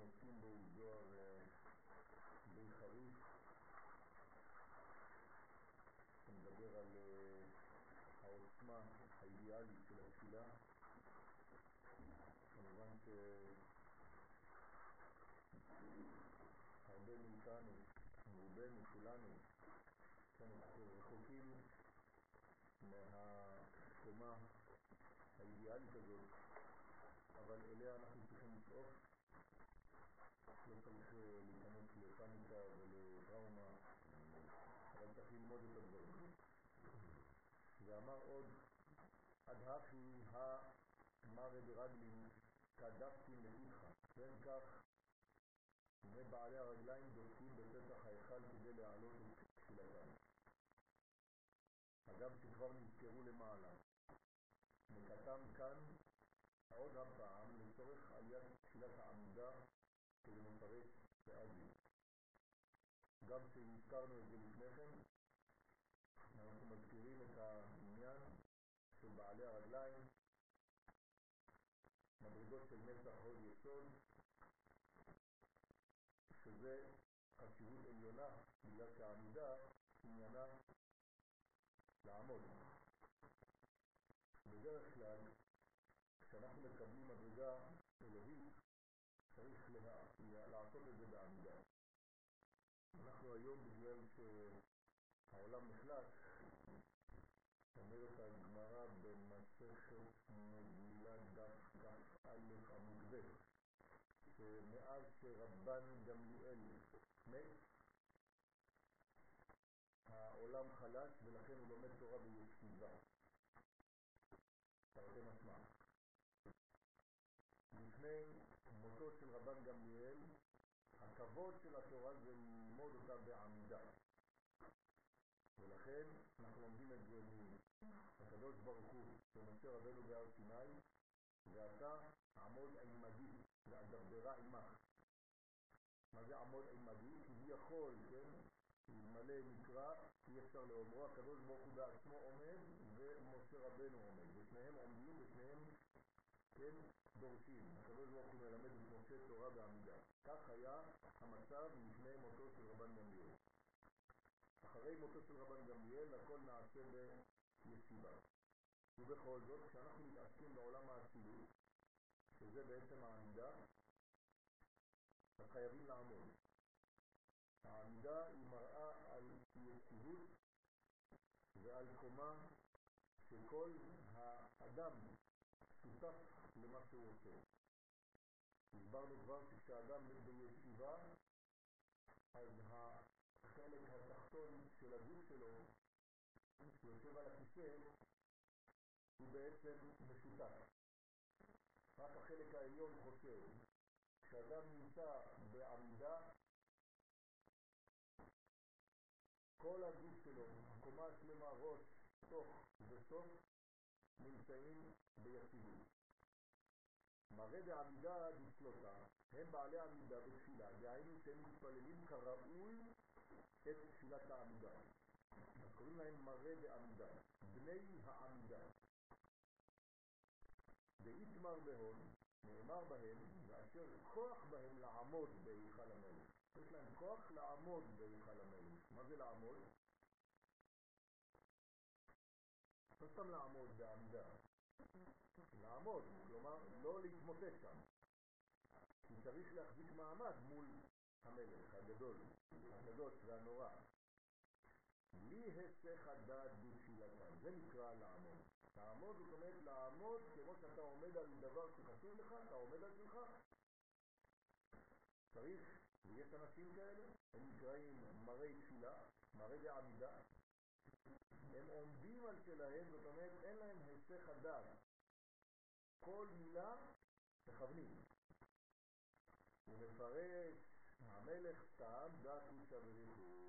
שאנחנו עוסקים זוהר אה, די חריף, שמדבר על אה, העוצמה האידיאלית של התפילה. כמובן שהרבה מאיתנו, רובנו, כולנו, כן, רחוקים מהקומה האידיאלית הזאת, אבל אליה אנחנו צריכים לשאוף. לא צריך להיכנס לפניקה ולטראומה, אבל צריך ללמוד את הדברים. ואמר עוד, הדהכי המרא ברגלין כדפקין לפיתך, כן כך בני בעלי הרגליים דופקים בפתח ההיכל כדי להעלות את תפילתם. אגב שכבר נזכרו למעלה, נקתם כאן עוד הפעם לצורך עליית תפילת העמידה מפרט באבי. גם כשהזכרנו את זה לפני כן, אנחנו מזכירים את העניין של בעלי הרגליים, מדרגות של נצח הוד יסוד, שזה חשיבות עליונה, בגלל שהעמידה עניינה לעמוד. בדרך כלל, כשאנחנו מקבלים מדרגה אלוהית, צריך לה... לעשות את זה בעמידה. אנחנו היום, בגלל שהעולם נחלק, אומרת הגמרא במסכת מגילה דף כ"א עמוד ב', שמאז שרבן גמליאל מת, העולם חלש ולכן הוא לומד תורה בישיבה. תרתי משמע. לפני מותו של רבן גמליאל, הכבוד של התורה זה ללמוד אותה בעמידה. ולכן אנחנו לומדים את זה מהקדוש ברוך הוא, שמשה רבנו בהר סיני, ואתה עמוד עימדי, ואדרדרה עמך. מה זה עמוד עימדי? כביכול, כן? אלמלא מקרא, אי אפשר לאומרו, הקדוש ברוך הוא בעצמו עומד ומשה רבנו עומד, ושניהם עומדים ושניהם, כן, דורשים. הקדוש ברוך הוא מלמד את משה תורה בעמידה. כך היה המצב לפני מותו של רבן גמליאל. אחרי מותו של רבן גמליאל הכל נעשה בישיבה. ובכל זאת, כשאנחנו מתעסקים בעולם האצילות, שזה בעצם העמידה, אז חייבים לעמוד. העמידה היא מראה על יציבות ועל קומה שכל האדם שותף למה שהוא עושה. הסברנו כבר שכשאדם בישיבה, אז החלק התחתון של הגוף שלו, שיושב על הכיסא, הוא בעצם משותף. רק החלק העליון חושב. כשאדם נמצא בעמידה, כל הגוף שלו, קומה שלמה, ראש, תוך וסוף, נמצאים ביציבות. מראה בעמידה דפלותה, הם בעלי עמידה בתפילה, דהיינו שהם מתפללים כראוי את תפילת העמידה. אז קוראים להם מראה בעמידה, בני העמידה. ואיתמר בהון, נאמר בהם, ואשר כוח בהם לעמוד בהיכל המלך. יש להם כוח לעמוד בהיכל המלך. מה זה לעמוד? לא סתם לעמוד בעמידה. לעמוד, כלומר לא להתמוטט שם. כי צריך להחזיק מעמד מול המלך הגדול, הקדוש והנורא. בלי היסח הדעת בתפילתם, זה נקרא לעמוד. לעמוד זאת אומרת לעמוד כמו שאתה עומד על דבר שחשוב לך, אתה עומד על שלך. צריך, ויש אנשים כאלה, הם נקראים מראי תפילה, מראי בעמידה. הם עומדים על שלהם, זאת אומרת אין להם היסח הדעת. כל מילה מכוונים. הוא מפרש, המלך סתם דעת הוא שבריחו.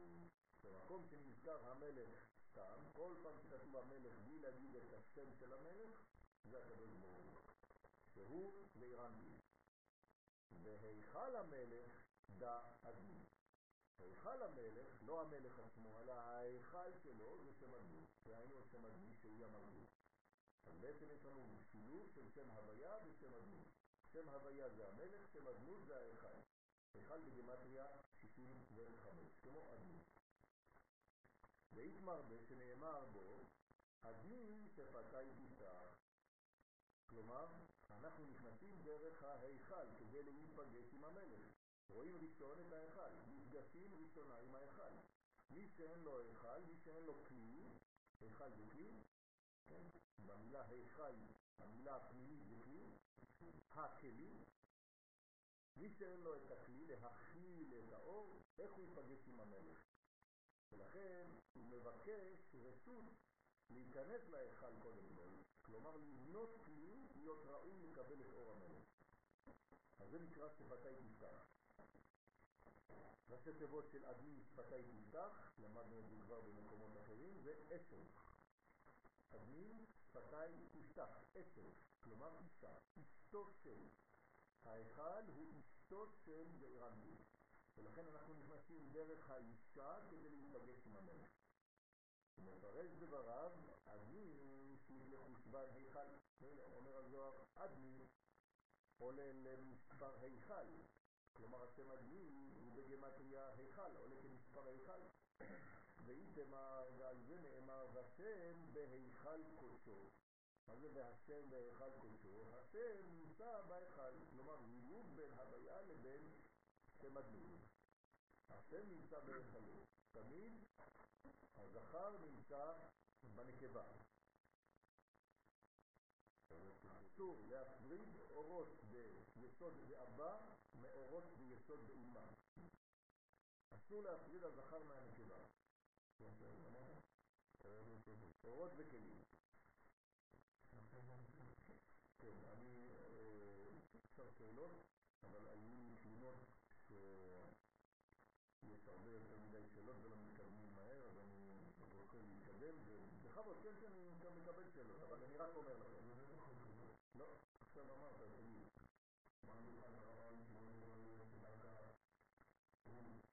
במקום שנזכר המלך סתם, כל פעם שכתוב המלך בלי להגיד את השם של המלך, זה הקדוש ברוך הוא, שהוא ואירנבי. והיכל המלך דע אדמי. היכל המלך, לא המלך עצמו, אלא ההיכל שלו זה שם הדמות, והיינו את שם הדמות שהיא המלכות. אז בעצם יש לנו שילוב של שם הוויה ושם הדמות. שם הוויה זה המלך, שם הדמות זה ההיכל. היכל בגמטריה 65, כמו הדמות. ואיתמר שנאמר בו, הדין שפתי תפתח. כלומר, אנחנו נכנסים דרך ההיכל כדי להיפגש עם המלך. רואים ראשון את ההיכל, נפגשים ראשונה עם ההיכל. מי שאין לו היכל, מי שאין לו כלי, היכל זה כלי, כן? במילה היכל, המילה הפנימית זה כלי, הכלי, מי שאין לו את הכלי להכיל את האור, איך הוא ייפגש עם המלך? ולכן הוא מבקש רשות להיכנס להיכל קודם כל, כלומר לבנות כלי להיות ראוי לקבל את אור המלך. אז זה נקרא שפתי תפתח. ראשי תיבות של אדמי שפתי תפתח, למדנו את זה כבר במקומות אחרים, זה עשר. אדמי שפתי תפתח, עשר, כלומר אישה, אשתו של. ההיכל הוא אשתו של ירנדי, ולכן אנחנו נכנסים דרך האישה כדי להיפגש עם המלך. מפרש דבריו, אדמי סוג לחושבן היכל. אומר הזוהר, אדמי עולה למספר היכל. כלומר השם אדמי הוא בגמטריה היכל, עולה כמספר היכל. ועל זה נאמר, והשם בהיכל קודשו. מה זה והשם בהיכל קודשו? השם נמצא בהיכל, כלומר זיווג בין הוויה לבין שם אדמי. השם נמצא בהיכלו. תמיד הזכר נמצא בנקבה. אסור להפריד אורות ביסוד ואבא מאורות ביסוד ואימה. אסור להפריד הזכר מהנקבה. אורות וכלים. כן, אני אפשר שאלות, אבל היו לי תלונות יש הרבה יותר מדי שאלות ולא מתקדמים מהר, אז אני רוצה להתקדם, ובכבוד, כן, כן, אני גם מקבל שאלות, אבל אני רק אומר לכם. לא, עכשיו אמרת, תגיד.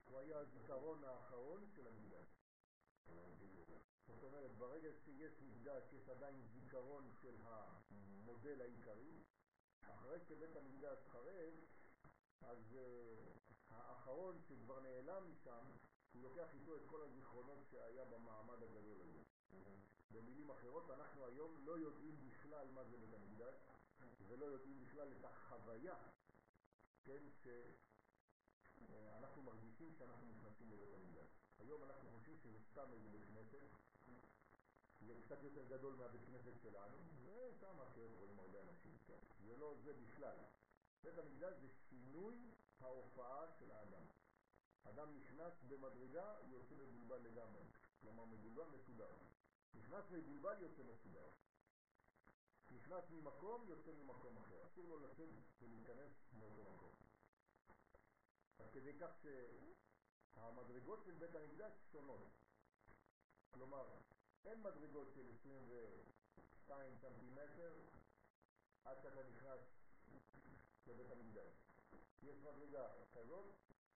הוא היה הזיכרון האחרון של המקדש. זאת אומרת, ברגע שיש מקדש, יש עדיין זיכרון של המודל העיקרי. אחרי שבית המקדש חרב, אז uh, האחרון שכבר נעלם משם, הוא לוקח איתו את כל הזיכרונות שהיה במעמד הגדול הזה. במילים אחרות, אנחנו היום לא יודעים בכלל מה זה בית המקדש, ולא יודעים בכלל את החוויה, כן, שאנחנו מרגישים שאנחנו נכנסים לבית המקדש. היום אנחנו חושבים שזה סתם איזה בית כנסת, זה קצת יותר גדול מהבית כנסת שלנו, ושם כן רואים הרבה אנשים, כן, זה לא זה בכלל. בית המקדש זה שינוי ההופעה של האדם. אדם נכנס במדרגה, יוצא מבולבל לגמרי. כלומר, מבולבל מסודר. נכנס מבולבל, יוצא מסודר. נכנס ממקום, יוצא ממקום אחר. אסור לו לצאת ולהיכנס מאותו מקום. אז כדי כך שהמדרגות של בית המקדש שונות. כלומר, אין מדרגות של 22 סנטימטר עד שאתה נכנס לבית המקדש. יש מדרגה כזאת,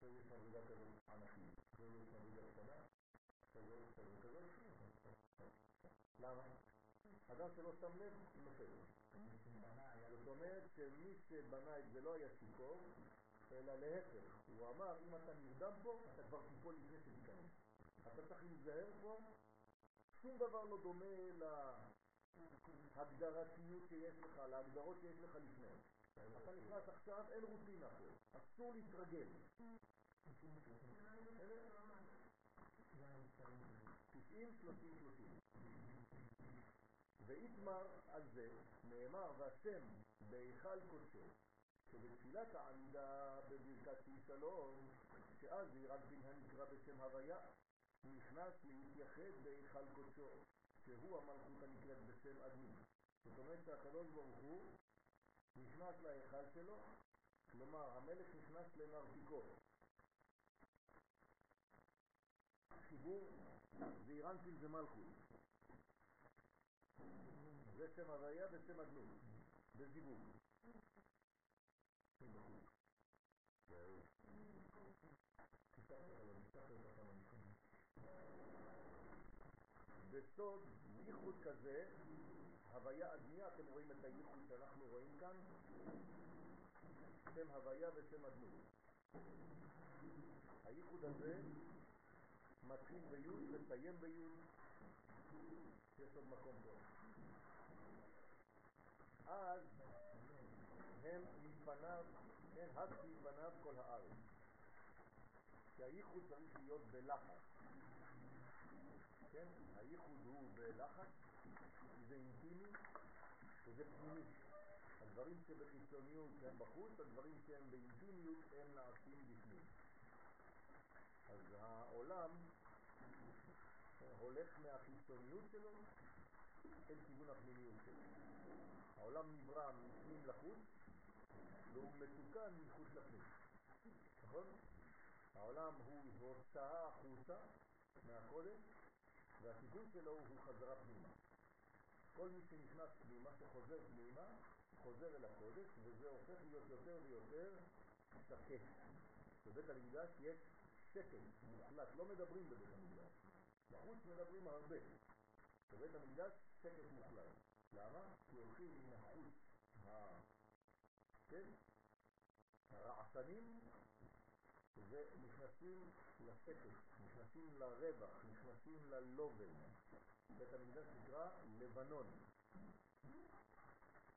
ויש מדרגה כזאת ענקית, ויש מדרגה קטנה, כזאת, כזאת, כזאת. למה? אדם שלא שם לב, נופל. זאת אומרת שמי שבנה את זה לא היה שיכור, אלא להפך. הוא אמר, אם אתה נרדם פה, אתה כבר תיפול לפני שתיכנס. אתה צריך להיזהר פה, שום דבר לא דומה להגדרתיות שיש לך, להגדרות שיש לך לפני. אתה נכנס עכשיו, אין רוטינה פה, אסור להתרגל. 90, 30, 30. ואיתמר על זה נאמר, והשם בהיכל קודשו, שבתפילת העמידה בברכת תהי שלום, שאז ירנפין הנקרא בשם הוויה, נכנס להתייחד בהיכל קודשו, שהוא המלכות הנקראת בשם אדמי. זאת אומרת שהקדוש ברוך הוא נכנס להיכל שלו, כלומר המלך נכנס לנרתיקו. חיבור ואירנטיל זה מלכות. זה שם הוויה ושם אדנות, בזיווג. משתחרר, אבל משתחרר ככה למשתחרר. בסוד ייחוד כזה, הוויה אדמיה, אתם רואים את הייחוד שאנחנו רואים כאן, שם הוויה ושם אדמות. הייחוד הזה מתחיל ביוד ומסיים ביוד, יש עוד מקום פה. אז הם מלפניו, כן, הד מלפניו כל הארץ. כי הייחוד צריך להיות בלחץ. כן, הייחוד הוא בלחץ, זה אינטימי וזה פנימי. הדברים שבחיצוניות הם בחוץ, הדברים שהם באינטימיות הם נעשים בפנים. אז העולם הולך מהחיצוניות שלו אל כיוון הפנימיות שלו. העולם נברא מפנים לחוץ והוא מתוקן מחוץ לפנים. נכון? העולם הוא הוצאה החוצה מהקודש והתיקון שלו הוא חזרה פנימה. כל מי שנכנס פנימה, שחוזר פנימה, חוזר אל הקודש, וזה הופך להיות יותר ויותר שקט. בבית המקדש יש שקט מוחלט, לא מדברים בבית המקדש. בחוץ מדברים הרבה. בבית המקדש שקט מוחלט. למה? כי הולכים מן החוץ. כן? הרעשנים ונכנסים לשקט, נכנסים לרווח, נכנסים ללובל. בית המקדש נקרא לבנון.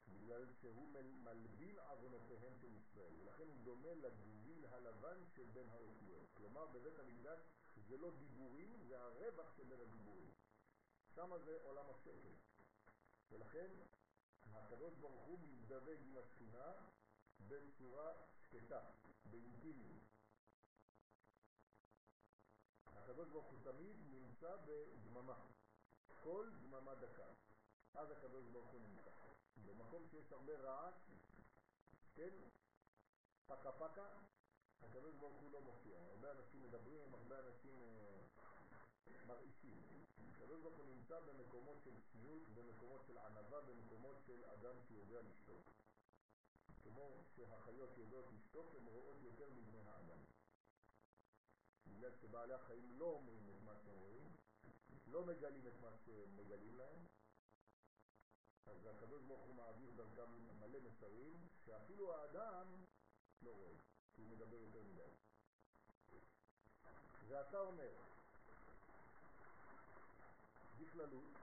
בגלל שהוא מלבין עוונותיהם של ישראל, ולכן הוא דומה לגביל הלבן של בין האותיות. כלומר, בבית המקדש זה לא דיבורים, זה הרווח של בין הדיבורים. שם זה עולם השקט. ולכן הקדוש ברוך הוא מזדווג עם השכינה בצורה שקטה, באינטימיות. הקדוש ברוך הוא תמיד נמצא בדממה, כל דממה דקה. אז הקדוש ברוך הוא נמצא. במקום שיש הרבה רעש, כן, פקה פקה, הקדוש ברוך הוא לא מופיע. הרבה אנשים מדברים, הרבה אנשים אה, מרעישים. הקדוש ברוך הוא נמצא במקומות של צניעות, במקומות של ענבה, במקומות של אדם שיודע לשתוק. כמו שהחיות יודעות לשתוק, הן רואות יותר מבני האדם. בגלל שבעלי החיים לא אומרים את מה שהם רואים, לא מגלים את מה שמגלים להם, אז הקדוש ברוך הוא מעביר דרכם מלא מסרים, שאפילו האדם לא רואה, כי הוא מדבר יותר מדי. ואתה אומר, בכללות,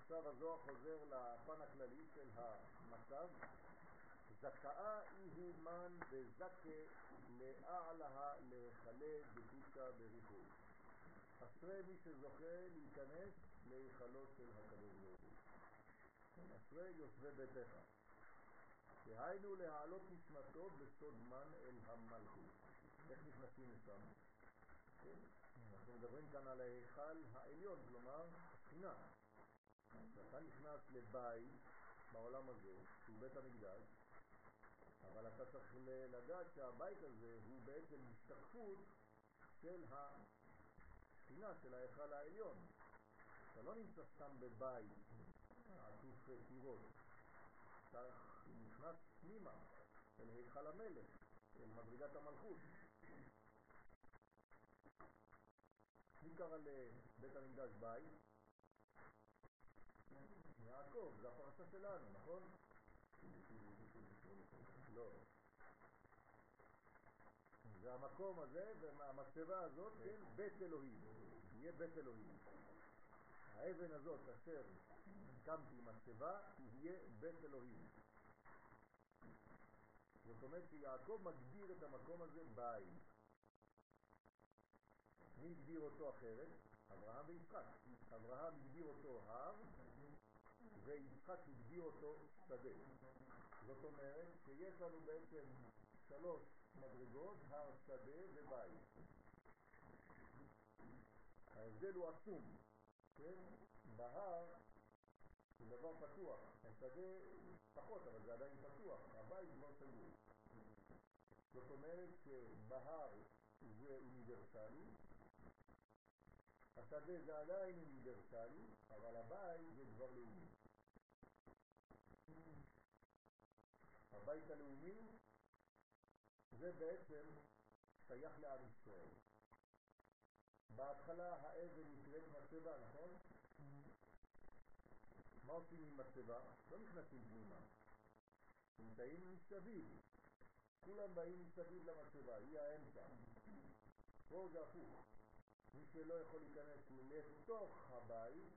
עכשיו הזוהר חוזר לפן הכללי של המצב, זכאה היא מן וזכה לאעלה להיכלה בקודשה בריחוי. אשרי מי שזוכה להיכנס להיכלות של הקדוש ברוך הוא. אשרי יושבי ביתך. דהיינו להעלות נשמתו בסוד מן אל המלכות. איך נכנסים לשם? כן? אנחנו מדברים כאן על ההיכל העליון, כלומר, השכינה. כשאתה נכנס לבית בעולם הזה, שהוא בית המקדש, אבל אתה צריך לדעת שהבית הזה הוא בעצם השתקפות של השכינה, של ההיכל העליון. אתה לא נמצא סתם בבית עטוף קירות, אתה נכנס פנימה אל היכל המלך, אל מדרגת המלכות. מי קרא לבית המקדש בית? יעקב, זה הפרשה שלנו, נכון? לא. זה המקום הזה, והמצבה הזאת, כן, בית אלוהים. יהיה בית אלוהים. האבן הזאת אשר קמתי מצבה, תהיה בית אלוהים. זאת אומרת שיעקב מגדיר את המקום הזה בית. מי הגדיר אותו אחרת? אברהם ויצחק. אברהם הגדיר אותו הר, ויצחק הגדיר אותו שדה. זאת אומרת שיש לנו בעצם שלוש מדרגות, הר, שדה ובית. ההבדל הוא עצום, כן? בהר זה דבר פתוח, השדה פחות, אבל זה עדיין פתוח, הבית כבר סגור. זאת אומרת שבהר זה אוניברסלי, השדה זה עדיין אוניברסלי, אבל הבית זה דבר לאומי. הבית הלאומי זה בעצם שייך לעם ישראל. בהתחלה האבן נקראת מצבה, נכון? מה עושים עם מצבה? לא נכנסים פנימה. נמצאים מסביב. כולם באים מסביב למצבה, היא האמצע. פה זה הפוך. מי שלא יכול להיכנס לתוך הבית,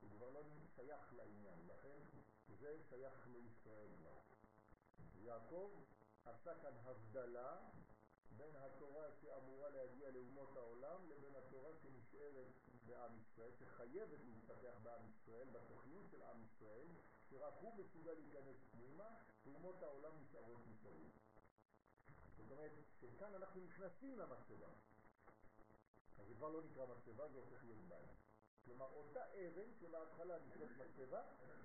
הוא כבר לא שייך לעניין, לכן זה שייך לישראל. יעקב עשה כאן הבדלה בין התורה שאמורה להגיע לאומות העולם לבין התורה שנשארת בעם ישראל, שחייבת להתפתח בעם ישראל, בתוכנית של עם ישראל, שרק הוא מסוגל להיכנס פנימה, ואומות העולם נשארות מסביב. זאת אומרת שכאן אנחנו נכנסים למצבה. אז זה כבר לא נקרא מצבה, זה הופך להיות בית. כלומר, אותה אבן שבהתחלה נקראת מצבה,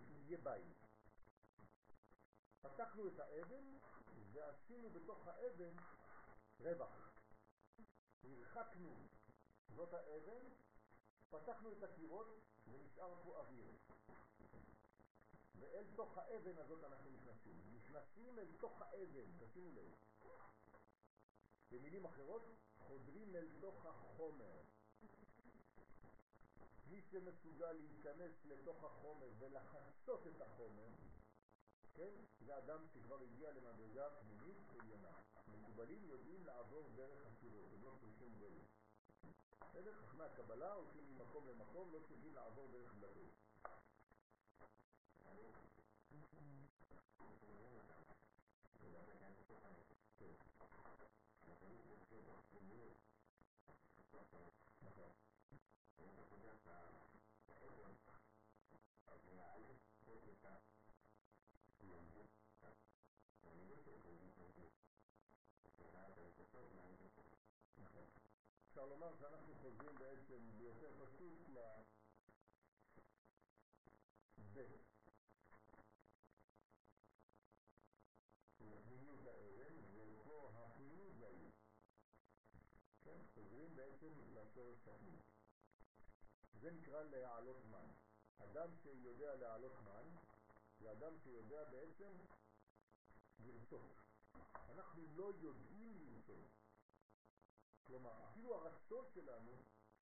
יהיה בית. פתחנו את האבן ועשינו בתוך האבן רווח. הרחקנו זאת האבן, פתחנו את הקירות ונשאר פה אוויר. ואל תוך האבן הזאת אנחנו נכנסים. נכנסים אל תוך האבן, תשימו לב. במילים אחרות, חודרים אל תוך החומר. מי שמסוגל להיכנס לתוך החומר ולחצות את החומר, כן? זה אדם שכבר הגיע למדרגה פנימית עליונה. מקובלים יודעים לעבור דרך הקירות, הם לא צריכים דרך. בסדר? חכמי הקבלה הולכים ממקום למקום, לא צריכים לעבור דרך דלתות. אפשר לומר שאנחנו חוזרים בעצם ביותר פשוט לב' לפנימיות האבן, ופה הפנימיות זה היו. כן, חוזרים בעצם לשורש האי. זה נקרא להעלות מן. אדם שיודע להעלות מן, זה אדם שיודע בעצם לרצות. אנחנו לא יודעים לרצות. כלומר, אפילו הרצון שלנו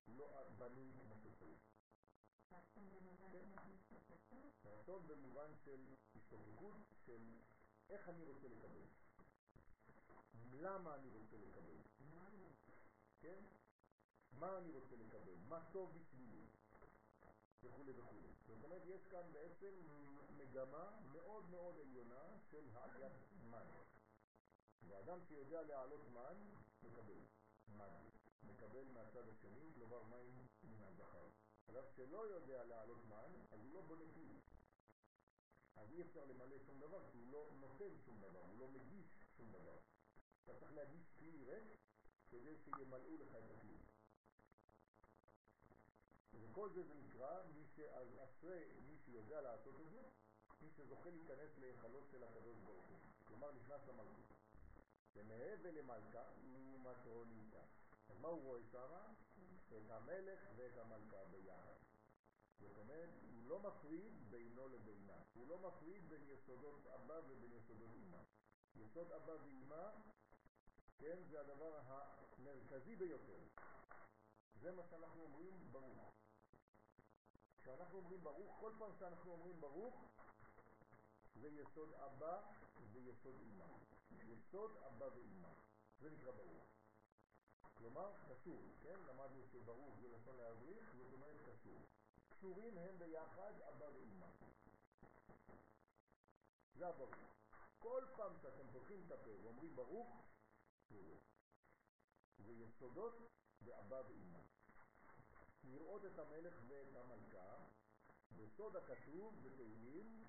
לא בנוי כמו שצריך. רצון במובן של השתוקקות של איך אני רוצה לקבל. למה אני רוצה לקבל. כן? מה אני רוצה לקבל, מה טוב בשבילי, וכו' וכו'. זאת אומרת, יש כאן בעצם מגמה מאוד מאוד עליונה של העליית מן. ואדם שיודע להעלות מן, מקבל. מן. מקבל מהצד השני, כלומר מים מן הזכר. אדם שלא יודע להעלות מן, אז הוא לא בונה כלי. אז אי אפשר למלא שום דבר, כי הוא לא נותן שום דבר, הוא לא מגיש שום דבר. אתה צריך להגיש כלי ריק כדי שימלאו לך את הכלי. וכל זה זה נקרא, מי שאשרי מי שיודע לעשות את זה, מי שזוכה להיכנס להיכלות של הקדוש ברוך הוא. כלומר נכנס למלכות. ומהבל למלכה ומטרוניתה. אז מה הוא רואה שם? את המלך ואת המלכה ביחד. זאת אומרת, הוא לא מפריד בינו לבינה. הוא לא מפריד בין יסודות אבא ובין יסודות אמא. יסוד אבא ואמא, כן, זה הדבר המרכזי ביותר. זה מה שאנחנו אומרים ברוך. כשאנחנו אומרים ברוך, כל פעם שאנחנו אומרים ברוך, זה יסוד אבא ויסוד אמא. יסוד אבא ואמא. זה נקרא ברוך. כלומר, קשור, כן? למדנו שברוך זה לשון להבריך, זאת אומרת קשור. קשורים הם ביחד אבא ואמא. זה הברוך. כל פעם שאתם פותחים את הפה ואומרים ברוך, זה יסודות באבא ואמא. לראות את המלך ואת המלכה, בסוד הכתוב בתהילים,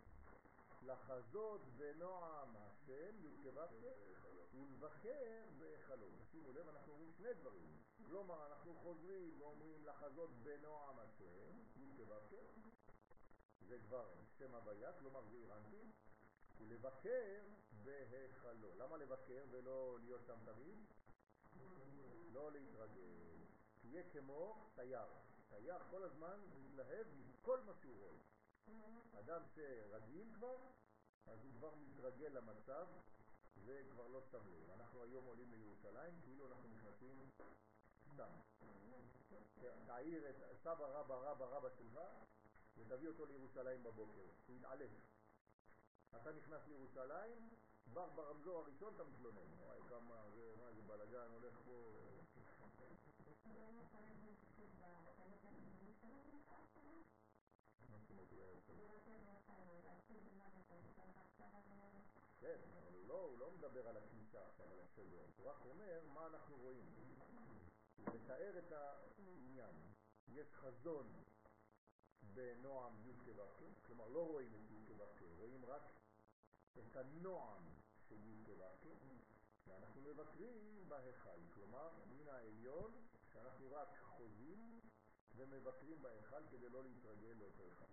לחזות בנועם השם, י"כ ולבקר בהיכלו. שימו לב, אנחנו אומרים שני דברים. כלומר, אנחנו חוזרים ואומרים לחזות בנועם השם, י"כ זה כבר שם הוויה, כלומר זה אירנטי, ולבקר בהיכלו. למה לבקר ולא להיות שם תמיד? לא להתרגל. תהיה כמו תייר. תייר כל הזמן מתלהב מכל מה שהוא רואה. אדם שרגיל כבר, אז הוא כבר מתרגל למצב וכבר לא שם לב. אנחנו היום עולים לירושלים, כאילו אנחנו נכנסים סתם. תעיר את סבא רבא רבא רבא שלך ותביא אותו לירושלים בבוקר, הוא יתעלף. אתה נכנס לירושלים, כבר ברמזור הראשון אתה מתלונן. וואי, כמה, זה, מה זה בלאגן, הולך פה... כן, לא, הוא לא מדבר על הכניסה עכשיו, על הסדר, הוא רק אומר מה אנחנו רואים. מתאר את העניין. יש חזון בנועם י' כו', כלומר לא רואים את י' כו', רואים רק את הנועם של י' כו', ואנחנו מבקרים בהיכל, כלומר מן העליון, שאנחנו רק חוזים ומבקרים בהיכל כדי לא להתרגל לאותו היכל.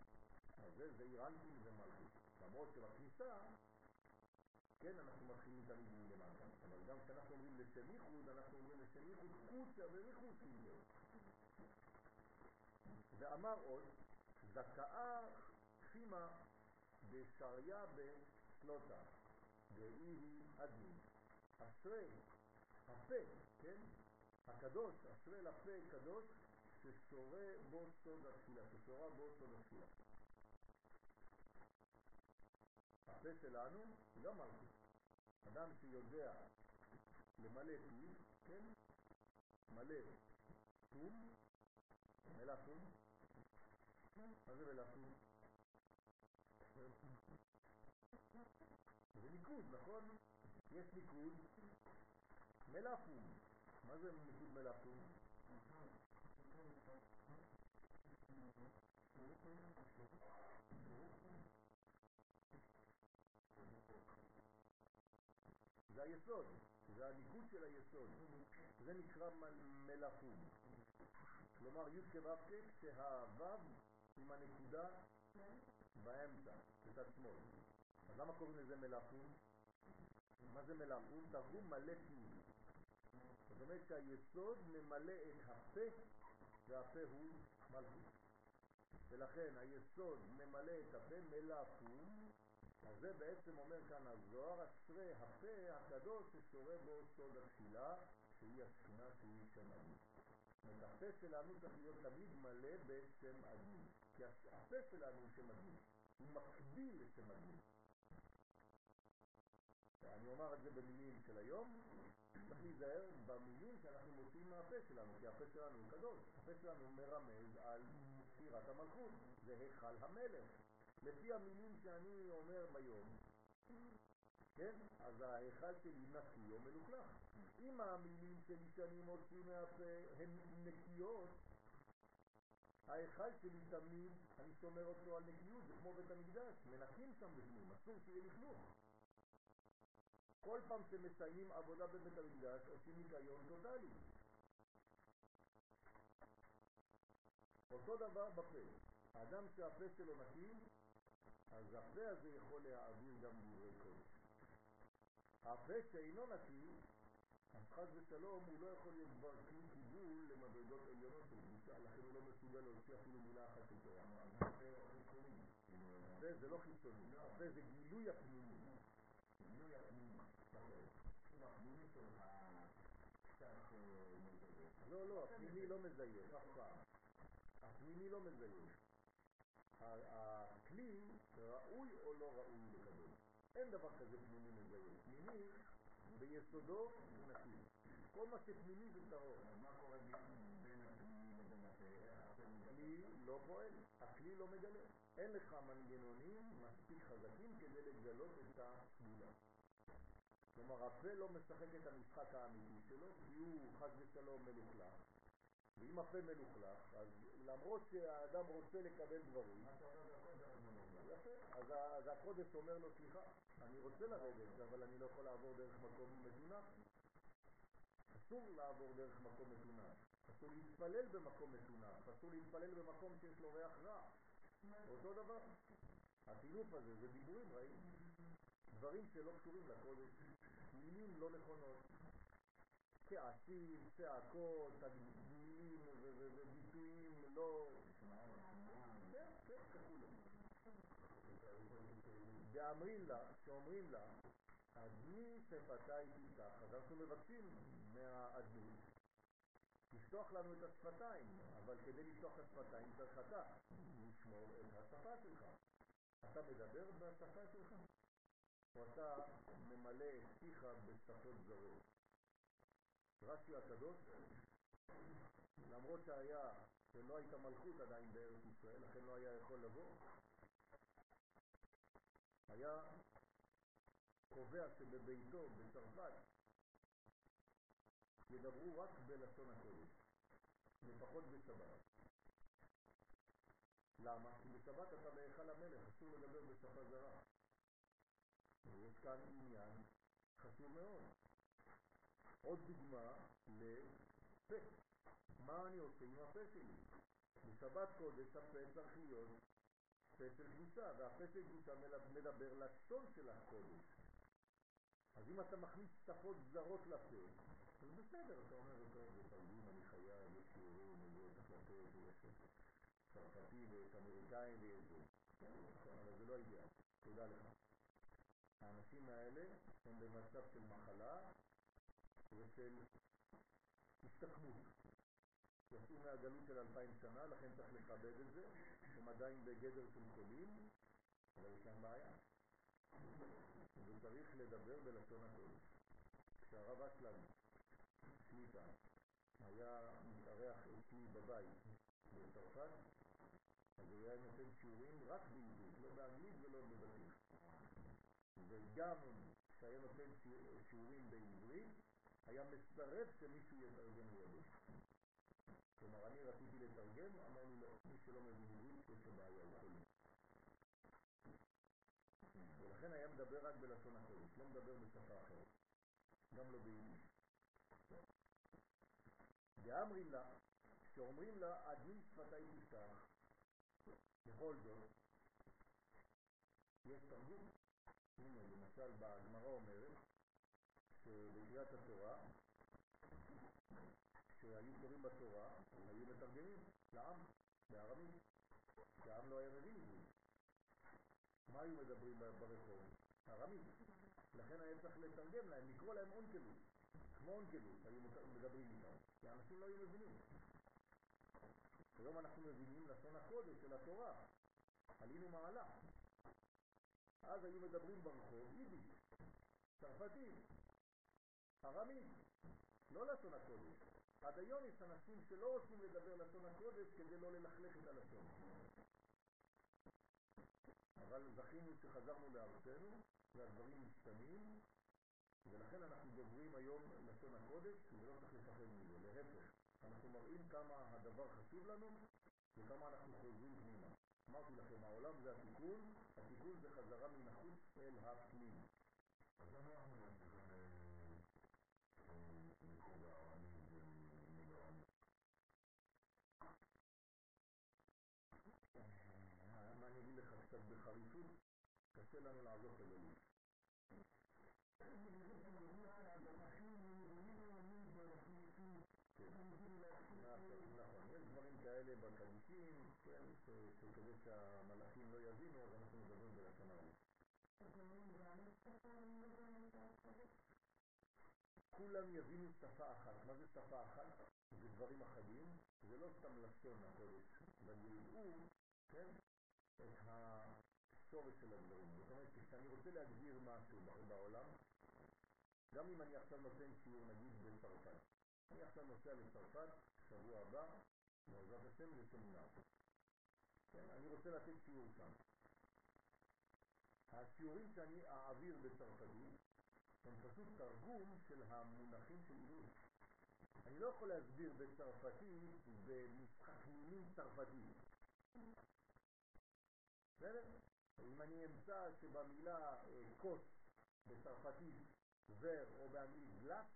אז זה, אירנטים ומלכות. למרות שבכניסה, כן, אנחנו מתחילים תמיד מלמטה, אבל גם כשאנחנו אומרים לשם ייחוד, אנחנו אומרים לשם ייחוד חוצה ומחוץ לזה. ואמר עוד, זכאה חימה בשריה בסלוטה, ואי היא אדמין. אשרי הפה, כן? הקדוש, אשרי לפה קדוש, ששורה בו סוד התפילה, ששורה בו סוד התפילה. הפה שלנו גם מלכות. אדם שיודע למלא פיו, כן? מלא תום, מלא תום. מה זה מלא תום? זה ניקוד, נכון? יש ניקוד מלאפום. מה זה ניקוד מלאפום? זה היסוד, זה הניקוד של היסוד, זה נקרא מלאפום. כלומר י' כו' כשהו' עם הנקודה באמצע, בצד שמאל. אז למה קוראים לזה מלאפום? מה זה מלאפום? תרגום מלא פיו. זאת אומרת שהיסוד ממלא את הפה, והפה הוא מלכות. ולכן היסוד ממלא את הפה מלאפום, אז זה בעצם אומר כאן הזוהר, אשרי הפה הקדוש ששורה בו סוד התפילה, שהיא השכינה שהיא שם אדמי. הפה שלנו צריך להיות תמיד מלא בשם אדמי, כי הפה שלנו הוא שם אדמי, הוא מקביל לשם אדמי. אני אומר את זה במילים של היום, צריך להיזהר במילים שאנחנו מוציאים מהפה שלנו, כי הפה שלנו הוא קדוש, הפה שלנו מרמז על ספירת המלכות, זה היכל המלך. לפי המילים שאני אומר ביום, כן? אז ההיכל שלי נקי או מלוכלך. אם המילים שלי שאני מוציא מהפה הן נקיות, ההיכל שלי תמיד, אני שומר אותו על נקיות, זה כמו בית המקדש, מנקים שם בפנים, אסור שיהיה לכלוך. כל פעם שמסיימים עבודה בבית המקדש עושים ניקיון טוטלי. אותו דבר בפה. האדם שהפה שלו נקי, אז הפה הזה יכול להעביר גם דברי קודש. הפה שאינו נקי, אז חס ושלום הוא לא יכול להיות כבר כלי קיבול למדרגות עליונות של קדושה, לכן הוא לא מסוגל להוציא אפילו מילה אחת של תורה. הפה זה לא חיצוני, הפה זה גילוי הפנימי. גילוי הפנימי. הפנימי שלך קצת... לא, לא, הפנימי לא מזייף, אף פעם. הפנימי לא מזייף. הכלי ראוי או לא ראוי לקבל. אין דבר כזה פנימי מזייף. פנימי ביסודו הוא נקי. כל מה שפנימי זה טהור. מה קורה בין הפנימי לבין הכלי לא פועל, הכלי לא מגלה. אין לך מנגנונים מספיק חזקים כדי לגלות את הסגולה. כלומר, הפה לא משחק את המשחק האמיתי שלו, כי הוא חס ושלום מלוכלך. ואם הפה מלוכלך, אז למרות שהאדם רוצה לקבל דברים, יפה, אז, הקודש אומר לו, סליחה, אני רוצה לרדת, אבל אני לא יכול לעבור דרך מקום מתונח. אסור לעבור דרך מקום מתונח, אסור להתפלל במקום מתונח, אסור להתפלל במקום שיש לו ריח רע. אותו דבר. הטינוף הזה זה דיבורים רעים, דברים שלא קשורים לקודש, מילים לא נכונות. כעסים, צעקות, תגדילים וביטויים לא... כן, כן, ככולם. ואמרים לה, שאומרים לה, אדמי שפתי תלתך, אז אנחנו מבקשים מהאדמי לפתוח לנו את השפתיים, אבל כדי לפתוח את השפתיים צריך אתה לשמור את השפה שלך. אתה מדבר בשפה שלך, או אתה ממלא את פיך בשפות זרות. רש"י הקדוש, למרות שהיה, שלא הייתה מלכות עדיין בארץ ישראל, לכן לא היה יכול לבוא, היה קובע שבביתו, בצרפת, ידברו רק בלשון הקודש, לפחות בשבת. למה? כי בשבת אתה בהיכל המלך, אסור לדבר בשפה זרה. ויש כאן עניין חשוב מאוד. עוד דוגמה לפה. מה אני עושה עם הפה שלי? בשבת קודש הפה צריך להיות פה של קדושה, והפה של קדושה מדבר לשון של הקודש. אז אם אתה מכניס שפות זרות לפה, אז בסדר, אתה אומר, טוב, זה תרגום, אני חייב, יש שיעורים, ויש החלטות, ויש צרפתי ויש אמריקאי ויש זה. אבל זה לא אידיאל, תודה לך. האנשים האלה הם במצב של מחלה ושל הסתכמות. יצאו מהגלות של אלפיים שנה, לכן צריך לכבד את זה, הם עדיין בגדר של חולים, אבל יש להם בעיה. וצריך לדבר בלשון הקודש. כשהרב אסלם, שליטה, היה מתארח אצלי בבית בצרפת, אז הוא היה נותן שיעורים רק בעברית, לא באנגלית ולא בבתים. וגם כשהיה נותן שיעורים בעברית, היה מסרב שמישהו יתרגם לידו. כלומר, אני רציתי לתרגם, אמרנו לו, מי שלא מבין עברית, יש לו בעיה, הוא חולה. ולכן היה מדבר רק בלשון הקודש, לא מדבר בשפה אחרת, גם לא ביידיש. ואמרים לה, שאומרים לה, הדין שפתי תפתח, בכל זאת, יש תרגום. הנה, למשל, בגמרא אומרת, שבקריאת התורה, כשהיו קוראים בתורה, היו מתרגמים לעם, בארמית, שהעם לא היה מבין עברית. מה היו מדברים ברחוב? ארמית. לכן היה צריך לתרגם להם, לקרוא להם אונקלוס. כמו אונקלוס, היו מדברים איתם, כי האנשים לא היו מבינים. היום אנחנו מבינים לשון הקודש של התורה. עלינו מעלה. אז היו מדברים ברחוב יידיש, צרפתית, ארמית, לא לשון הקודש. עד היום יש אנשים שלא רוצים לדבר לשון הקודש כדי לא ללכלך את הלשון. אבל זכינו שחזרנו לארצנו והדברים משתנים ולכן אנחנו דוברים היום לשון הקודש ולא צריך לפחד מזה, להפך, אנחנו מראים כמה הדבר חשוב לנו וכמה אנחנו חוזרים פנימה. אמרתי לכם, העולם זה התיקון, התיקון זה חזרה מן החוץ אל הפנים. אז למה אנחנו קצת בחריפות? קשה לנו לעזוב את הגלות. נכון, יש דברים כאלה בקדישים, כן, שכדי שהמלאכים לא יבינו, אז אנחנו מדברים בלשון הרוח. כולם יבינו שפה אחת. מה זה שפה אחת? זה דברים אחדים, זה לא סתם לשון הקודש, ידעו, כן, את השורש של הדברים. זאת אומרת, כשאני רוצה להגדיר משהו בעולם, גם אם אני עכשיו נותן שיעור נגיד בצרפת, אני עכשיו נוסע לצרפת, שבוע הבא, בעזרת השם לסמינר. כן, אני רוצה לתת שיעור שם. השיעורים שאני אעביר בצרפתית הם פשוט תרגום של המונחים של עברית. אני לא יכול להסביר בצרפתית במשחק מילים צרפתי. בסדר? אם אני אמצא שבמילה כוס בצרפתית זר או באנגלית גלס,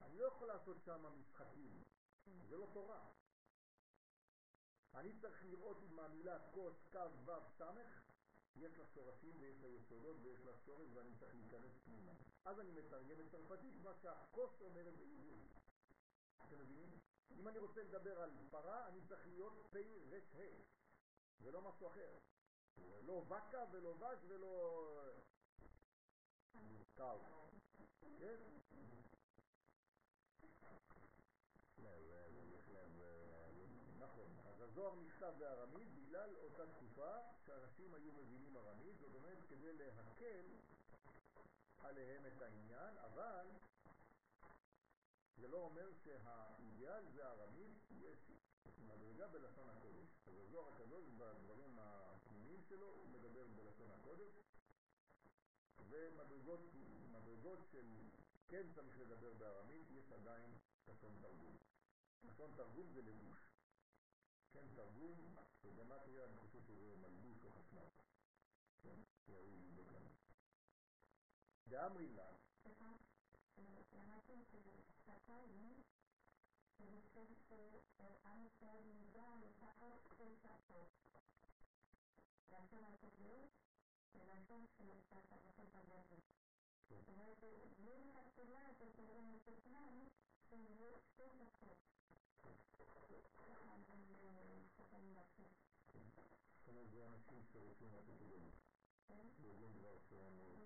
אני לא יכול לעשות שם משחקים, זה לא תורה. אני צריך לראות אם המילה כוס, קו, וו, סמך, יש לה שורשים ויש לה יסודות ויש לה שורש ואני צריך להיכנס פנימה. אז אני מתרגם את צרפתית מה שהכוס אומרת בעברית. אתם מבינים? אם אני רוצה לדבר על פרה, אני צריך להיות פ' ר' ולא משהו אחר. לא וקה ולא וז ולא קאו. כן? נכון, אז הזוהר נכתב בארמית בגלל אותה תקופה שאנשים היו מבינים ארמית, זאת אומרת כדי להקל עליהם את העניין, אבל זה לא אומר שהאידיאל זה ארמית, יש מדרגה בלשון הקודש. אז הזוהר הקדוש בדברים הפנימיים שלו הוא מדבר בלשון הקודש, ומדרגות של כן צריך לדבר בארמית, יש עדיין לשון תרגום. לשון תרגום זה לבוש. כן, תרגום, בגמטריה אני חושב שזה מלבוש או חשמל. כן, יריב יבדוק לנו. דאמרי לה. למדתי ששפתיים, אני חושבת שעם ישראל נדע לתאר כל שפות. לשון הקודש ולשון של לשון הגבר. זאת אומרת, בלי מלכתחילה זה כנראה מתוכנן שיהיו שתי שפות. ככה אני שפתיים לעשות. זאת אומרת, זה אנשים שרוצים לעשות את זה. יודעים דבר שהם רוצים.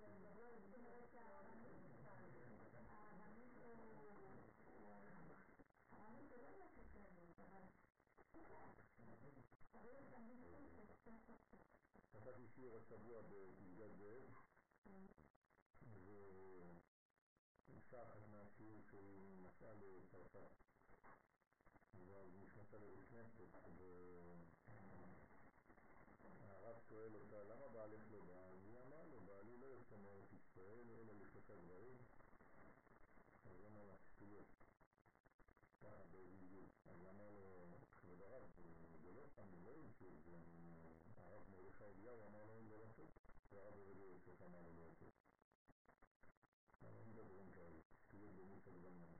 נתתי שיעור השבוע בפסגת זאב, ואישה אחת מהשיעור שהיא נסעה לצרפת, ואז נכנסה לבית כנסת, והרב שואל אותה, למה בעלך לא בא? היא אמרה לו, בעלי לא יוצא מארץ ישראל, אלא לשלושה דברים. אז אמר לה, שטויות. ככה בזלזול. אז אמר לו, כבוד הרב, זה לא סתם, הוא לא המציא את זה. הרב מרדכי אליהו אמר לו לא לעשות, והרב עובד יוסף אמר לו לא לעשות. אבל אין דברים כאלה, שטויות במות הגדולים.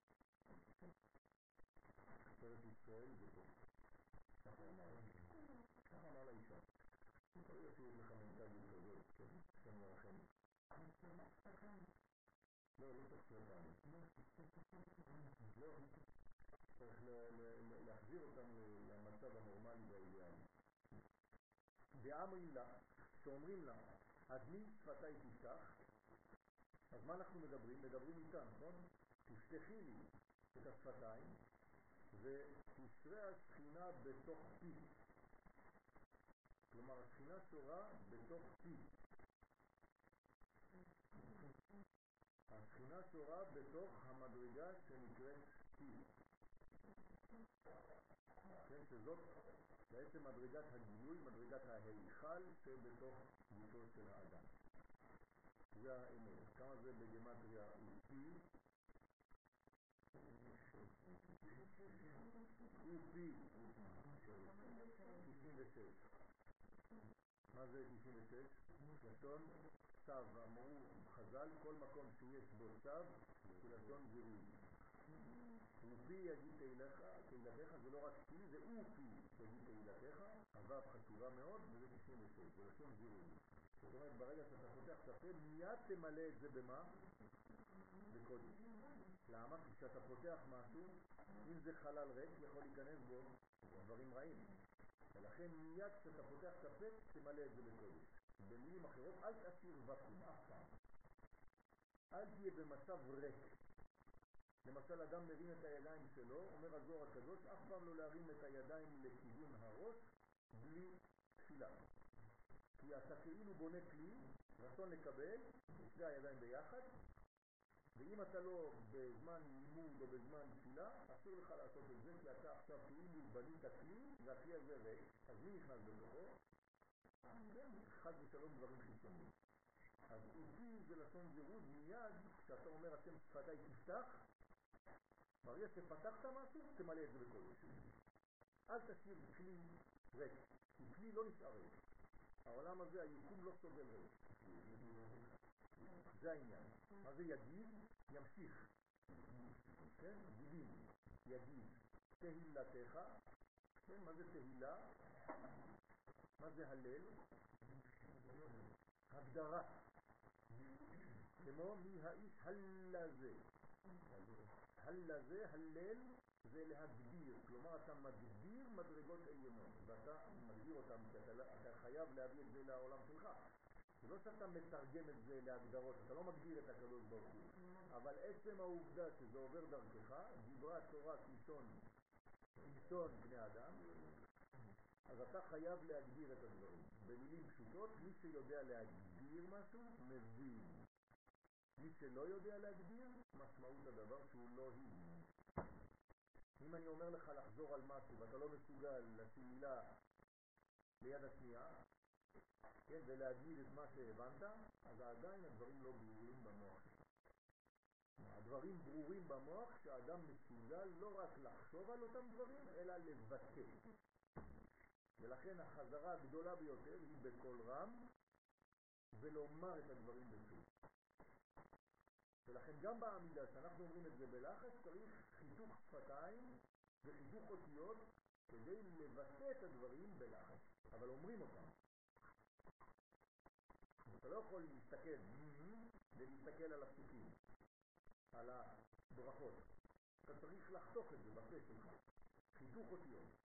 ארץ ישראל זה פה. ככה אמר לה. ככה אמר לאישה. יכול להיות שיש לך מנטליות כזאת, כן, השם ירחם. לא, לא צריך שנתיים. לא, צריך להחזיר אותם למצב הנורמלי והאידיאלי. ואמרים לה, שאומרים לה, הדלי שפתיי תפתח, אז מה אנחנו מדברים? מדברים איתה, נכון? תפתחי לי את השפתיים ותשרה השכינה בתוך פי. כלומר, השכינה שורה בתוך פי. השכינה שורה בתוך המדרגה שנקראת פי. כן, שזאת בעצם מדרגת הגילוי, מדרגת ההיכל שבתוך גופו של האדם. זה האמת. כמה זה בגמטריה פי? ופי 96. מה זה 96? לשון צו, אמרו חז"ל, כל מקום שיש בו צו, זה לשון זירוי. ופי יגיד תהילתך, תהילתך זה לא רק פי, זה ופי יגיד תהילתך, הוו חשובה מאוד, וזה 96, זה לשון זירוי. זאת אומרת, ברגע שאתה פותח את הפה, מיד תמלא את זה במה? בקודש. למה? כי כשאתה פותח משהו, אם זה חלל ריק, יכול להיכנס בו דברים רעים. ולכן מיד כשאתה פותח את הפה, תמלא את זה בקודש. במילים אחרות, אל תשאיר וקום אף פעם. אל תהיה במצב ריק. למשל, אדם מרים את הידיים שלו, אומר הזוהר הקדוש, אף פעם לא להרים את הידיים לכיוון הראש בלי תפילה. כי אתה כאילו בונה כלי, רצון לקבל, שתי הידיים ביחד, ואם אתה לא בזמן לימוד או בזמן תפילה, אסור לך לעשות את זה, כי אתה עכשיו כאילו בנית כלי, והכלי הזה ריק, אז מי נכנס בתוכו? חד ושלום דברים חיצוניים. אז אופי זה לשון זירוז מיד, כשאתה אומר השם שפתיי תפתח, ברגע שפתחת משהו, תמלא את זה בקודש. אל תשאיר כלי ריק, כי כלי לא נשאר ריק. העולם הזה, היקום לא סובל ריק. זה העניין. מה זה יגיד? ימשיך. כן? גידים. יגיד. תהילתך. כן? מה זה תהילה? מה זה הלל? הגדרה. כמו מי האיש הלזה. הלזה, הלל, זה להגדיר. כלומר, אתה מגדיר מדרגות עליונות, ואתה מגדיר אותן, כי אתה, אתה חייב להביא את זה לעולם שלך. זה לא שאתה מתרגם את זה להגדרות, אתה לא מגדיר את הקדוש ברוך הוא, אבל עצם העובדה שזה עובר דרכך, דיברה תורה כלשון, כלשון בני אדם, אז אתה חייב להגדיר את הדברים. במילים פשוטות, מי שיודע להגדיר משהו, מבין. מי שלא יודע להגדיר, משמעות הדבר שהוא לא הבין. אם אני אומר לך לחזור על משהו ואתה לא מסוגל לשים מילה ליד השנייה, כן, ולהגיד את מה שהבנת, אז עדיין הדברים לא ברורים במוח. הדברים ברורים במוח שהאדם מסוגל לא רק לחשוב על אותם דברים, אלא לבטא. ולכן החזרה הגדולה ביותר היא בקול רם, ולומר את הדברים בצור. ולכן גם בעמידה, כשאנחנו אומרים את זה בלחץ, צריך חיתוך שפתיים וחיתוך אותיות כדי לבטא את הדברים בלחץ, אבל אומרים אותם. אתה לא יכול להסתכל ולהסתכל על הפסוקים, על הברכות. אתה צריך לחתוך את זה בפה שלך. חיתוך אותיות.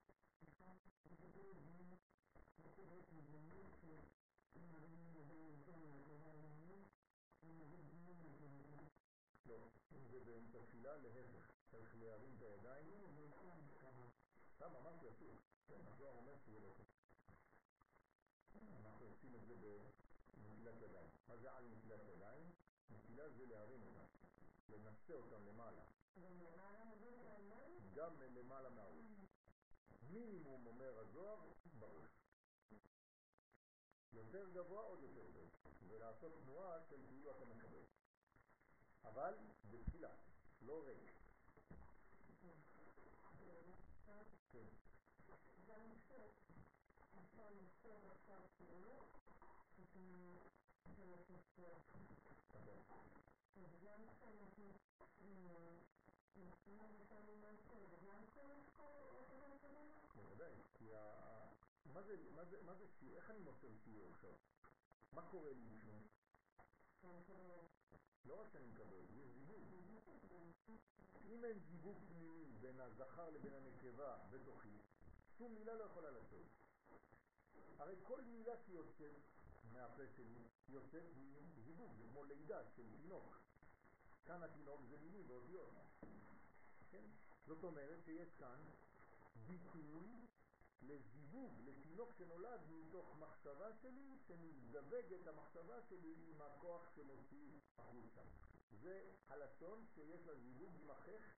אם זה באמצע תפילה, להפך. צריך להרים את הידיים. סתם אמרתי אסור. כן, הזוהר אומר שזה לא אנחנו עושים את זה בנטילת ידיים. מה זה על נטילת ידיים? נטילה זה להרים אותם, אותם למעלה. גם למעלה מהראש. מינימום אומר הזוהר, בראש. יותר גבוה עוד יותר טוב, ולעשות תנועה של כאילו אתה מקבל. אבל בתפילה, לא ריק. כן. בוודאי, כי מה זה שיעור? איך אני מוסר שיעור עכשיו? מה קורה לי משום? לא רק שאני מקבל, יש זיווג. אם אין זיווג פנימי בין הזכר לבין הנקבה בתוכי, שום מילה לא יכולה לצאת. הרי כל מילה שיוצאת מהפה שלי יוצאת מזיווג, זה כמו לידה של תינוק. כאן התינוק זה מילים ואותיות. כן? זאת אומרת שיש כאן ביטוי לזיווג, לתינוק שנולד מתוך מחשבה שלי, שמזדווגת המחשבה שלי עם הכוח שמוציא החוצה. זה הלשון שיש לה זיווג עם החך,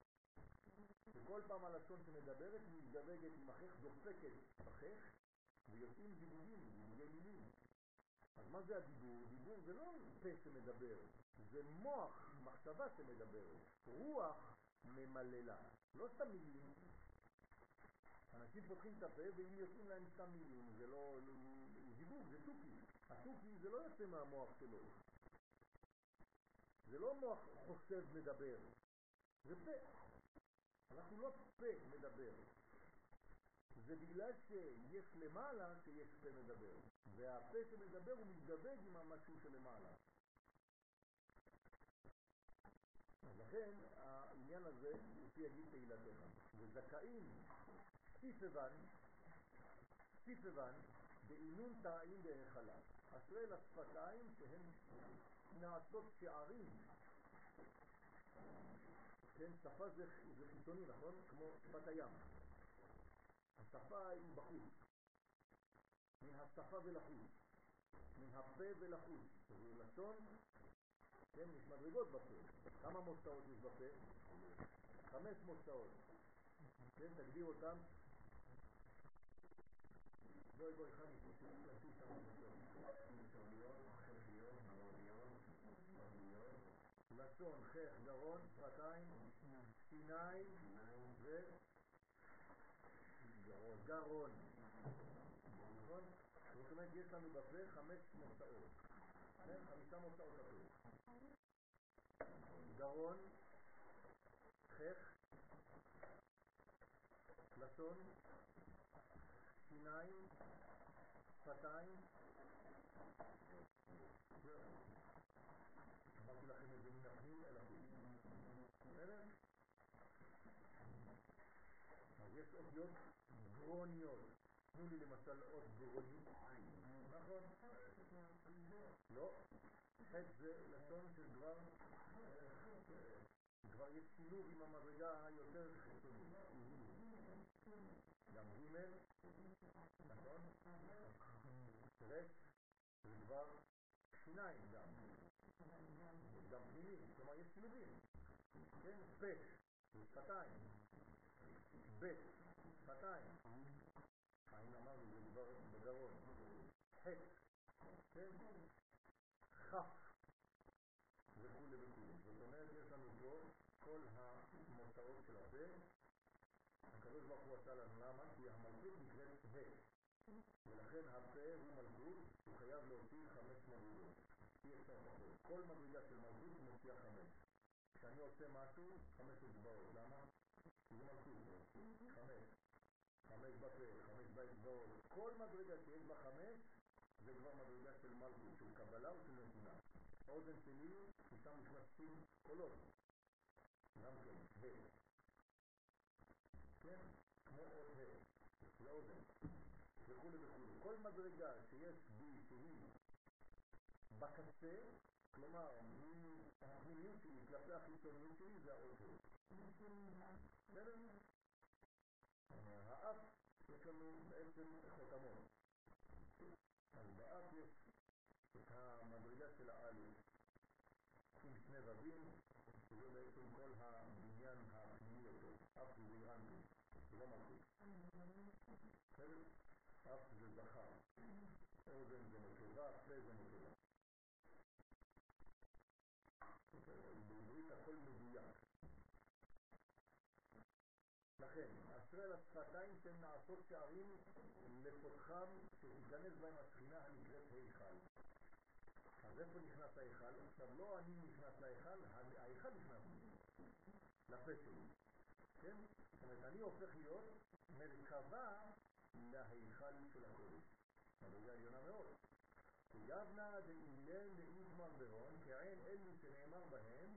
וכל פעם הלשון שמדברת מזדווגת עם החך, דופקת בחך, ויוצאים זיווגים, זיווגי מילים. אז מה זה הדיבור? דיבור זה לא פה שמדבר, זה מוח, מחשבה שמדברת. רוח ממללה, לא סתם מילים. אנשים פותחים את הפה ואם יוצאים להם סתם מילים, זה לא... דיבור, זה תוכי. התוכי זה לא יוצא מהמוח שלו. זה לא מוח חושב מדבר, זה פה. אנחנו לא פה מדבר. זה בגלל שיש למעלה שיש פה מדבר, והפה שמדבר הוא מתדבק עם המשהו שלמעלה. לכן העניין הזה, לפי יגיד תהילתך, וזכאים סיפבן, סיפבן, בעינון תרעים בהיכלה, אשרי לשפתיים שהן נעשות שערים. כן, שפה זה, זה חיצוני, נכון? כמו שפת הים. השפה היא בחוץ, מן השפה ולחוץ, מן הפה ולחוץ, זה לשון, כן, יש מדרגות בפה. כמה מוצאות יש בפה? חמש מוצאות. כן, תגדיר אותם. בואי חני, תעשי כמה מוצאות. לשון, חך, גרון, שפתיים, שיניים ו... גרון. נכון? זאת אומרת, יש לנו בפה חמש מוצאות. כן? חמישה מוצאות הפה. גרון, חך, לשון, שיניים, שפתיים. אמרתי לכם את זה מן הפנים אל. בסדר? אז יש אותיות גרוניות, תנו לי למשל אות גרונית, נכון? לא, חטא זה לשון של כבר, כבר יש שילוב עם המדרגה היותר חיצונית. גם ג', נכון? רש זה כבר שיניים גם, גם פנימי, כלומר יש שילובים, כן? זה שפתיים, בית, שפתיים, האם אמרנו זה כבר בגרון, חטא, כן? כף וכולי וכולי. זאת אומרת, יש לנו פה כל המוצאות של הפה. הקדוש ברוך הוא עשה לנו למה? כי המלכות נקראת ה' ולכן הפה הוא מלכות, הוא חייב להוציא חמש מדרגות. אי אפשר פחות. כל מדרגה של מלכות מוציאה חמש. כשאני עושה משהו, חמש אצבעות. למה? כי זה מלכות. חמש. חמש בפה, חמש באצבעות. כל מדרגה שיש בה חמש, זה כבר מדרגה של מלכות, של קבלה או של נתינה. האוזן שלי, ששם נכנסים קולות. גם כן, ה'. אות ה', לאוזן. וכולי וכולי. כל מדרגה שיש בי שהיא בקצה, כלומר, הפנימיות שלי כלפי החיצוניות שלי זה האות ה'. בסדר? האף יש לנו בעצם חותמות. אז באף יש את המדרגה של האלף עם שני רבים, שזה בעצם כל הבניין הפנימי יותר, אף זה לא מלכות. בסדר? אף זה זכר, אוזן זה נקבה, פה זה נקבה. בעברית הכל מדויק. לכן, אשרי לשפתיים שהן נעשות שערים לפותחם, שתיכנס בהם השכינה הנקראת היכל. אז איפה נכנס ההיכל? עכשיו לא אני נכנס להיכל, ההיכל נכנס לפה שלי. כן? זאת אומרת, אני הופך להיות מרכבה להיכל של הקודש. מדרגה עליונה מאוד. יבנה דאילן דאיתמר בהון, כעין אלו שנאמר בהם,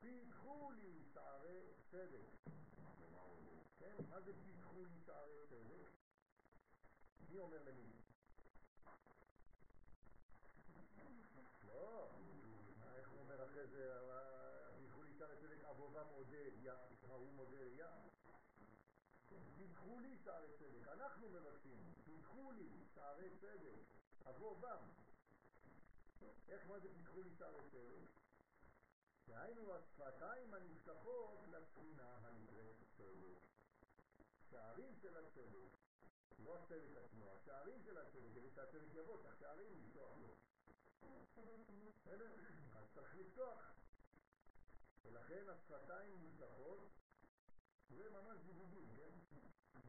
פיתחו לי שערי צדק. כן? מה זה פיתחו לי שערי צדק? מי אומר למי? לא, איך הוא אומר אחרי זה, פיתחו לי שערי צדק, אבובם עודד, יא, ההוא מודה יא. פיתחו לי שערי צדק, אנחנו מבקשים, פיתחו לי שערי צדק, אבובם. איך מה זה פיתחו לי שערי צדק? דהיינו השפתיים הנפתחות לשכינה הנקראת צדק. שערים של הצדק, לא הצדק עצמו, השערים של הצדק, כדי שהצדק יבוא, צריך שערים לפתוח לו. בסדר? אז צריך לפתוח. ולכן השפתיים נפתחות, זה ממש זיווגים, כן?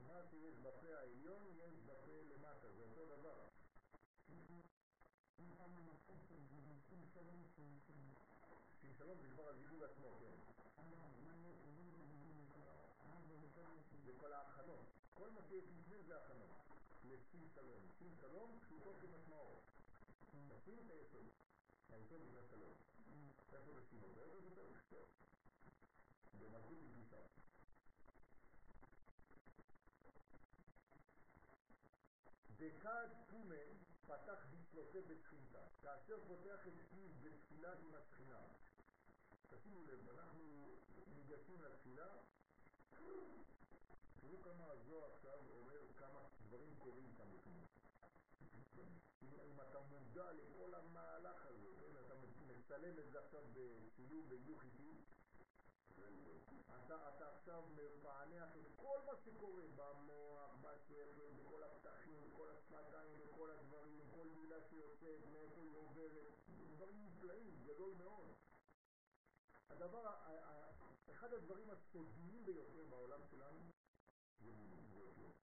מה שיש בפה העליון יש בפה למטה, זה אותו דבר. שים שלום זה כבר הזיווג עצמו, כן. זה כל ההכנות. כל מה שיש לפני זה הכנות. לשים שלום. שים שלום פשוטו כמשמעו. נשים את היסוד. היסוד זה שלום. איפה תשים אותו? איפה זה דקד פומה פתח בצלותי בתחינתה, כאשר פותח את פיו בתפילה עם התחינה. תשימו לב, אנחנו ניגשים לתפילה, תראו כמה הזוהר עכשיו אומר כמה דברים קורים כאן בפנים. אם אתה מודע לכל המהלך הזה, כן, אתה מצלם את זה עכשיו בצילום בידוך איתי, אתה, אתה עכשיו מפענח את כל מה שקורה במוח, בשכל, בכל הפתחים, בכל השפתיים, בכל הדברים, כל מילה שיוצאת, מאיפה היא עוברת, דברים נפלאים, גדול מאוד. הדבר, אחד הדברים הסודיים ביותר בעולם שלנו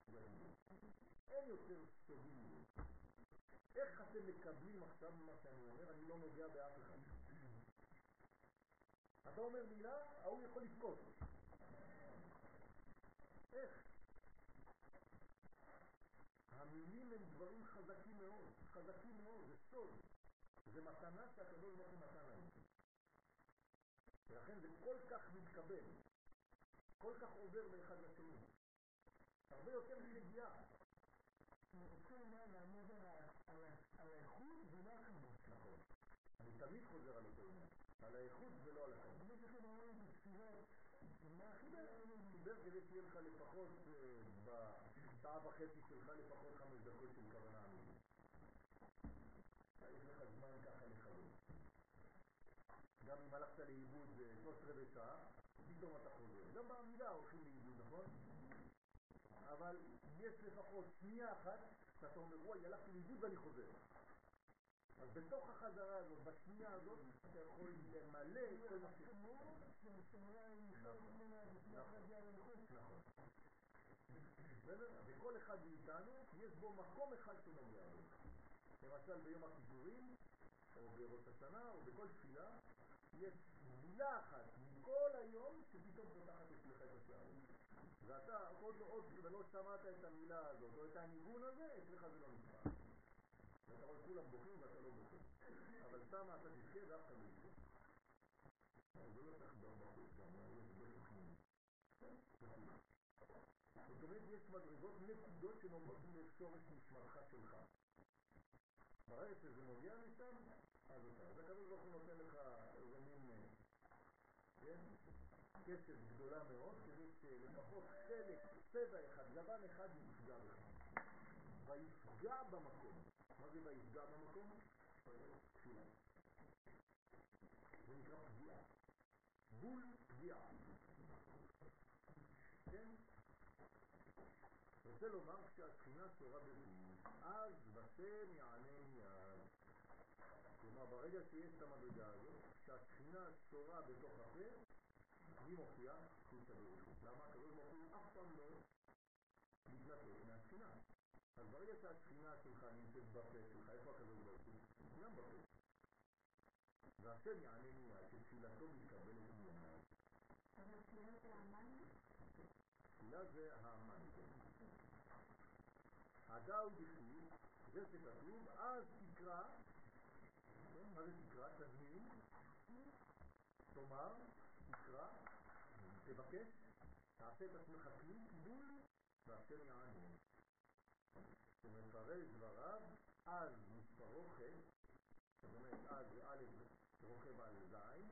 זה המילים. אין יותר סודי מילים. איך אתם מקבלים עכשיו מה שאני אומר? אני לא נוגע באף אחד. אתה אומר מילה, ההוא יכול לבכות. איך? המילים הם דברים חזקים מאוד, חזקים מאוד, זה סוד. זה מתנה שהקדוש ברוך הוא נתן לנו. ולכן זה כל כך מתקבל, כל כך עובר מאחד לשני. הרבה יותר מנגיעה. רוצה אולי לעמוד על האיכות ולא הכמות. נכון. אני תמיד חוזר על אותו עניין, על האיכות ולא על הכמות. כמו שכן אמרנו חיבר כדי שיהיה לך לפחות אה, בשעה וחצי שלך לפחות חמש דקות של כוונה אמיתית. יש לך זמן ככה לחבר. גם אם הלכת לאיבוד אה, שלושת רבעי שעה, פתאום אתה חוזר. גם בעמידה הולכים לאיבוד, נכון? אבל יש לפחות שנייה אחת שאתה אומר, וואי, הלכתי לאיבוד ואני חוזר. אז בתוך החזרה הזאת, בשנייה הזאת, אתה יכול למלא את כל מה ש... נכון. וכל אחד מאיתנו, יש בו מקום אחד שמגיע לו. למשל ביום הכיפורים, או בראש השנה, או בכל תפילה, יש מילה אחת מכל היום שפתאום פותחת אצלך את השערים. ואתה לא, עוד ולא שמעת את המילה הזאת, או את הניגון הזה, אצלך זה לא נשמע. רואה כולם בוכים ואתה לא בוכה. אבל שמה אתה תזכה דווקא מזה. זה לא צריך דבר בחוץ, גם יש בטוחים. זאת אומרת, יש מדרגות נקודות שנוגעות לשורש נשמתך שלך. ברגע שזה מגיע משם, אז אתה. אז הקדוש ברוך הוא נותן לך איזה מין, כן, קשב גדולה מאוד, כדי שלפחות חלק, צבע אחד, לבן אחד יפגע בך. ויפגע במקום. מה זה ויפגע במקום? זה נקרא פגיעה. בול פגיעה. כן? רוצה לומר שהשכינה שורה בפנים, אז בשם יענה מיד. כלומר, ברגע שיש את המדרגה הזאת, שהשכינה שורה בתוך הפה, מי מופיע? חוץ הבריאות. למה? הקדוש ברוך הוא אף פעם לא מתנתק מהשכינה. אז ברגע שהשכינה שלך נמצאת בפה שלך, איפה הקדוש ברוך הוא? גם בפה. והשם יענה מיד, שתפילתו מתקבלת מיד. אבל תפילה זה המן? תפילה זה האמן. הדאו דכתיב, זה שכתוב, אז תקרא, מה זה תקרא? תזמין, תאמר, תקרא, תבקש, תעשה את עצמך כלי והשם יענה. שמפרש דבריו, אז מספרו חטא, זאת אומרת, אז זה א' שרוכב על זין,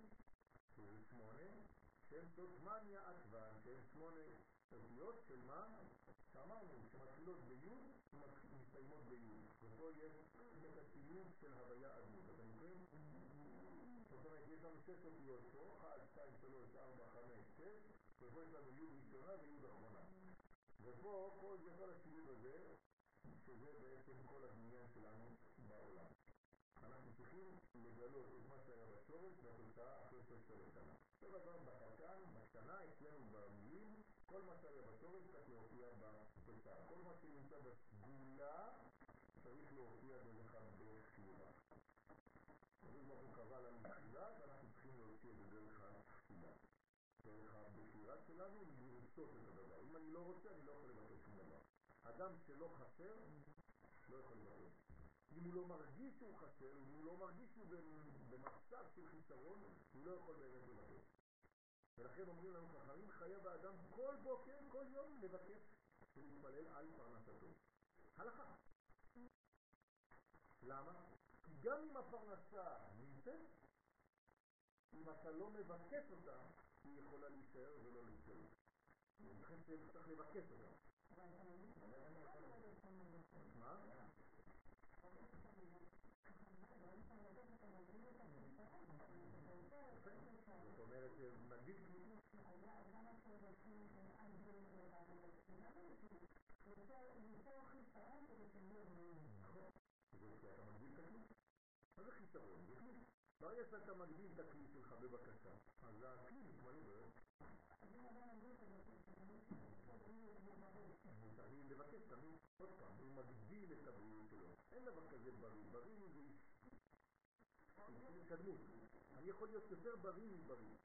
שזה שמונה, שהן סוטמניה עטבן, שהן שמונה אותיות של מה? שאמרנו, שמתחילות ביוד ומסתיימות ביוד. ופה יש את השילוב של הוויה אדמות. אתם זוכרים? זאת אומרת, יש לנו שש אותיות פה, 1, 2, 3, 4, 5, 6, ופה יש לנו יוד ראשונה ויוד אחרונה. ופה כל זה כל השילוב הזה, שזה בעצם כל הבניין שלנו בעולם. אנחנו צריכים לגלות את מה שהיה בשורש והתוצאה אחרי שש עשרה שנה. אותו דבר בחתן, בשנה, אצלנו במילים, כל מה שהיה בשורש צריך להופיע בתוצאה. כל מה שנמצא בסגולה צריך להופיע דרך הבחירה. הקדוש ברוך הוא קבע לנו תחילה ואנחנו צריכים להוציא את זה דרך התפילה. דרך הבחירה שלנו לרצות את הדבר. אם אני לא רוצה, אני לא יכול לבטל שום דבר. אדם שלא חסר, לא יכול לבטל. אם הוא לא מרגיש שהוא חסר, אם הוא לא מרגיש שהוא במצב של חיסרון, הוא לא יכול באמת לבטל. ולכן אומרים לנו חכמים, חייב האדם כל בוקר, כל יום, לבקש ולהתפלל על פרנסתו. הלכה. למה? כי גם אם הפרנסה נמצאת, אם אתה לא מבקש אותה, היא יכולה להישאר ולא להתגלות. לכן צריך לבקש אותה. מה? זאת אומרת, הכלי? מה זה חיסרון? זה כלי. ברגע שאתה מגדיל את הכלי שלך בבקשה, אז הכלי מתמלא בערך. מותרים לבקש תמיד, עוד פעם, הוא מגדיל את הבריאות שלו. אין דבר כזה בריא, בריא זה התקדמות. אני יכול להיות יותר בריא מבריא.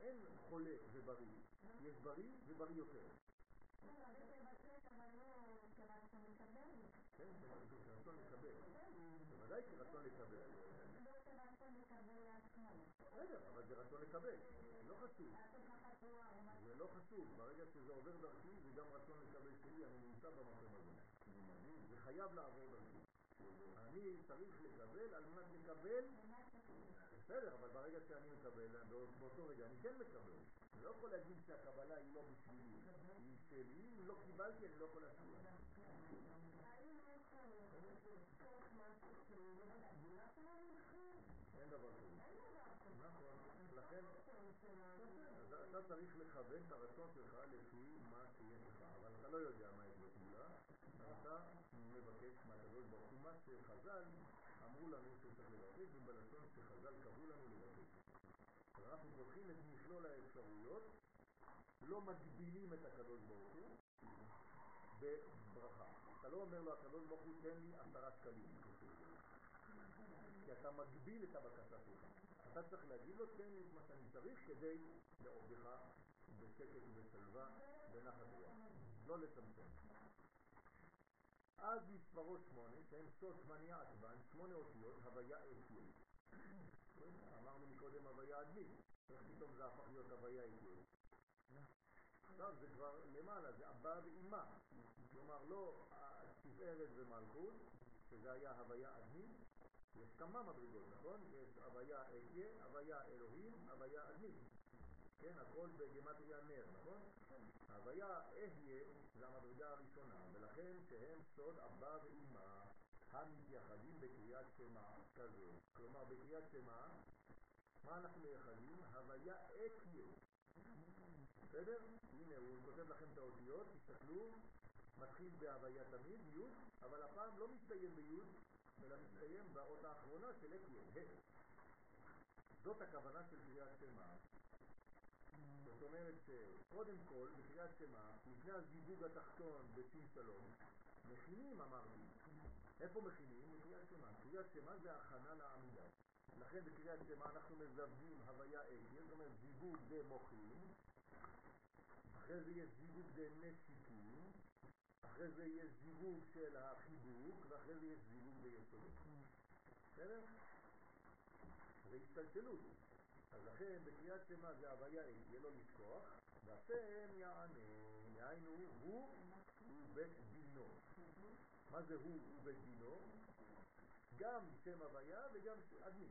אין חולה ובריא, יש בריא ובריא יותר. כן, כרצון לקבל. בוודאי כרצון לקבל. בסדר, אבל זה רצון לקבל, לא חשוב. זה לא חשוב, ברגע שזה עובר דרכי זה גם רצון לקבל שלי, אני נמצא במקום הזה. זה חייב לעבור דרכי. אני צריך לקבל על מנת לקבל בסדר, אבל ברגע שאני מקבל, באותו רגע אני כן מקבל. אני לא יכול להגיד שהקבלה היא לא בשבילי, היא שלי, אם לא קיבלתי אני לא יכול להשאיר. אין דבר כזה. נכון, לכן אתה צריך לכוון את הרצון שלך לפי מה שיש לך, אבל אתה לא יודע מה יש בתמונה, אתה מבקש מהקדוש ברוך הוא מה שחז"ל אמרו לנו שצריך לבקש, ובלשון שחז"ל קבעו לנו לבקש. אנחנו פותחים את מכלול האפשרויות, לא מגבילים את הקדוש ברוך הוא בברכה. אתה לא אומר לו, הקדוש ברוך הוא תן לי עשרה שקלים. כי אתה מגביל את הבקשה שלך. אתה צריך להגיד לו, תן לי את מה שאני צריך כדי לעובדך בשקט ובשלווה, בנחת רוח. לא לצמצם. אז מספרו שמונה, שהם סוד מניה עצבן, שמונה אותיות, הוויה אתיופית. אמרנו מקודם הוויה אדמית, איך פתאום זה הפך להיות הוויה אתיופית? עכשיו זה כבר למעלה, זה אבא ואימה. כלומר, לא תפארת ומלכות, שזה היה הוויה אדמית, יש כמה מדרגות, נכון? יש הוויה אתיה, הוויה אלוהים, הוויה אדמית. כן, הכל בגמטריה נר, נכון? ההוויה אהיה זה המדרגה הראשונה, ולכן שהם סוד אבא ואימה המתייחדים בקריאת שמע כזו. כלומר, בקריאת שמע, מה אנחנו מייחדים? הוויה אתיה. בסדר? הנה, הוא כותב לכם את האותיות, תסתכלו, מתחיל בהוויה תמיד, י', אבל הפעם לא מסתיים בי', אלא מסתיים באות האחרונה של אתיה, ה'. זאת הכוונה של קריאת שמע. זאת אומרת שקודם כל, בקריאת שמע, לפני הזיווג התחתון בשין שלום, מכינים אמרתי. איפה מכינים? בקריאת שמע. קריאת שמע זה הכנה לעמידה. לכן בקריאת שמע אנחנו מזווגים הוויה אגי, זאת אומרת זיווג זה מוחים, אחרי זה יש זיווג זה אחרי זה יש זיווג של החיבוק, ואחרי זה יש זיווג ביסודות. בסדר? זה השתלשלות. אז לכן בקריאת שמע זה הוויה יהיה לו לשכוח, והשם יענה, יענו הוא ובית דינו. מה זה הוא ובית דינו? גם שם הוויה וגם אדמי.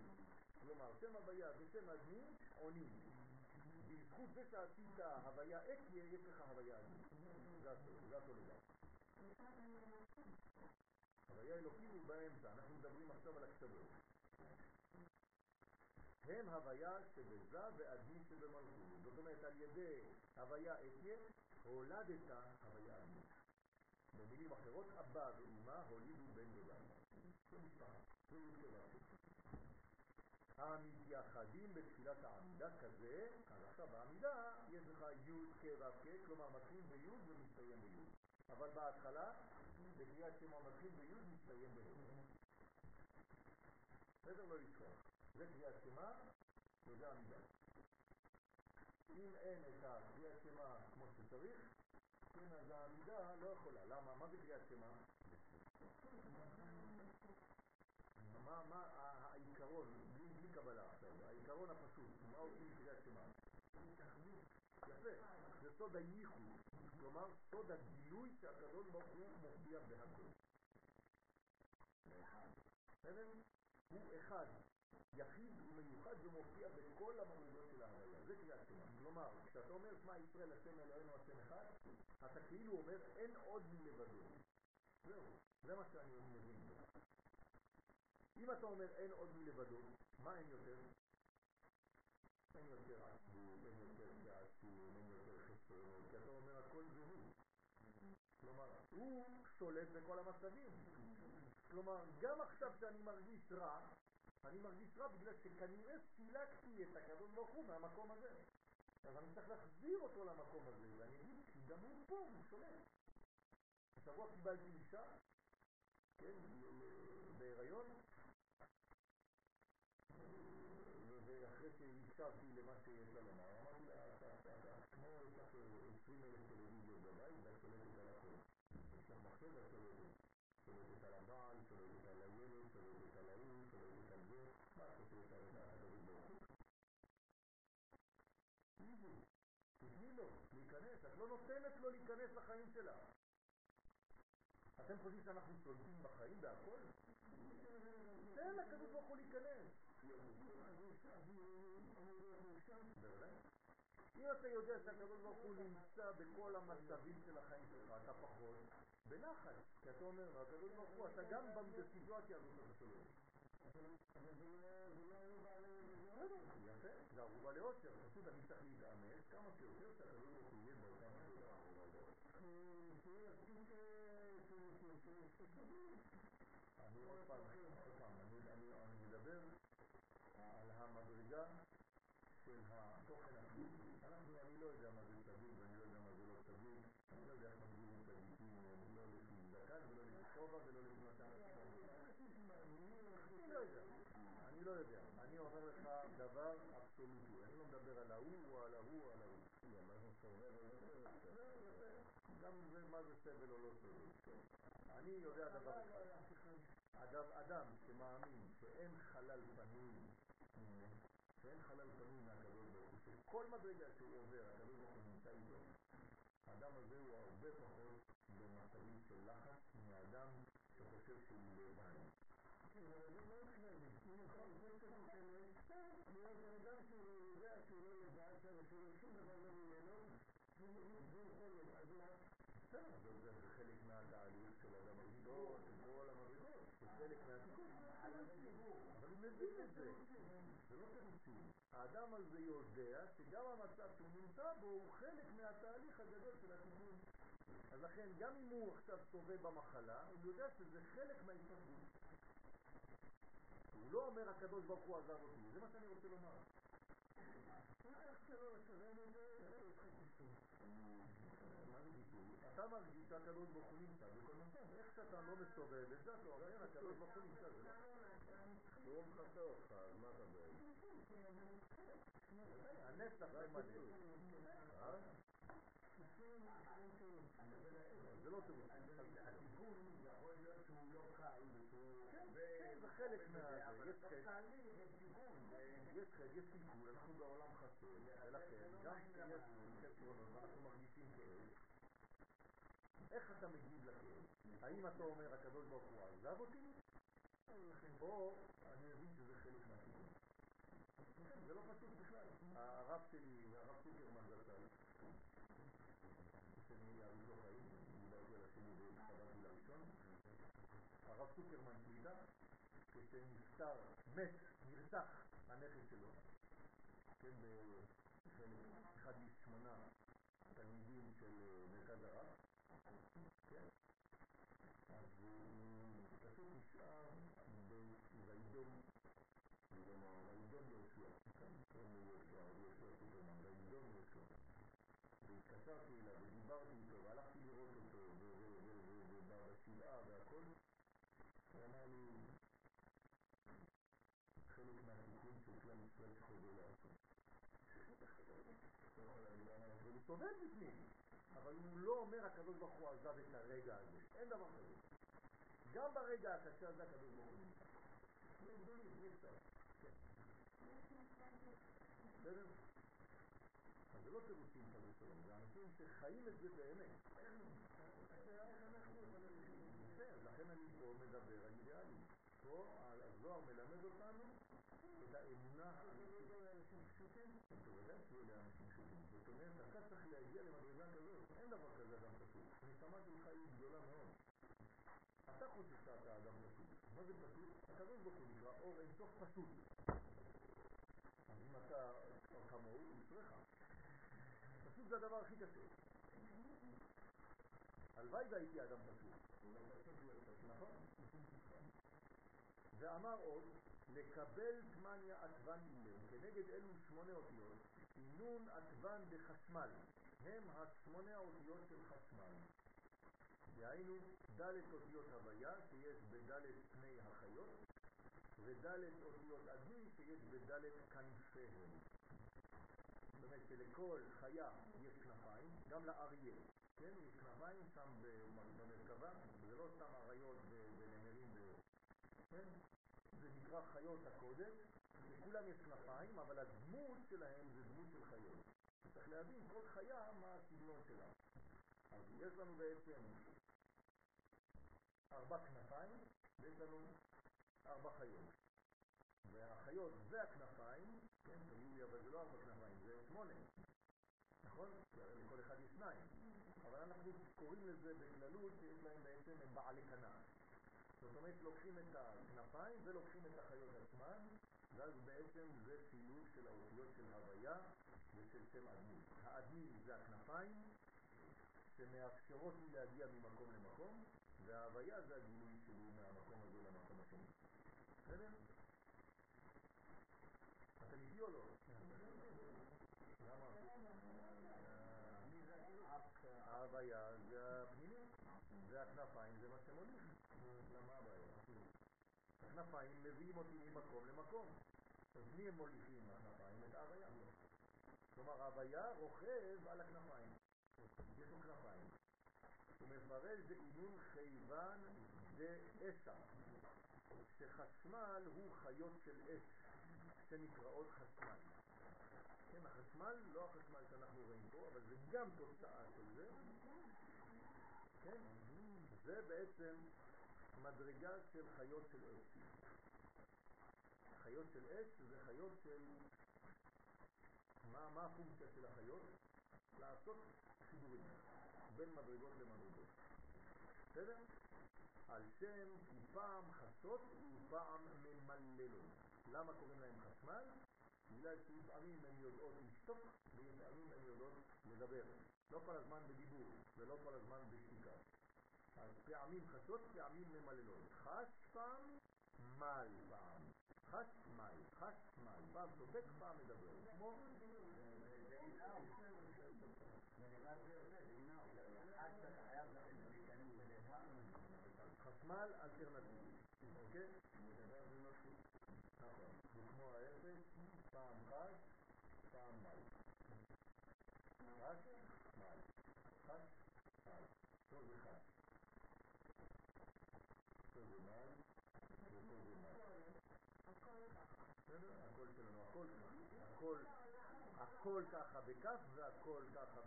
כלומר, שם הוויה ושם אדמי עונים. בזכות זה שעשית הוויה אקיה, יש לך הוויה אדמי. זה הסוד, הוויה אלוקים הוא באמצע, אנחנו מדברים עכשיו על הקצוות. הם הוויה שבזה ואדמי שבמלכות. זאת אומרת, על ידי הוויה אתיה, הולדת הוויה אדמי. במילים אחרות, אבא ואמא הולידו בן ובת. המתייחדים בתפילת העמידה כזה, אז עכשיו בעמידה יש לך י' כ' ו' כ', כלומר מתחיל בי' ומסתיים בי'. אבל בהתחלה, בקריאת שמע מתחיל בי' ומסתיים בי'. בסדר? לא לשכוח. זה קריאת שמע וזה עמידה. אם אין את הקריאת שמע כמו שצריך, כן, אז העמידה לא יכולה. למה? מה זה קריאת שמע? מה, מה העיקרון, בלי קבלה עכשיו, העיקרון הפשוט, מה עושים בקריאת שמע? יפה, זה סוד הייחוד, כלומר סוד הגילוי שהקדוש ברוך הוא מופיע בהכל. בסדר? הוא אחד, יחיד ומיוחד ומופיע בכל המדרגות של ההוויה. זה קריאת שמע. כלומר, כשאתה אומר שמע ישראל השם אלוהינו השם אחד, אתה כאילו אומר אין עוד מלבדו. זהו, זה מה שאני מבין. אם אתה אומר אין עוד מלבדו, מה אין יותר? אין יותר עצבות, אין יותר כעסים, אין יותר חסרונות, כי אתה אומר הכל זה הוא. כלומר, הוא שולט בכל המצבים. כלומר, גם עכשיו שאני מרגיש רע, אני מרגיש רע בגלל שכנראה סילקתי את הקדוש ברוך הוא מהמקום הזה. אז אני צריך להחזיר אותו למקום הזה, ואני אגיד, כי גם הוא פה, הוא שולט. השבוע קיבלתי אישה, כן, בהיריון, ואחרי שהקשבתי למה שיש לה לומר, אמרתי לה, כמו יש לך 20 אלף טלוויזיות בבית, ואת שולטת על הכל. יש לך מחשב ואת שולטת. שולטת על הבעל, שולטת על הילד, שולטת על ההוא, שולטת על זה, מה את שולטת על הדוד ברוך הוא? איזי, תתני לו להיכנס, את לא נותנת לו להיכנס לחיים. את אתם חושבים שאנחנו שולטים בחיים בהכל? תן לקדוש ברוך הוא להיכנס. אם אתה יודע שהקדוש ברוך הוא נמצא בכל המצבים של החיים שלך, אתה פחות בנחת. כי אתה אומר לו, הקדוש ברוך הוא, אתה גם בסיטואציה הזאת אתה. יפה, זה ערובה לאושר, פשוט אני צריך להתאמץ כמה שיותר שהקדוש ברוך הוא יהיה באותה מדרגה. אני עוד פעם, אני מדבר על המדרגה של התוכן הפנימי. אנחנו, אני לא יודע מה זה צדיק ואני לא יודע מה זה לא צדיק, אני לא יודע איך מגדירים אני לא לפי זקן ולא לפי כובע ולא לפי מתן אני לא אני לא יודע. אני אומר לך דבר אבסולוטי, אני לא מדבר על ההוא או על ההוא או על ההוא. גם זה מה זה סבל או לא סבל. אני יודע דבר אחד. אדם שמאמין שאין חלל פנוי ממנו, שאין חלל פנוי מהקדוש ברוך הוא, שכל מדרגה שהוא עובר, הקדוש ברוך הוא נמצא איתו. האדם הזה הוא הרבה פחות במצבים של לחץ מאדם שחושב שהוא לבד. זה חלק מהתהליך של אדם של כל המדרגות, זה חלק מהתיקון. מבין את זה, זה לא תירוצים. האדם הזה יודע שגם המצב שהוא נמצא בו הוא חלק מהתהליך הגדול של התיקון. אז לכן, גם אם הוא עכשיו סובל במחלה, הוא יודע שזה חלק מההתפתחות. הוא לא אומר הקדוש ברוך הוא עזב אותי, זה מה שאני רוצה לומר. אתה מרגיש שהקדוש ברוך הוא נמצא בכל מקום. איך שאתה לא מסובב את זה, אתה אומר, הקדוש ברוך הוא נמצא. הוא מכסה אותך, אז מה אתה דואג? הנצח זה מדהים. זה לא תירוץ. התיקון יכול להיות שהוא לא קל, זה חלק מה... יש חטא, יש סיכול, אנחנו בעולם חסר, ולכן גם כשיש חסרונות ואנחנו מרגישים כאב, איך אתה מגיב לכאב? האם אתה אומר הקדוש ברוך הוא עזב אותי? או אני מבין שזה חלק מהתיקון. זה לא פשוט בכלל. הרב שלי, הרב צוקרמן זצ"ל, שאני אריזו חיים, דיברתי על השני והתחברתי לראשון, הרב צוקרמן שליטה, כשנפטר, מת, נרצח הנכד שלו, כן, באחד משמונה תלמידים של מרכז הרב, כן, אז הוא פשוט נשאר והתקשרתי אליו ודיברתי איתו והלכתי לראות אותו ובשבעה והכל, הוא אמר לי, חלק מהתיקון של כלל ישראל שחוזר לעצמו. והוא סובל בפנים, אבל הוא לא אומר הקדוש ברוך הוא עזב את הרגע הזה, אין דבר כזה. גם ברגע הקשה הזה הקדוש ברוך הוא זה לא תירוצים חס ושלום, זה אנשים שחיים את זה באמת. לכן אני פה מדבר על אידיאלים. פה הזוהר מלמד אותנו את האמונה. בוודאי. זאת אומרת, אתה צריך להגיע למדרגה כזאת. אין דבר כזה אדם פשוט. אני שמעתי לך היא גדולה מאוד. אתה חושב שאתה אדם פשוט. מה זה פשוט? הקדוש ברוך הוא נקרא אור אין סוף פשוט. אז אם אתה כמוהו, הוא יצריך. פשוט זה הדבר הכי קשה. הלוואי והייתי אדם פשוט. נכון? ואמר עוד, לקבל תמניה עטבן אילם, כנגד אלו שמונה אותיות, סינון עטבן בחשמל, הם השמונה האותיות של חשמל. דהיינו, ד' אותיות הוויה, שיש בד' פני החיות, וד' אותיות אדמי, שיש בד' כנפיהם. זאת אומרת שלכל חיה יש כנפיים, גם לאריה, כן? יש כנפיים שם במרכבה, זה לא סתם אריות ונמרים, כן? זה נקרא חיות הקודש, לכולם יש כנפיים, אבל הדמות שלהם זה דמות של חיות. צריך להבין כל חיה מה הסגנון שלה. אז יש לנו בעצם ארבע כנפיים, ויש לנו ארבע חיות. והחיות והכנפיים, כן, תגידו לי, אבל זה לא ארבע כנפיים, זה שמונה. נכון? לכל אחד יש שניים. אבל אנחנו קוראים לזה בכללות שיש להם בעצם הם בעלי כנף. זאת אומרת, לוקחים את הכנפיים ולוקחים את החיות עצמן, ואז בעצם זה שילוב של האותיות של הוויה ושל שם אדמי. האדמי זה הכנפיים, שמאפשרות לי להגיע ממקום למקום, וההוויה זה הגילוי שלי מהמקום הזה למקום השני. בסדר? אתם איתי או לא? למה? ההוויה זה הפנימיות, זה הכנפיים, זה מה שמוליך. למה הבעיה? הכנפיים מביאים אותי ממקום למקום. אז מי הם מוליכים הכנפיים? את ההוויה. כלומר, ההוויה רוכב על הכנפיים. יש לו כנפיים. מפרש בעינון חייבן דאסה, שחשמל הוא חיות של אש, שנקראות חשמל. כן, החשמל, לא החשמל שאנחנו רואים פה, אבל זה גם תוצאה של זה. כן, זה בעצם מדרגה של חיות של אש. חיות של אש זה חיות של... מה, מה הפונקציה של החיות? לעשות חיבורים בין מדרגות למדרגות. בסדר? על שם כי פעם חסות ופעם ממללות. למה קוראים להם חשמל? בגלל שלפעמים הן יודעות לשתוק ולפעמים הן יודעות לדבר. לא כל הזמן בדיבור ולא כל הזמן בשתיקה. אז פעמים חסות, פעמים ממללות. חש פעם, מל פעם. חש מל, חש מל. פעם שותק, פעם מדבר. כמו... חשמל אלטרנטיבי, אוקיי? זה כמו האפס, פעם חש, פעם מל. חש, מל. חש, מל. פה זה חש. פה. בסדר? הכל שלנו, הכל. הכל, ככה בכף והכל ככה.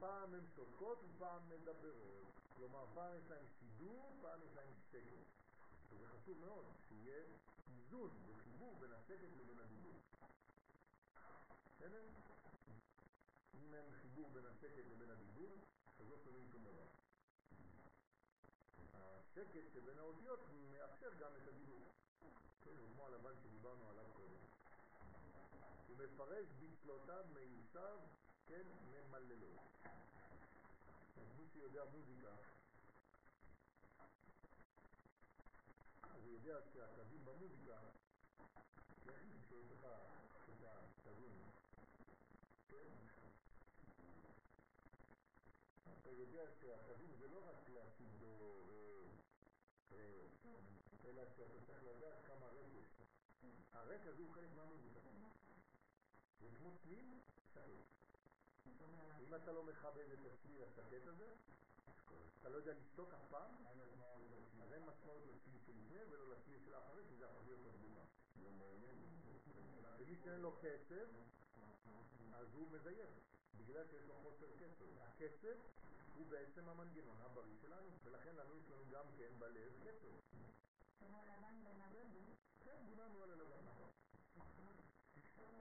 פעם הן שותקות ופעם מדברות. כלומר, פעם יש להן שידור, פעם יש להן שקט. וזה חשוב מאוד, שיהיה איזון וחיבור בין השקט לבין הדיבור. בסדר? אם אין חיבור בין השקט לבין הדיבור, אז לא שומעים שום דבר. השקט שבין האותיות מאפשר גם את הדיבור. כן, כמו הלבן שדיברנו עליו קודם. הוא מפרש מיוסב, כן, ממללות. אז מי שיודע מוזיקה, אז הוא יודע שהקווים במוזיקה, כן, כשיש לך את הקווים, כן, אתה יודע שהקווים זה לא רק להשיג דו אלא שאתה צריך לדעת כמה רקע. הרקע הזה הוא חלק מהמוזיקה. זה צליל שקט. אם אתה לא מכבד את הצליל השקט הזה, אתה לא יודע לשתוק אף פעם, אז אין משמעות לצליל שלפני ולא לצליל של האחרי, כי זה הפך להיות מדבומה. ומי שאין לו קצב, אז הוא מזייף, בגלל שיש לו חוסר קצב. הקצב הוא בעצם המנגנון הבריא שלנו, ולכן לנו יש לנו גם כן בלב קצב. כן, דיברנו על הלבן, נכון. כן,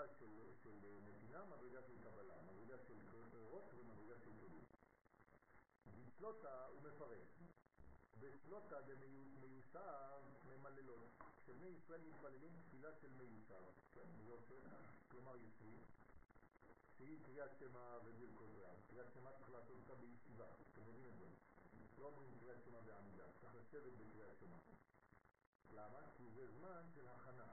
מדרגה של נתינה, מדרגה של קבלה, מדרגה של ברירות ומדרגה של כלים. בצלותה הוא מפרש. בסלוטה דמיוסר ממללות. כשבני ישראל מתפללים תפילה של מיוסר, כן, מיוסר, כלומר יסרי, שהיא קריאת שמע וברכות רעם. קריאת שמע צריך לעשות אותה בישיבה, אתם יודעים את זה. לא אומרים קריאת שמע בעמידה, צריך לשבת בקריאת שמע. למה? כי זה זמן של הכנה.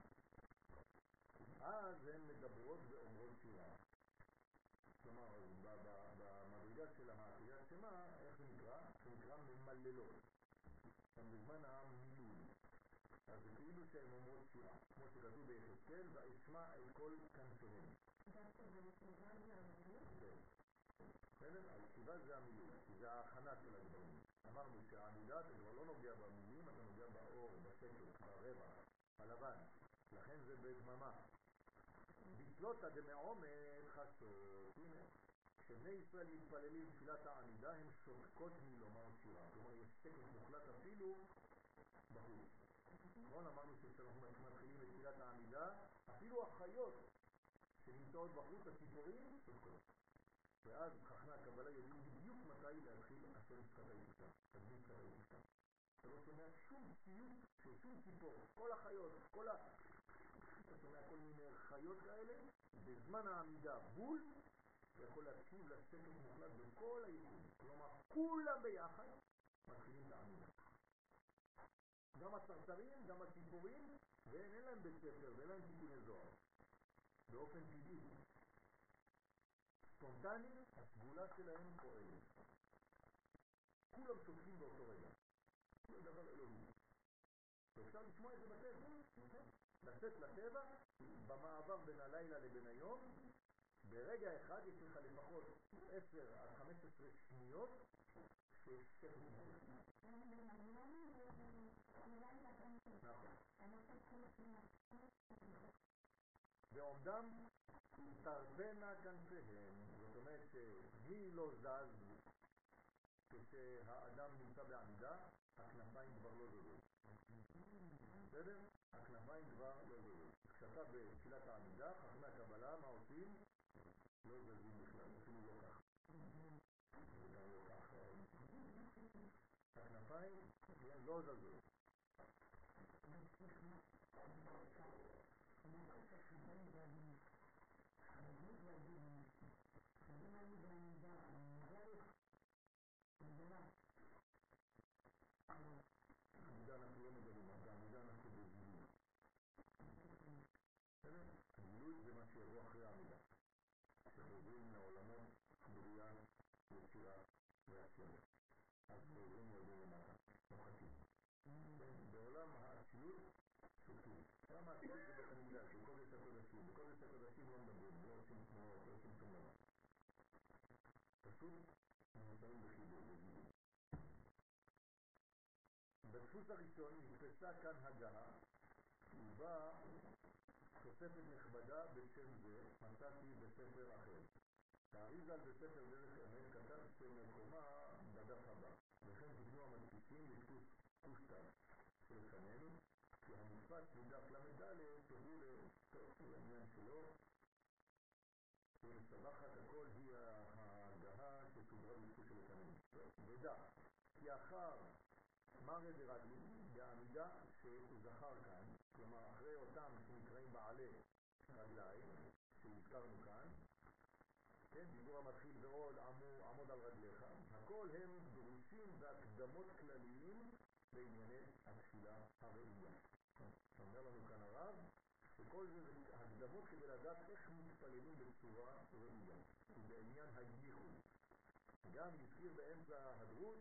אז הן מדברות ואומרות שירה. כלומר, במדרגה של הקריאת שמע, איך זה נקרא? זה נקרא ממללות. בזמן המילוי. אז זה כאילו שהן אומרות שירה, כמו שכתוב ביחזקאל, ואשמע את כל כנפיהם. בסדר? הכתיבה זה המילוי, זה ההכנה של הדברים. אמרנו שהעמידה אתה כבר לא נוגע במילים, אתה נוגע באור, בשקט, ברווח, בלבן. לכן זה בדממה. בתלותא דמעומד חסות. הנה, כשבני ישראל מתפללים תפילת העמידה, הם שותקות מלומר שירה. כלומר, יש שקט מוחלט אפילו בחוץ. נכון? אמרנו שכשאנחנו מתחילים את תפילת העמידה, אפילו החיות שנמצאות בחוץ, הציפורים, שותקות. ואז חכמי הקבלה יודעים בדיוק מתי להתחיל השם שפת היציאה, תדמית שפת היציאה. אתה לא שומע שום ציוט של שום ציפור, כל החיות, כל ה... אתה שומע כל מיני חיות כאלה, בזמן העמידה בול, אתה יכול להקשיב לשקט מוחלט בכל היקום. כלומר, כולם ביחד מתחילים את העמידה. גם הצרצרים, גם הציפורים, ואין להם בית ספר ואין להם תיקוני זוהר. באופן טבעי. ספונטני, הסגולה שלהם פועלת. כולם שותקים באותו רגע. זה דבר אלוהי. ואפשר לשמוע את זה בטבע. לצאת לטבע, במעבר בין הלילה לבין היום, ברגע אחד יש לך לפחות 10 עד 15 שניות שיש שקט ועומדם תרבנה כנפיהם, זאת אומרת שמי לא זז כשהאדם נמצא בעמידה, הכנפיים כבר לא זזות. בסדר? הכנפיים כבר לא זזות. כשאתה בתחילת העמידה, חכמי הקבלה, מה עושים? לא זזים בכלל, אפילו לא ככה. וגם לא ככה. הכנפיים לא זזות. עמידה אנחנו לא מגלים, בעמידה אנחנו בזילות. בסדר? גילוי זה מה שיבוא אחרי העמידה. כשחוזרים לעולמות בריאה, יצירה והצלחה. אז חוזרים יורדים למטה, נוחתים. בעולם האצילות שותקים. למה האצילות זה בית המקדש, זה קודש הקודשים. בקודש הקודשים לא מדברים, לא עושים תנועות, לא עושים שום דבר. פשוט נמצאים בחיבור. בדפוס הראשון נתפסה כאן הגה, ובה תוספת נכבדה בשם זה מצאתי בספר אחר. האריזל בספר דרך אמת כתב שמקומה בדף הבא, וכן תקנו המדפיסים לדפוס שלפנינו, המודפס מדף ל"ד תוכלו לעניין שלו, ומסבכת הכל היא ההגהה שסודרה בדפוס שלפנינו. ודע, כי אחר מרא דרגלין, בעמידה שהוא זכר כאן, כלומר אחרי אותם שנקראים בעלי רגליים, שהזכרנו כאן, כן, דיבור המתחיל ועוד עמו, עמוד על רגליך, הכל הם דרושים והקדמות כלליים בענייני התפילה הראויה. אומר לנו כאן הרב, שכל זה זה הקדמות כדי לדעת איך מתפללים בצורה ראויה, ובעניין הייחוד. גם הזכיר באמצע הדרוש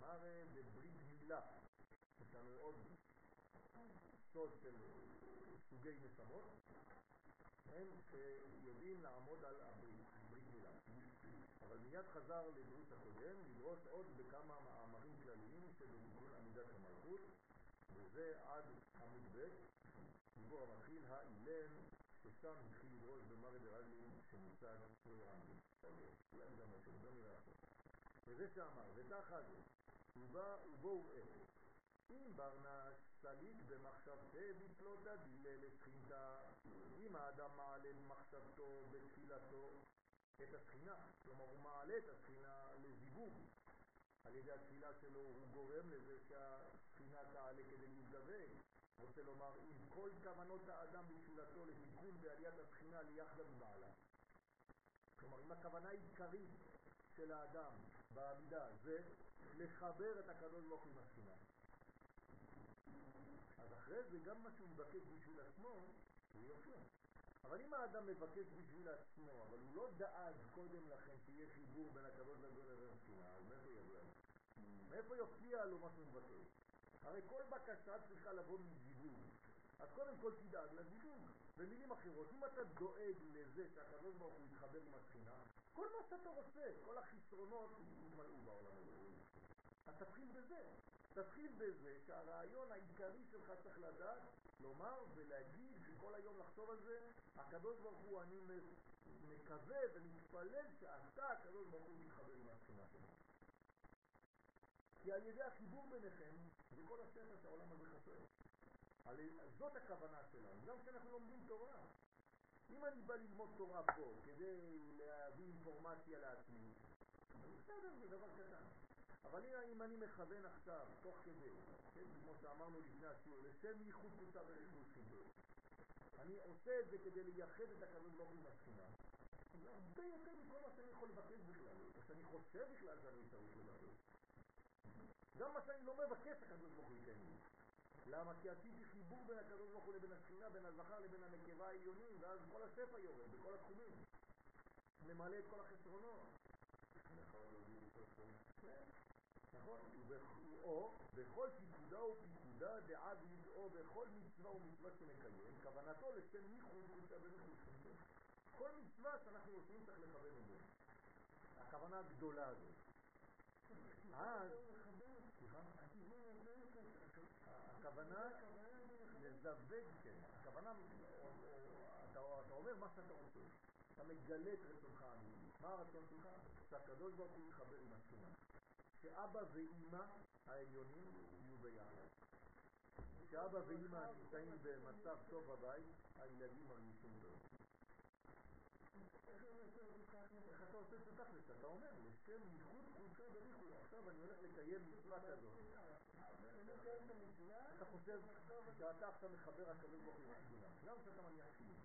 מראה בברית מילה. יש לנו עוד סוד של סוגי נשמות, הם שיודעים לעמוד על הברית, ברית מילה. אבל מיד חזר לדרוש הקודם, לדרוש עוד בכמה מאמרים כלליים שבתיקון עמידת המלכות, וזה עד עמוד ב', דיבור המתחיל האילן, ששם התחיל לדרוש במרא דרגלין שמוצג רמזים. אולי גם משהו, לא נראה עכשיו. וזה שאמר, ותחת ובואו ראה. אם ברנש סליק במחשבתי בפלוטה דילה לשכינתה, אם האדם מעלה במחשבתו בתפילתו את השכינה, כלומר הוא מעלה את השכינה לזיווג, על ידי התפילה שלו הוא גורם לזה שהשכינה תעלה כדי להתגוון. רוצה לומר, אם כל כוונות האדם בתפילתו לתיקון בעליית השכינה ליחדה מבעלה. כלומר, אם הכוונה העיקרית של האדם בעמידה זה לחבר את הקדוש ברוך הוא עם השכינה. אז אחרי זה גם מה שהוא מבקש בשביל עצמו, הוא יופיע. אבל אם האדם מבקש בשביל עצמו, אבל הוא לא דאג קודם לכן שיהיה חיבור בין הקדוש לגדול לבין השכינה, אז מאיפה יגיע? מאיפה יופיע לו מה שהוא מבקש? הרי כל בקשה צריכה לבוא מזיווג. אז קודם כל תדאג לזיווג. במילים אחרות, אם אתה דואג לזה שהקדוש ברוך הוא יתחבר עם השכינה, כל מה שאתה רוצה, כל החסרונות יתמלאו בעולם הזה. אז תתחיל בזה. תתחיל בזה שהרעיון העיקרי שלך צריך לדעת, לומר ולהגיד וכל היום לחשוב על זה, הקדוש ברוך הוא, אני מקווה ומתפלל שאתה, הקדוש ברוך הוא, מתחבר עם השכינה שלך. כי על ידי החיבור ביניכם, זה כל הספר שהעולם הזה חסר. זאת הכוונה שלנו, גם כשאנחנו לומדים תורה. אם אני בא ללמוד תורה פה כדי להביא אינפורמציה לעצמי, בסדר, זה דבר קטן. אבל אם אני מכוון עכשיו, תוך כדי, כן, כמו שאמרנו לפני השיעור, לשם ייחוד קבוצה וריחוד חיבור. אני עושה את זה כדי לייחד את הקדוש ברוך הוא בספינה. זה הרבה יותר מכל מה שאני יכול לבקש בכלל, או שאני חושב בכלל שאני צריך לבקש. גם מה שאני לא מבקש הקדוש ברוך הוא ייתן לי. למה? כי עשיתי חיבור בין הקדוש ברוך הוא לבין השכינה, בין הזכר לבין הנקבה העליונים, ואז כל השפע יורד, בכל התחומים. ממלא את כל החסרונות. נכון, או בכל פיקודה ופיקודה דעביד, או בכל מצווה ומצווה שמקיים, כוונתו לשם ייחוד ובחוץ. כל מצווה שאנחנו עושים צריך לכוון את זה. הכוונה הגדולה הזאת. אז, סליחה? הכוונה לזווג, כן, הכוונה, אתה אומר מה שאתה רוצה, אתה מגלה את רצונך האמיתי. מה הרצון שלך? שהקדוש ברוך הוא יחבר עם השכינה. שאבא ואימא העליונים יהיו ביחד. כשאבא ואימא נמצאים במצב טוב בבית, הילדים מרגישים טוב. איך אתה עושה את זה תכלס? אתה אומר, לשם ייחוד חולשה בריחוד. עכשיו אני הולך לקיים מצווה כזאת. אתה חושב שאתה עכשיו מחבר הקדוש ברוך הוא עם. למה שאתה מניח תפילין?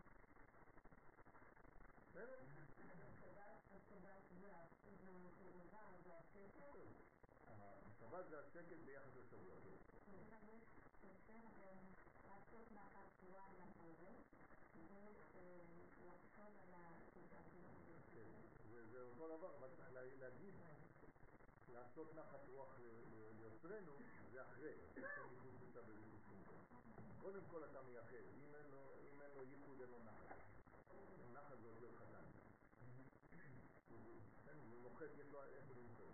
בסדר? השבת זה השקט ביחס לשבוע. זה אותו דבר, אבל צריך להגיד, לעשות נחת רוח ליוצרנו, זה אחרי, קודם כל אתה מייחד, אם אין לו ייחוד אין לו נחת. נחת זה עוזר חזק. הוא נוחת, יש לו איך למצוא.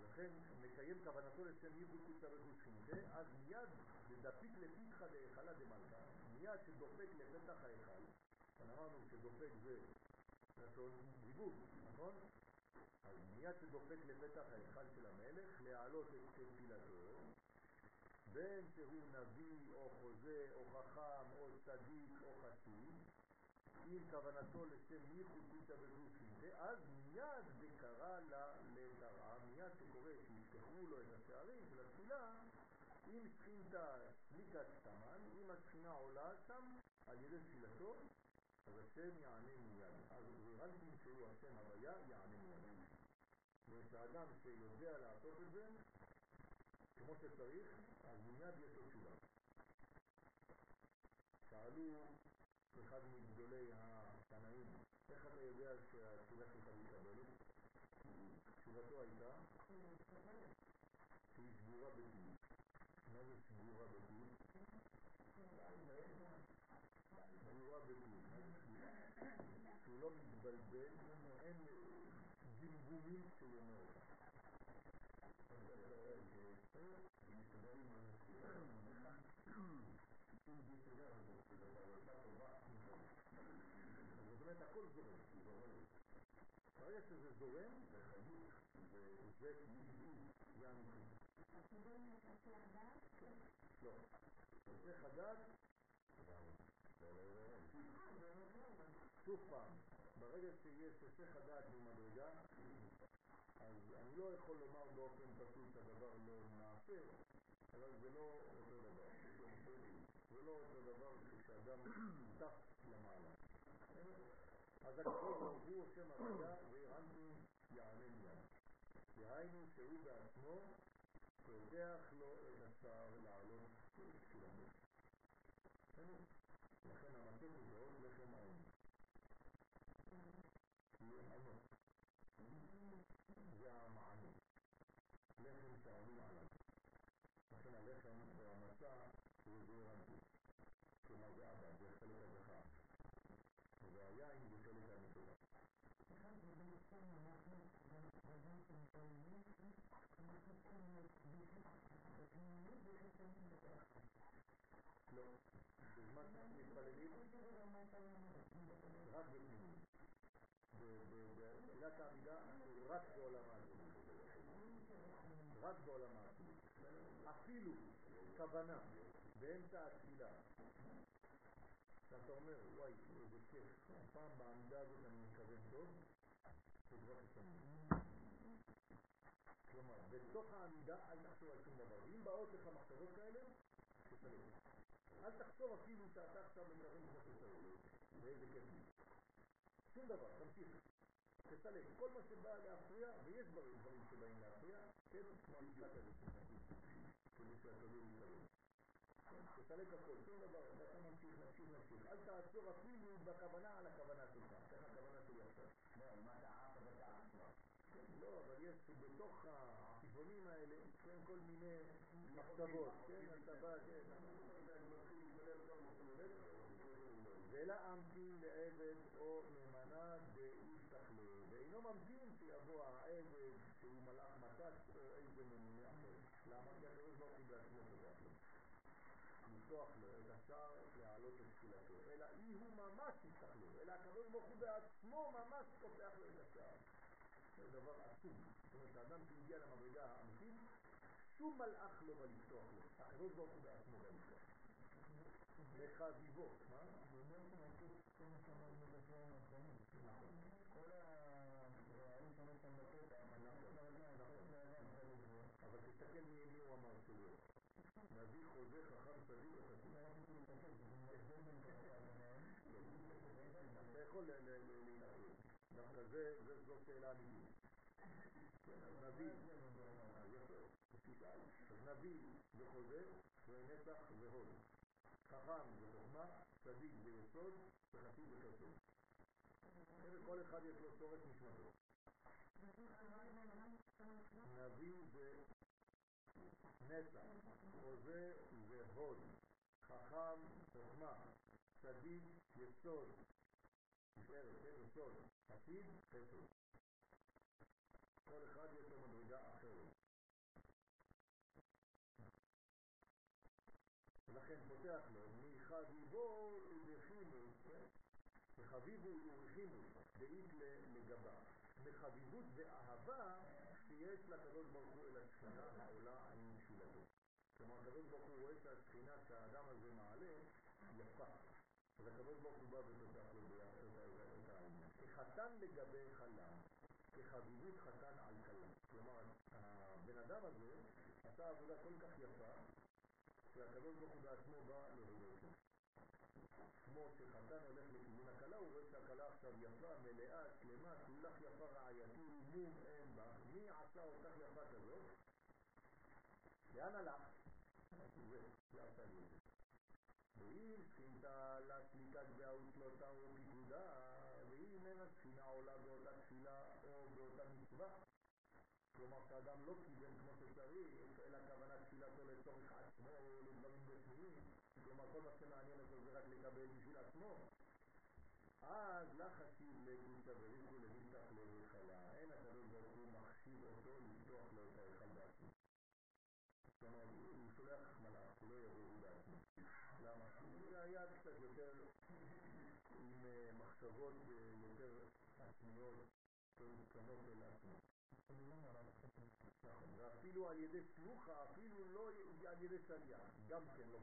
ולכן מקיים כוונתו לשם ייחוד קוצה וחושכין, אז מיד דפיק לפיתחה להיכלה דמלכה, מיד שדופק לפתח ההיכל, אמרנו שדופק זה לשון זיווג, נכון? מיד שדופק לפתח ההיכל של המלך, להעלות את תפילתו, בין שהוא נביא או חוזה או חכם או צדיק או חסיד, עם כוונתו לשם ייחוד קודשא וגופין, אז מיד זה קרא לה לקראה, מיד שקורה שיפתחו לו את השערים של התפילה, עם שכינתה סליקת סתמן, אם השכינה עולה שם על ידי תפילתו, אז השם יענה מיד. אז רלפין שהוא השם הוויה יענה מיד. ושאדם שיודע לעשות את זה, כמו שצריך, אז מיד יש לו תשובה. שאלו אחד מגדולי התנאים, איך אתה יודע שהתשובה שלך מתקבלת? תשובתו הייתה שהיא סגורה בפיו. מה זה סגורה בפיו? סגורה בפיו. שהוא לא מתבלבל, אין אומר אותה. זאת שוב פעם, ברגע שיש היסח הדעת במדרגה, אני לא יכול לומר באופן פשוט שהדבר לא נעשה, אבל זה לא אותו דבר. זה לא אותו דבר כשאדם טף למעלה. אז הקדוש ברוך הוא השם הרגע והרמתי יענה מיד. דהיינו שהוא בעצמו פותח לו את השער לעלות תפילתו. לכן המתק הוא מאוד לחם העוני. כי ענות. זה המענה. לחם שעונים עליו. לכן הלחם והמצה הוא זעיר אנפי. כלומר זה אבא, זה חלק הזכר. והיין זה חלק הנקבה. לא. בזמן שאנחנו מתפללים, רק בפנימיות. בתפילת העמידה, רק בעולם העצמי. רק בעולם העצמי. אפילו כוונה באמצע התפילה, שאתה אומר, וואי, איזה כיף, הפעם בעמידה הזאת אני מכוון טוב, זה כבר חשוב. כלומר, בתוך העמידה אל תחשוב על שום דבר. ואם באות לך מחשבות כאלה, תסלם. אל תחשוב אפילו שאתה עכשיו מכוון כמו שצריך. ואיזה כיף. שום דבר, תמשיך. תסלק. כל מה שבא להפריע, ויש דברים, דברים שבאים להפריע, כן, כמו הזה שנגיד, כדי שהכדור יסלק. תסלק הכל, שום דבר, ואתה ממשיך, ממשיך, ממשיך. אל תעצור אפילו בכוונה על הכוונה שלך. איך הכוונה שלי עכשיו? לא, אם אתה עף אז אתה כבר. לא, אבל יש בתוך העפיפונים האלה, כן, כל מיני מחשבות, כן, בא, כן. ולא אמתין לעבד או נאמנה באיש תכלה, ואינו ממתין שיבוא העבד שהוא מלאך מתת או איזה ממונה אחר. למה? כי הקדוש ברוך הוא בעצמו לו. לפתוח לו את השער להעלות את תפילתו, אלא אי הוא ממש יסתכלו, אלא הקדוש ברוך הוא בעצמו ממש פותח לו את השער. זה דבר עצום. זאת אומרת, האדם שהגיע למדרגה האמיתית, שום מלאך לא בא לפתוח לו, הקדוש ברוך הוא בעצמו בא לפתוח. לחביבו, מה? באמת כל מה שאמרנו בשבועיים האחרונים. כל הרעיון שאומר כאן בפתח, אבל תסתכל מי הוא אמר שלא. נביא חוזה חכם צדיק וחסיד. אתה יכול להילחם. דווקא זו שאלה אמיתית. אז נביא, אז נביא וחוזה ונצח והוד. חכם וחוכמה, צדיק ויסוד, וחסיד וחסד. כל אחד יש לו שורש נשמתו. נביא זה נצח, חוזה זה הוד, חכם, חוכמה, צדיק, יסוד, תפארת, כן, יסוד, חסיד, חסד. כל אחד יש לו מדרגה אחרת. פותח לו, מחביבו ובחימו, כן? מחביבו ובחימו, דאית לגבה. מחביבות ואהבה שיש לקדוש ברוך הוא אל השכינה העולה עם תפילתו. כלומר, הקדוש ברוך הוא רואה שהשכינה שהאדם הזה מעלה יפה. אז הקדוש ברוך הוא בא ופותח לו את העניין. כחתן לגבי חלם, כחביבות חתן על כלה. כלומר, הבן אדם הזה עשה עבודה כל כך יפה, שהקדוש ברוך הוא בעצמו בא להודות. כמו שחתן הולך לכיוון הכלה, הוא רואה שהכלה עכשיו יפה, מלאה, שלמה, כולך יפה רעייתי, מום אין בה, מי עשה אותך יפה כזאת? לאן הלך? זה, עשה לי את זה. ואם שכינתה לה סליקת גבהות לא תרו פיקודה, ואם אין השכינה עולה באותה תפילה או באותה מצווה, כלומר שאדם לא כיוון כמו שצריך, אלא כוונה תפילתו לצורך עצמו או לדברים בפנימיים, כלומר כל מה שמעניין אותו זה רק לקבל בשביל עצמו, אז לחשיב לקודשא בריחו לנפתח לו להיכלה, אין הקדוש ברוך הוא מחשיב אותו לפתוח לו את ההיכל בעצמו. כלומר, הוא שולח מלאך, הוא לא יבוא בעצמו. למה? זה היה קצת יותר עם מחשבות יותר עצמיות, קטנות אל עצמו. ואפילו על ידי סמוכה, אפילו לא על ידי שליח, גם כן לא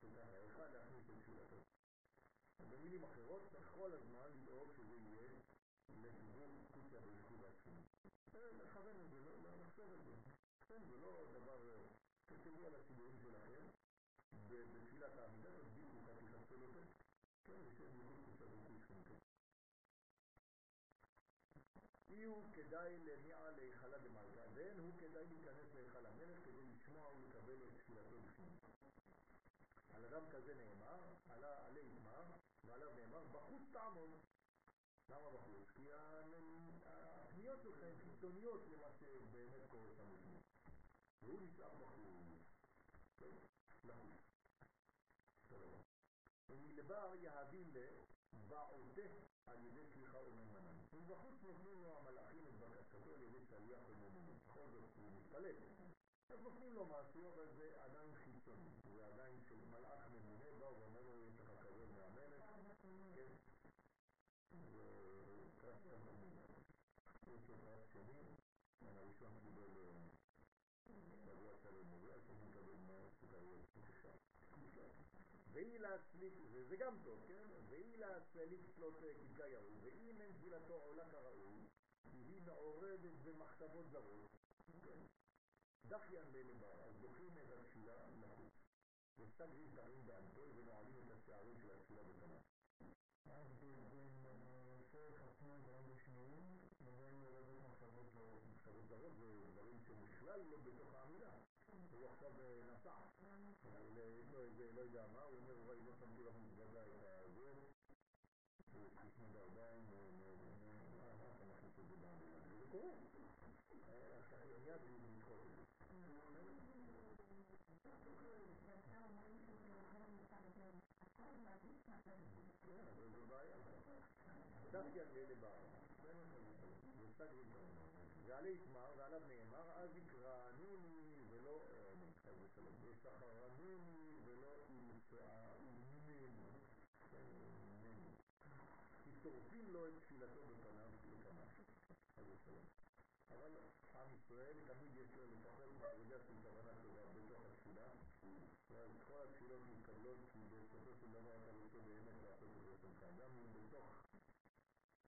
תודה האחד להכניס את תפילתו. במילים אחרות, צריך כל הזמן לדאוג שזה יהיה לחיבור קודשא בריחו בעצמו. לכוון את זה, לחשוב את זה. כן, זה לא דבר... תראו על הסידורים שלכם, בתפילת העמידה, תדביקו חתיכת פלוטו, כן, יושב מחוץ קודשא בריחו שכנתו. אי הוא כדאי להניע להיכלה דמלכה, ואין הוא כדאי להיכנס להיכל המלך כדי לשמוע ולקבל את תפילתו בפנים. על אדם כזה נאמר, עלה עלי יתמר, ועליו נאמר, בחוץ תעמוד. למה בחוץ? כי הפניות שלך הן חיצוניות למה שבאמת קורה שם בפנים. והוא נשאר בחוץ. לחוץ. ומלבר יהבים לבעותה על ידי סליחה וממנן. ובחוץ נותנים לו המלאכים את בקשתו על ידי שליח וממנן. בכל זאת הוא מתפלל. אז נותנים לו משהו, אבל זה עדיין חיצוני. זה עדיין של מלאך ממונה, בא ואומר לו, יש לך כבוד מהמלך. כן. זה פרס כמוני. יש לו פרס שני, הראשון קיבל שבוע שלם מוביל, השני מקבל סוכריות ואי להצליק, וזה גם טוב, כן? ואי להצליק צלות כתגיירו, ואם אין תפילתו עולה כראוי, היא מעורבת במחשבות זרות, כן? דחיין ללבר, אז דוחים את התפילה לחוץ. וסגרים תרים פה ונועלים את השערים של התפילה בתנ"ך. אז בין שרך עצמו דברים בשניים, לבין מחשבות זרות. מחשבות זרות זה דברים שבכלל לא בתוך העמידה. הוא עכשיו נסע. יש לו איזה, לא יודע מה, הוא אומר, וואי, לא שמתי למזוודה את הזה. לפני גרביים, מה אתה מכניס את זה בעמידה? וזה קורה. צריך מיד לדחות את זה. זה בעיה. דווקא על אלה בעיה. ועלי יתמר ועליו נאמר אז יקראנוני ולא ושחרנוני ולא ימצאנני כי שורפים לו את תפילתו בפניו וכמה אבל עם ישראל תמיד יש לו לפחות מדרגה של כוונה טובה בתוך התפילה ואז כל התפילות מתקבלות בסופו של דבר אתה רוצה באמת לעשות את רצונך גם אם בתוך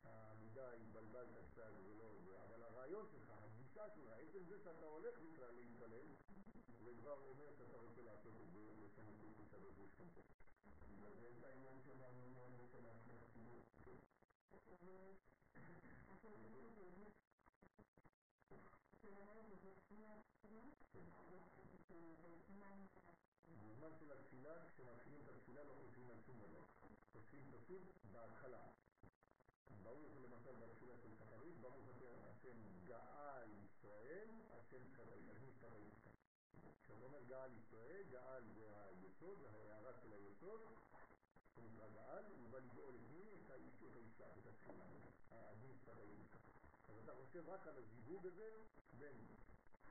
העמידה התבלבלת קצת ולא זה אבל הרעיון שלך, הגישה שלך, עצם זה שאתה הולך בכלל להתפלל זה כבר אומר שאתה רוצה לעשות את זה לשם את הקדוש ברוך הוא וזה את העניין של העניין של החסידות. בזמן של התפילה, כשמתחילים את התפילה לא חושבים על שום דבר. חושבים פשוט בהתחלה. ברור שלמשל בתפילה של שחרית, ברור השם גאל ישראל, השם שחרית, אני אומר גאל ישראל, גאל זה היסוד, זה ההערה של היסוד, שנקרא גאל, הוא בא לגאול את מי? את האיש, את האישה, את התפילה, הדין שחרית. אז אתה חושב רק על הזיווג הזה בין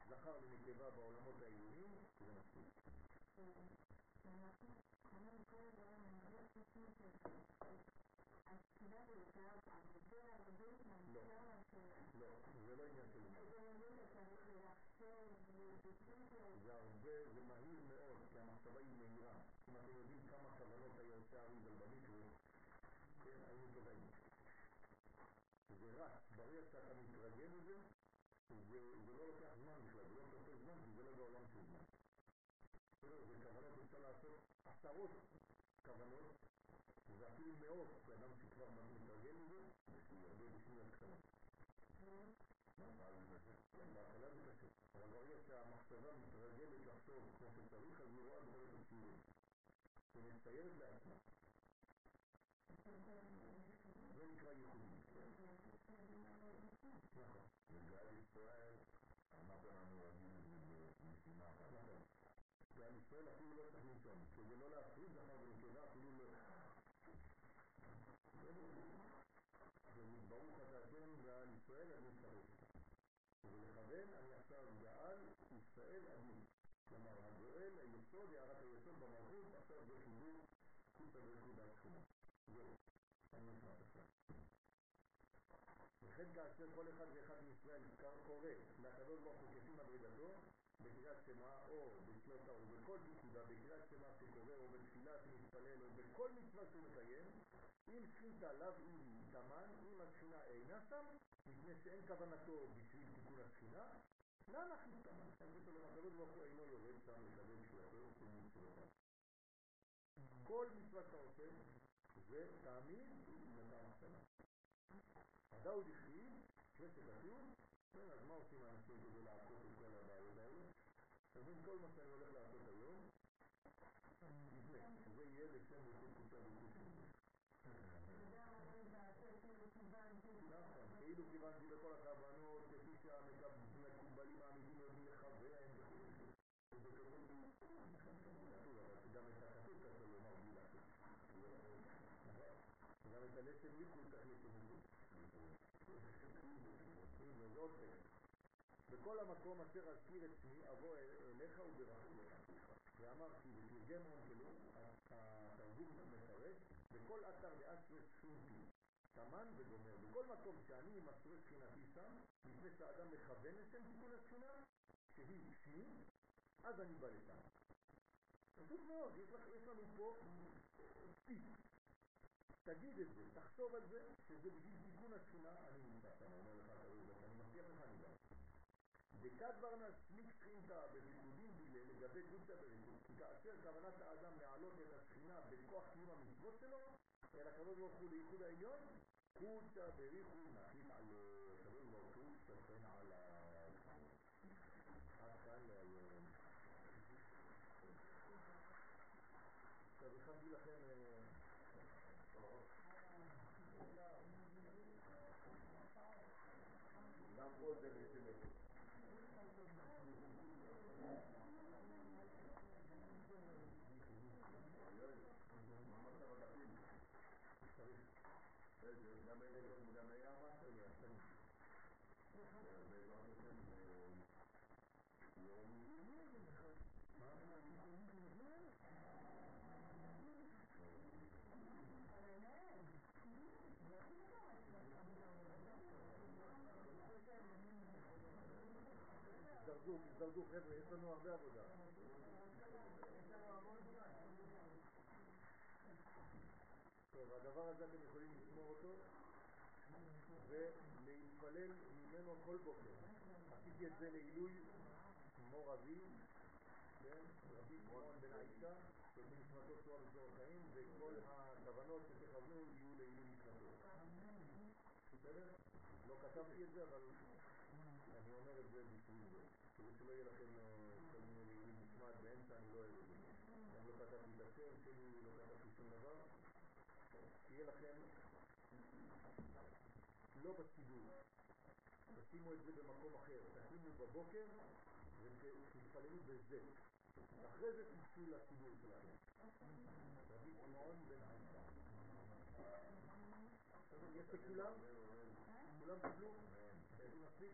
זכר לנקבה בעולמות העליונים, זה מספיק. לא, לא, זה לא עניין של זה הרבה, זה מהיר מאוד, כי המחשבה היא מהירה. אם אתם יודעים כמה כוונות היה עושה אריזל במקווה, כן, היינו טובים. זה רץ, ברגע שאתה מתרגל לזה, זה, זה לא לוקח זמן בכלל, זה לא תופס זמן, כי זה לא בעולם של זמן. זה כוונות, אפשר לעשות עשרות כוונות, ואפילו מאות, לאדם שכבר מתרגל לזה, בשביל הרבה בשניות קטנות. בהתחלה זה קשה, אבל ברגע שהמחשבה מתרגלת לחשוב כמו שצריך, אז היא רואה דברים מצוינים. היא מציירת לעצמה. זה נקרא ייחודי. נכון. וגאל ישראל, אמרת לנו רגיל בנשימה. נכון. ועם ישראל אפילו לא צריך לנשום, כדי לא להפריד זכר ונקבה, אפילו לא... ברוך אתה השם גאל ישראל, אני צריך. ולכוון אני עכשיו גאל ישראל אני. כלומר, הגואל, היסוד, הערת היסוד במלכות, עכשיו זה חיבור חוצה ברכות השכונה. זהו. אני נשמע עכשיו. וכן כאשר כל אחד ואחד מישראל קורא לקדוש ברוך הוא כפי מדרגתו בקריאת שמע או בתלותה או בכל פיקודה בקריאת שמע שקורא או בתפילה שמתפלל או בכל מצווה שהוא מקיים אם שכינתה לאו אם תמן אם השכינה אינה שם מפני שאין כוונתו בשביל תיקון השכינה נא נכניס תמן הקדוש ברוך הוא אינו יורד שם לקבל תפילתו של מצוותיו כל מצווה שאתה עושה זה תמיד נתן השכנה הדאו דכתיב, אחרי שכתוב, כן, אז מה עושים האנשים כדי לעשות את כל הבעיות האלה? אומרים כל מה שאני הולך לעשות היום, לפני, זה יהיה לשם רכות קוצה. נכון, כאילו כיוונתי לכל הכוונות, כפי שהמקובלים האמיתיים יודעים לכוון גם את הלשם צריך בכל המקום אשר אזכיר את שמי אבוא אליך וברחמך. ואמרתי בתרגם שלו, התרגום מפרש, בכל אתר דאסטרס שמי שמן וגומר. בכל מקום שאני מסרה שכינתי שם, לפני שהאדם מכוון לשם תיקון השכינה, שהיא שמי, אז אני בא לשם. פשוט מאוד, יש, לנו פה טיפ. תגיד את זה, תחשוב על זה, שזה בשביל תיקון השכינה, אני נמצא שם, אומר לך אני מבטיח לך אני בא. דקת ורנס מקטרינתא בביטולים בילה לגבי קודשא בריתות, כי כאשר כוונת האדם להעלות את השכינה בכוח קיום המצוות שלו, אל הקדוש ברוך הוא לייחוד העליון, קודשא בריחו נחית על הקדוש ברוך הוא שכן על עד כאן להיום. עכשיו הכנתי לכם גם פה זה בעצם גם אלה גם היה משהו יעשן. בעזרת השם תזדרזו, תזדרזו חבר'ה, יש לנו הרבה עבודה. טוב, הדבר הזה אתם יכולים לשמור אותו ולהתפלל ממנו כל בוקר. עשיתי את זה לעילוי מור אבי, כן, רבי שמעון בן האישה, שבנשמתו צורה בצור החיים, וכל הכוונות שתכוונו יהיו לעילוי נשמתו. בסדר? לא כתבתי את זה, אבל אני אומר את זה בשביל זה, כדי שלא יהיה לכם כל מיני לעילוי נשמת באמצע, אני לא אוהב את זה. גם לא כתבתי את השם שלי, לא כתבתי שום דבר. שיהיה לכם לא בסידור, תשימו את זה במקום אחר, תשימו בבוקר ותתפללו בזה. אחרי זה תיסעו לסידור שלנו. רבי שמעון בן עיסא. יש לכולם? כולם קיבלו? מספיק?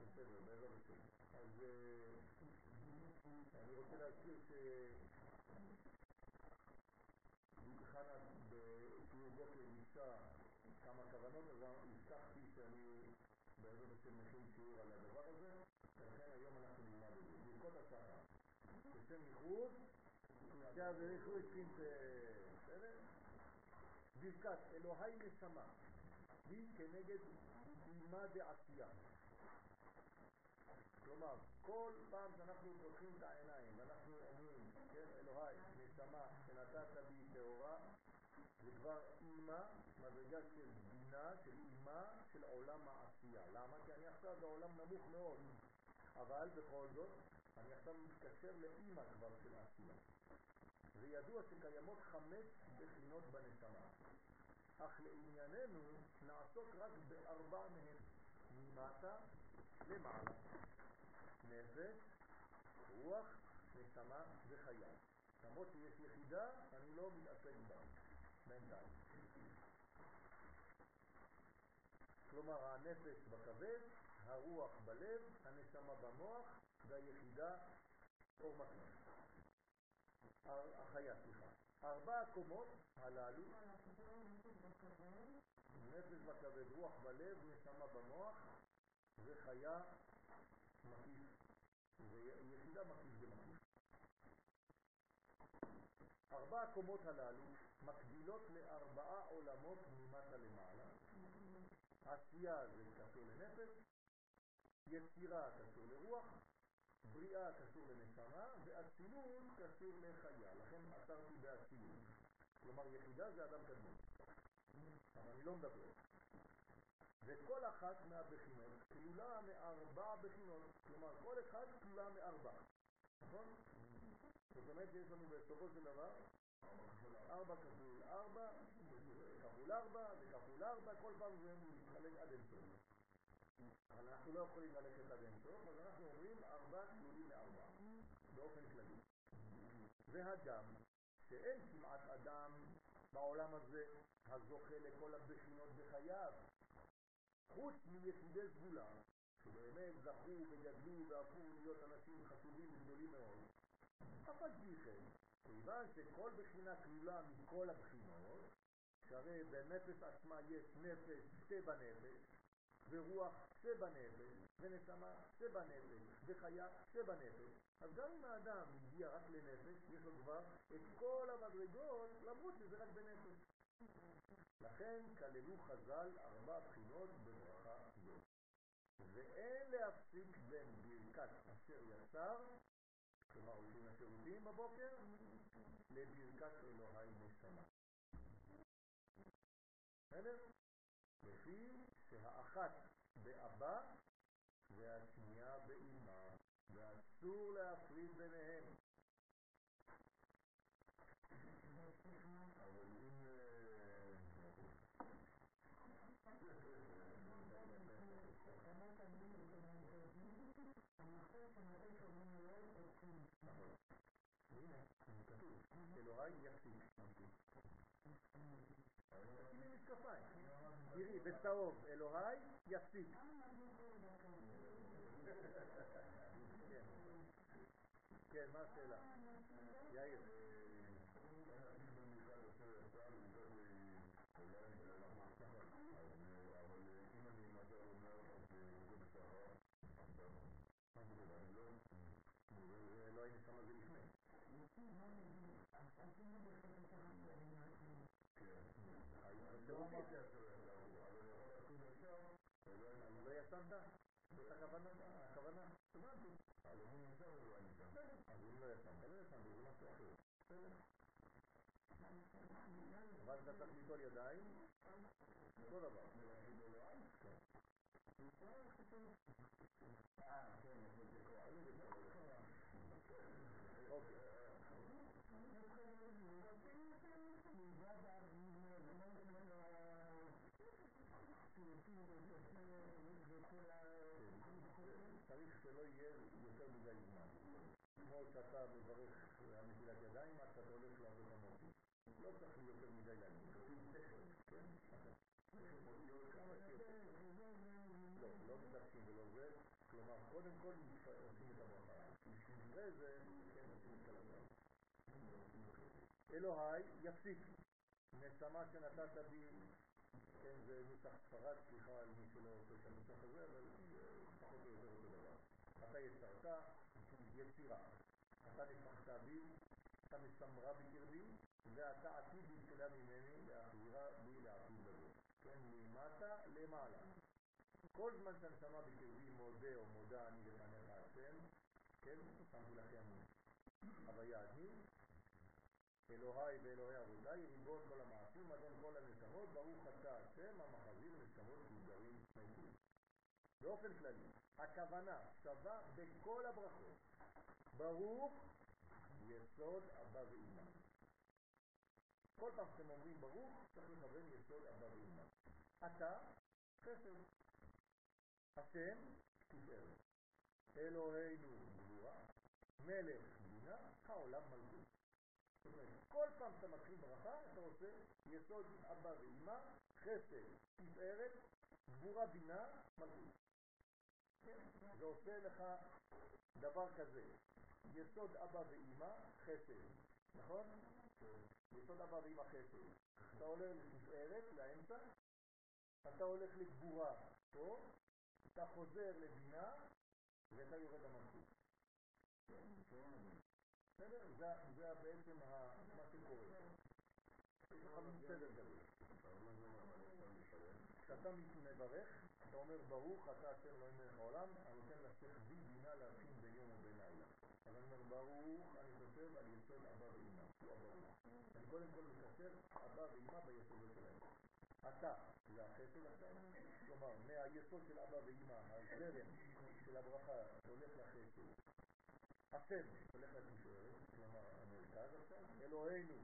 בסדר, בעזרת השם. אז אני רוצה להזכיר. חנה בשיעור בוקר ניסה כמה כוונות, אז הבטחתי שאני בעזרת השם מכין שיעור על הדבר הזה, ולכן היום אנחנו נלמד את זה. ברכות השחר. בשם ייחוד, קודשא בריחו את בסדר? ברכת אלוהי נשמה היא כנגד אימה דעשייה. כלומר, כל פעם שאנחנו פותחים את העיניים ואנחנו אומרים, כן, אלוהי, נשמה שנתת בי טהורה, זה כבר אימה, מדרגה של בינה, של אימה, של עולם העשייה. למה? כי אני עכשיו בעולם נמוך מאוד, אבל בכל זאת, אני עכשיו מתקשר לאימא כבר של עשייה. וידוע שקיימות חמש בחינות בנשמה, אך לענייננו נעסוק רק בארבע מהן, ממטה למעלה. נפש, רוח, נשמה וחיה. למרות שיש יחידה, אני לא מתעסק בה, בינתיים. כלומר, הנפש בכבד, הרוח בלב, הנשמה במוח, והיחידה אור מקנון. החיה, סליחה. ארבע הקומות הללו, נפש בכבד, רוח בלב, נשמה במוח, וחיה זה מקיף. ארבע הקומות הללו מקבילות לארבעה עולמות ממטה למעלה. עשייה זה קשור לנפש, יצירה קשור לרוח, בריאה קשור לנשמה, ואצילות קשור לחיה. לכן עצרתי באצילות. כלומר, יחידה זה אדם קדמון. אבל אני לא מדבר. וכל אחת מהבחינות כלולה מארבע בחינות, כלומר כל אחד כלולה מארבע, נכון? זאת אומרת שיש לנו בסופו של דבר ארבע כפול ארבע, כפול ארבע וכפול ארבע, כל פעם זה מתחלק עד אינסוף. אבל אנחנו לא יכולים ללכת עד אינסוף, אז אנחנו אומרים ארבע כלולים מארבע, באופן כללי. והגם שאין כמעט אדם בעולם הזה הזוכה לכל הבחינות בחייו, חוץ מיחידי סגולה, שבאמת זכו וגדלו והפכו להיות אנשים חשובים וגדולים מאוד. אף על פי כן, כיוון שכל בחינה כלולה מכל הבחינות, שהרי בנפש עצמה יש נפש שבנפש, ורוח שבנפש, ונשמה שבנפש, וחיה שבנפש, אז גם אם האדם הגיע רק לנפש, יש לו כבר את כל המדרגות, למרות שזה רק בנפש. לכן כללו חז"ל ארבע בחינות בברכה זו. ואין להפסיק בין ברכת אשר יצר, כלומר הולכים לשירותים בבוקר, לברכת אלוהי נשמה. בסדר? לפי שהאחת באבא והשנייה באמא, ואסור להפריד ביניהם. אלוהי יפסיק. תשימי משקפיים. תראי, בצהוב, אלוהי יפסיק. כן. כן, מה השאלה? יאיר. לא היינו שם זה לפני. אז לא ישנת? זאת הכוונה? הכוונה? אז אם לא ישנת, לא ישנת, זה משהו אחר. אבל אתה צריך ליטול ידיים, אותו דבר. אוקיי. צריך שלא יהיה יותר מדי זמן. כמו שאתה מברך על נטילת ידיים, עד שאתה הולך לעבוד המוטי. לא צריך יותר מדי להגיד, כתוב תכף, כן? לא, לא מתעקשים ולא זה, כלומר, קודם כל עושים את הברכה. אחרי זה, כן, עושים את הלכה. אלוהי יפסיק, נשמה שנתת בי כן, זה נוסח ספרד, סליחה על מי שלא עושה את הנוסח הזה, אבל פחות או יותר אותו דבר. אתה יצרת, יצירה. אתה נפחת בי, אתה מסמרה בקרבי, ואתה עתיד להתקלה ממני להחזירה בי לעתיד לבוא. כן, ממטה למעלה. כל זמן שהנשמה בקרבי מודה או מודה אני לפניך השם, כן, שמתי לכם הוויה היא, אלוהי ואלוהי אבותיי, ריבון כל המעשים, אדון כל הנשמות, ברוך אתה השם המחזיר נשמות מוזרים מתים. באופן כללי, הכוונה שווה בכל הברכות. ברוך יסוד אבא ואמא. כל פעם שאתם אומרים ברוך, צריך לכוון יסוד אבא ואמא. אתה, חסד. השם, תפארת. אלוהינו גבורה, מלך בינה, העולם מלכות. זאת אומרת, כל פעם שאתה מתחיל ברכה, אתה עושה יסוד אבא ואמא, חסד, תפארת, גבורה בינה, מלכות. זה עושה לך דבר כזה, יסוד אבא ואמא, חסד, נכון? יסוד אבא ואמא חסד. אתה עולה לתפארת, לאמצע, אתה הולך לגבורה פה, אתה חוזר לבינה, ואתה יורד למלכות. בסדר? זה בעצם מה שקורה. יש לך בסדר גדול. כשאתה מברך, אתה אומר ברוך אתה השם אלוהים מלך העולם, הנותן לשכבי בינה להבחין בין יום ובין לילה. אז אני אומר ברוך, אני חושב על יסוד אבא ואמא, הוא הברוך. אני קודם כל מקשר אבא ואמא ביסודות שלהם. אתה זה החסד עכשיו, כלומר מהיסוד של אבא ואמא, הזרם של הברכה הולך לחסד. השם הולך לתפארת, כלומר המרכז עכשיו, אלוהינו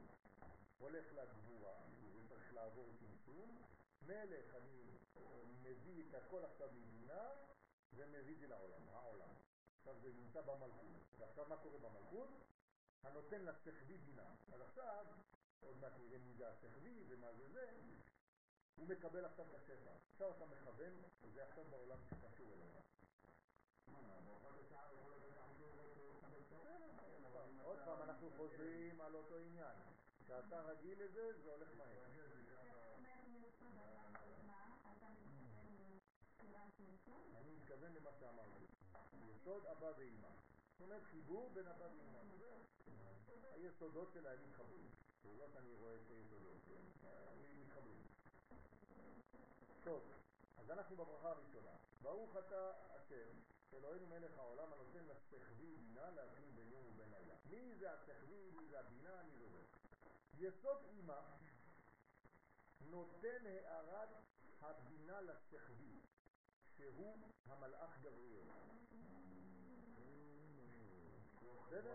הולך לגבורה, זה צריך לעבור צמצום, מלך אני מביא את הכל עכשיו מבינה ומביא את זה לעולם, העולם. עכשיו זה נמצא במלכות, ועכשיו מה קורה במלכות? הנותן לשכבי בינה. אז עכשיו, עוד מעט נראה מי זה השכבי ומה זה זה, הוא מקבל עכשיו את השפע. עכשיו אתה מכוון, וזה עכשיו בעולם שקשור אליך. עוד פעם אנחנו חוזרים על אותו עניין. כשאתה רגיל לזה, זה הולך מהר. אני מתכוון למה שאמרתי. יסוד אבא ואמא. זאת אומרת חיבור בין אבא ואמא. היסודות שלהם מתחברים. לא שאני רואה את היסודות, הם מתחברים. טוב, אז אנחנו בברכה הראשונה. ברוך אתה השם, אלוהינו מלך העולם הנותן לשכבי בינה להבחין בין יום ובין לילה. מי זה השכבי, מי זה הבינה, אני לא יודע. יסוד אימא נותן הערת הבינה לשכבי, שהוא המלאך גבריאל. בסדר?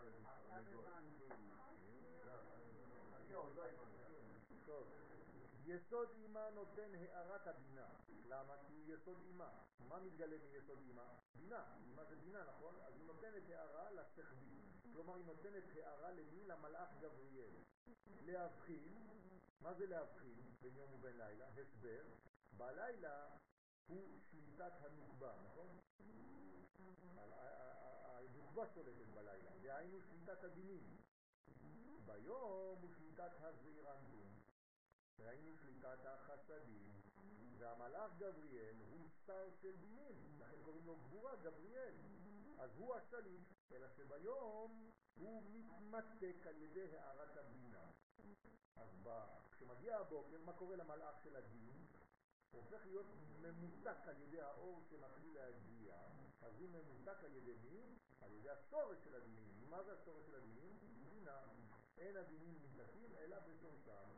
טוב. יסוד אימה נותן הערת הבינה. למה? כי הוא יסוד אימה. מה מתגלה מיסוד אימה? בינה. אימה זה בינה, נכון? אז היא נותנת הערה לשכבי. כלומר, היא נותנת הערה למי? למלאך גבריאל. להבחין, מה זה להבחין בין יום ובין לילה? הסבר. בלילה הוא שליטת הנוקבה, נכון? הנוקבה שולטת בלילה, דהיינו שליטת הדינים. ביום הוא שליטת הזעירנטים, ראינו שליטת החסדים, והמלאך גבריאל הוא שר של דינים, לכן קוראים לו גבורה גבריאל. אז הוא השליט, אלא שביום הוא מתמתק על ידי הערת הבינה. אז כשמגיע הבוקר, מה קורה למלאך של הדין? הוא הופך להיות ממותק על ידי האור שמתחיל להגיע. אז הוא ממותק על ידי מי? על ידי השורש של הדינים. מה זה השורש של הדינים? בינה. אין הדינים נמתקים אלא בשורשם.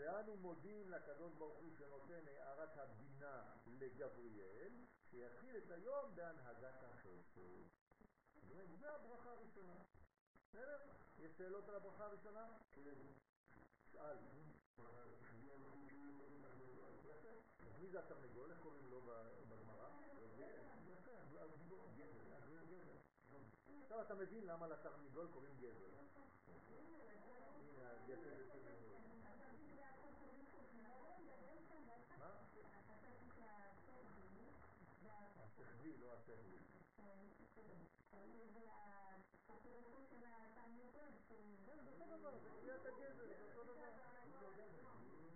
ואנו מודים לקדוש ברוך הוא שנותן הערת הבינה לגבריאל, שיתחיל את היום בהנהגת החסד. זה הברכה הראשונה. בסדר? יש שאלות על הברכה הראשונה? שאל. מי זה התרנגול? איך קוראים לו בגמרא? עכשיו אתה מבין למה לתרנגול קוראים גזל. הנה, הגזל זה תרנגול. מה? לא השכבי.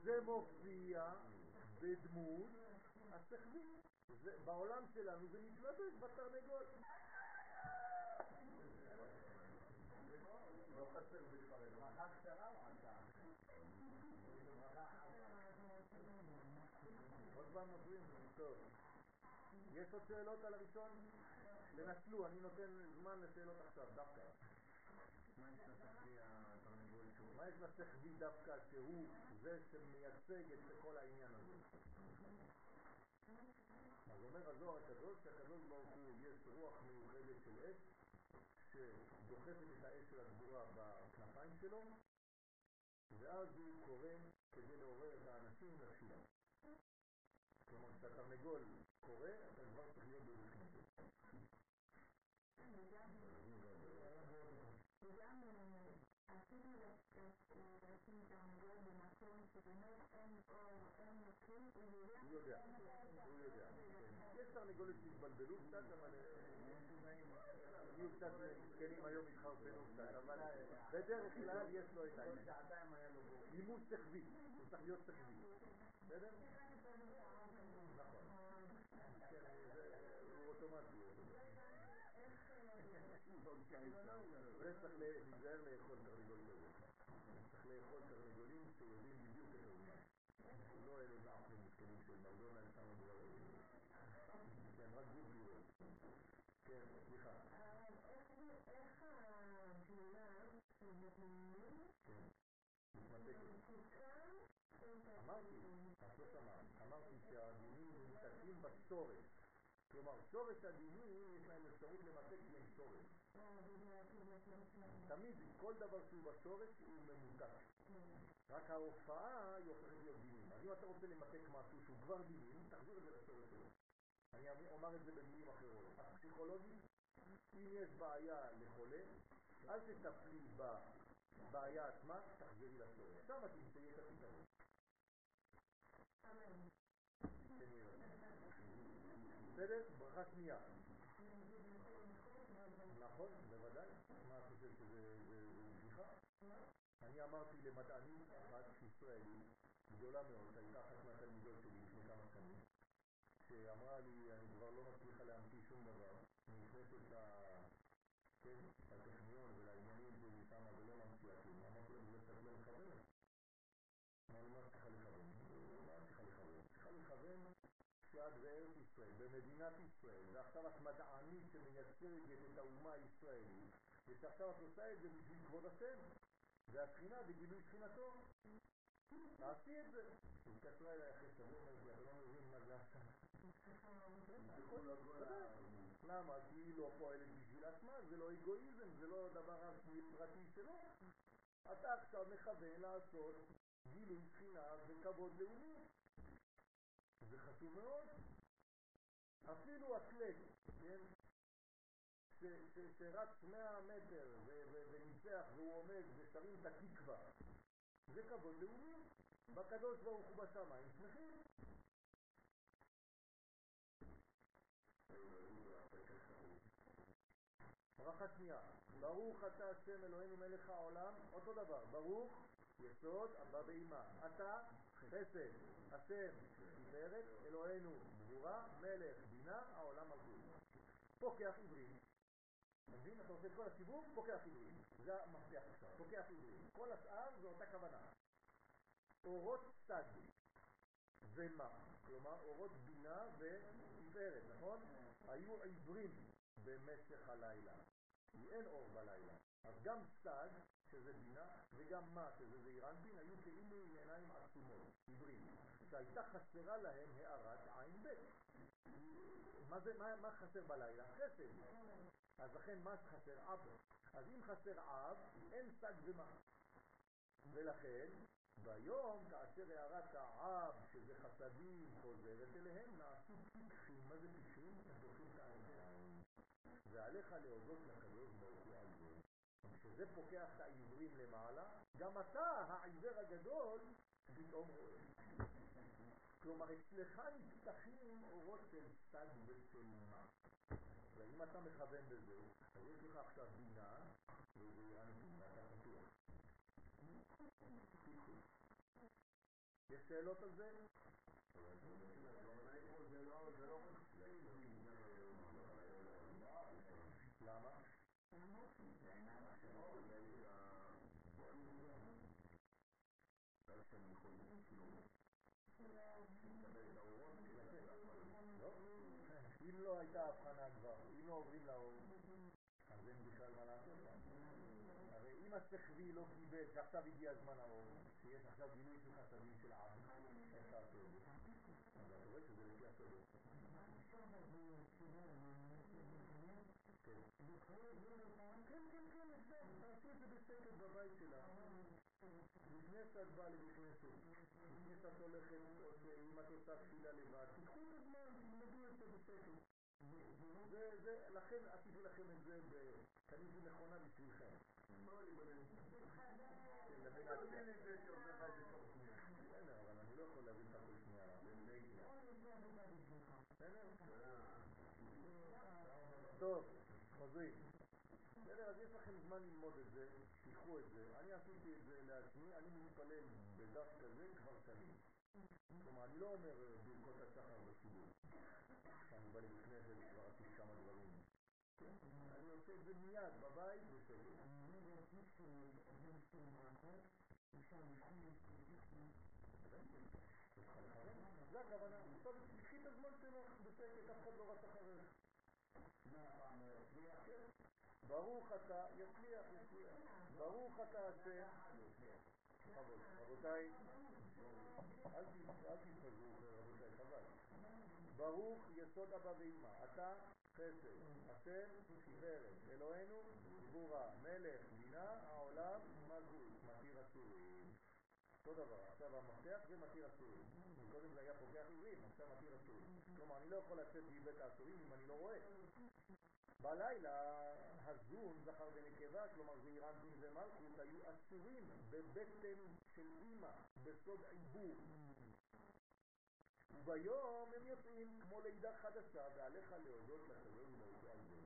זה מופיע בדמות השכבי. בעולם שלנו זה מתלבש בתרנגול. לא חסר בדברי ברכה קצרה או עתה? פעם מפריעים, טוב. יש עוד שאלות על הראשון? תנצלו, אני נותן זמן לשאלות עכשיו, דווקא. מה יש לשכבי דווקא שהוא זה שמייצג את כל העניין הזה? אז אומר הזוהר הקדוש שהקדוש ברוך הוא יש רוח מיוחדת של אש שדוחפת את האש של הגבורה בכנפיים שלו ואז הוא קורא כדי לעורר את האנשים לתפילה. כלומר, כשהתרנגול קורא, אתה כבר צריך להיות ברוחנית. וגם אפילו לשים תרנגול במקום שבאמת אין אור, אין מקום, הוא יודע, הוא יודע. יש תרנגולת שהתבלבלו קצת, אבל יהיו קצת זקנים היום התחרפנו קצת, אבל בדרך כלל יש לו את העניין. לימוד שכבי, הוא צריך להיות שכבי. בסדר? נכון. הוא אוטומטי. וצריך להיזהר לאכול תרנגול כזה. צריך לאכול תרנגולים שיודעים בדיוק את הזמן. לא אלה זעפים מסכנים של מקדונלד כמה דברים. כן, רק גוף לראות. כן, סליחה. איך שמבינים כן. מתמתקת. אמרתי, את לא שמעת, אמרתי שהדינים מנותקים בשורש. כלומר, שורש הדינים יש להם אפשרות למתק כי הם שורש. תמיד, כל דבר שהוא בשורש הוא ממותק. רק ההופעה היא הופכת להיות דינים. אז אם אתה רוצה למתק משהו שהוא כבר דינים, תחזיר את זה לשורש שלו. אני אומר את זה במילים אחרות. הפסיכולוגית, אם יש בעיה לחולה, אל תטפלי בבעיה עצמה, תחזרי לצורך. שם תמצאי את הפתרון. בסדר? ברכה שנייה. נכון, בוודאי. מה את חושבת שזה בדיחה? אני אמרתי למדענית אחת ישראלית, גדולה מאוד, שהייתה אחת מהתלמידות שלי לפני כמה שנים, שאמרה לי, אני כבר לא מצליחה להמציא שום דבר, אני נכנסת כן, לטכניון ולעניינים שלי שמה ולא ממציאה כלום. אמרתי להם, זה לא מכוונת. אמרנו, מה צריכה לכוון? מה צריכה לכוון? צריכה לכוון שאת בארץ ישראל, במדינת ישראל, ועכשיו את מדענית שמייצגת את האומה הישראלית, ושעכשיו את עושה את זה בשביל כבוד השם, והתחינה בגילוי תחינתו. תעשי את זה. היא התקשרה אליי אחרי שבוע, אמרתי, אתה לא מבין מה זה עכשיו. למה? כי היא לא פועלת בשביל עצמה, זה לא אגואיזם, זה לא דבר פרטי שלו. אתה עכשיו מכוון לעשות גילוי תחינה וכבוד לאומי. זה חשוב מאוד. אפילו אתלט, כן? שרץ 100 מטר וניצח והוא עומד ושרים את התקווה, זה כבוד לאומי. בקדוש ברוך הוא בשמיים שמחים. ברכה שנייה, ברוך אתה השם אלוהינו מלך העולם, אותו דבר, ברוך יסוד הבא באימה, אתה חסד, השם תפארת, אלוהינו גבורה, מלך בינה, העולם מלכות. פוקח עברים, מבין? אתה עושה את כל הסיבוב, פוקח עברים, זה המפתח עכשיו, פוקח עברים, כל השאר זה אותה כוונה. אורות סד ומה, כלומר אורות בינה ותפארת, נכון? היו עברים במשך הלילה, כי אין אור בלילה. אז גם סד, שזה בינה, וגם מה, שזה זעיר אנפין, היו כאילו עיניים עצומות, עברים, שהייתה חסרה להם הערת עין ב'. מה, זה, מה, מה חסר בלילה? חסד. אז לכן מה חסר? אב. אז אם חסר אב, אין סד ומה. ולכן, ביום, כאשר הערת האב, שזה חסדים, חוזרת אליהם, נעשו פיקחים. מה זה פיקחים? הם זוכרים את העין. ועליך להודות לקדוש ברוך הוא על זה. כשזה פוקח את העברים למעלה, גם אתה, העיוור הגדול, פתאום רואה. כלומר, אצלך נפתחים אורות של סד ושל מה. ואם אתה מכוון בזה, אז יש לך עכשיו בינה, וזה אנטים, ואתה פתוח. יש שאלות על זה? למה? אם לא הייתה הבחנה כבר, אם לא עוברים לאור, אז אין בכלל מה לעשות הרי אם השכבי לא קיבל שעכשיו הגיע הזמן האור, שיש עכשיו גילוי של חסדים של עם, איך תעשו את זה? אז אתה רואה שזה לפי הסדר. כן, כן, כן, תעשו את זה בשקט בבית שלך. לפני שאת באה לבית לפני שאת הולכת, אם את עושה תפילה לבד, תיקחו את הזמן, תלמדו את זה בשקט. זה, לכן עשיתי לכם את זה, קניתי מכונה בשבילכם. בסדר, אבל אני לא יכול להביא לך כל שנייה. טוב, חוזרים. בסדר, אז יש לכם זמן ללמוד את זה, תיקחו את זה. אני עשיתי את זה לעצמי, אני מתפלל בדף כזה כבר שנים. כלומר, אני לא אומר ברכות השחר בשידור. כשאני בא לבית כנסת כבר עשיתי כמה דברים. אני עושה את זה מיד בבית בשקט. זה הכוונה. עכשיו תקחי את הזמן שלך בשקט, אף אחד לא רץ אחריך. ברוך אתה, יצליח, יצליח. ברוך אתה השם. רבותיי, אל תתחזרו, רבותיי, חבל. ברוך יסוד אבא ואמא, אתה חסד, השם תפארת, אלוהינו גבורה, מלך, בינה, העולם, מלכות, מתיר אסורים. אותו דבר, עכשיו המפתח זה מתיר אסורים. קודם זה היה פוגח עברים, עכשיו מתיר אסורים. כלומר, אני לא יכול לצאת מבית האסורים אם אני לא רואה. בלילה הזון, זכר ונקבה, כלומר זעירנטין ומלכות, היו אסורים בבטן של אימא, בסוד עיבור. וביום הם יוצאים כמו לידה חדשה, ועליך להודות לקדוש ברוך הוא על זה.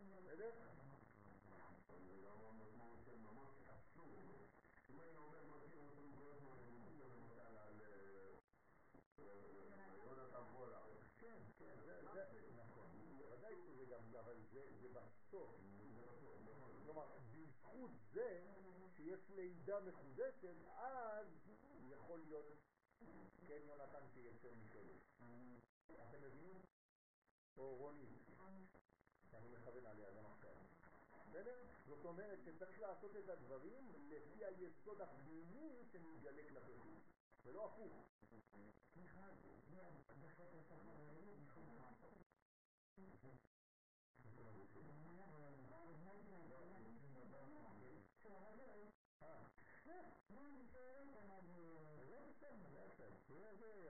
בסדר? כן, כן, זה, נכון, ודאי שזה גם, אבל זה, בסוף, כלומר, בזכות זה שיש לידה מחודשת, אז יכול להיות כן יונתן שיצא מכלא. אתם מבינים? או רוני, שאני מכוון עליה גם עכשיו. בסדר? זאת אומרת שצריך לעשות את הדברים לפי היסוד הפנימי שמתגלה כלפי חוץ, ולא הפוך.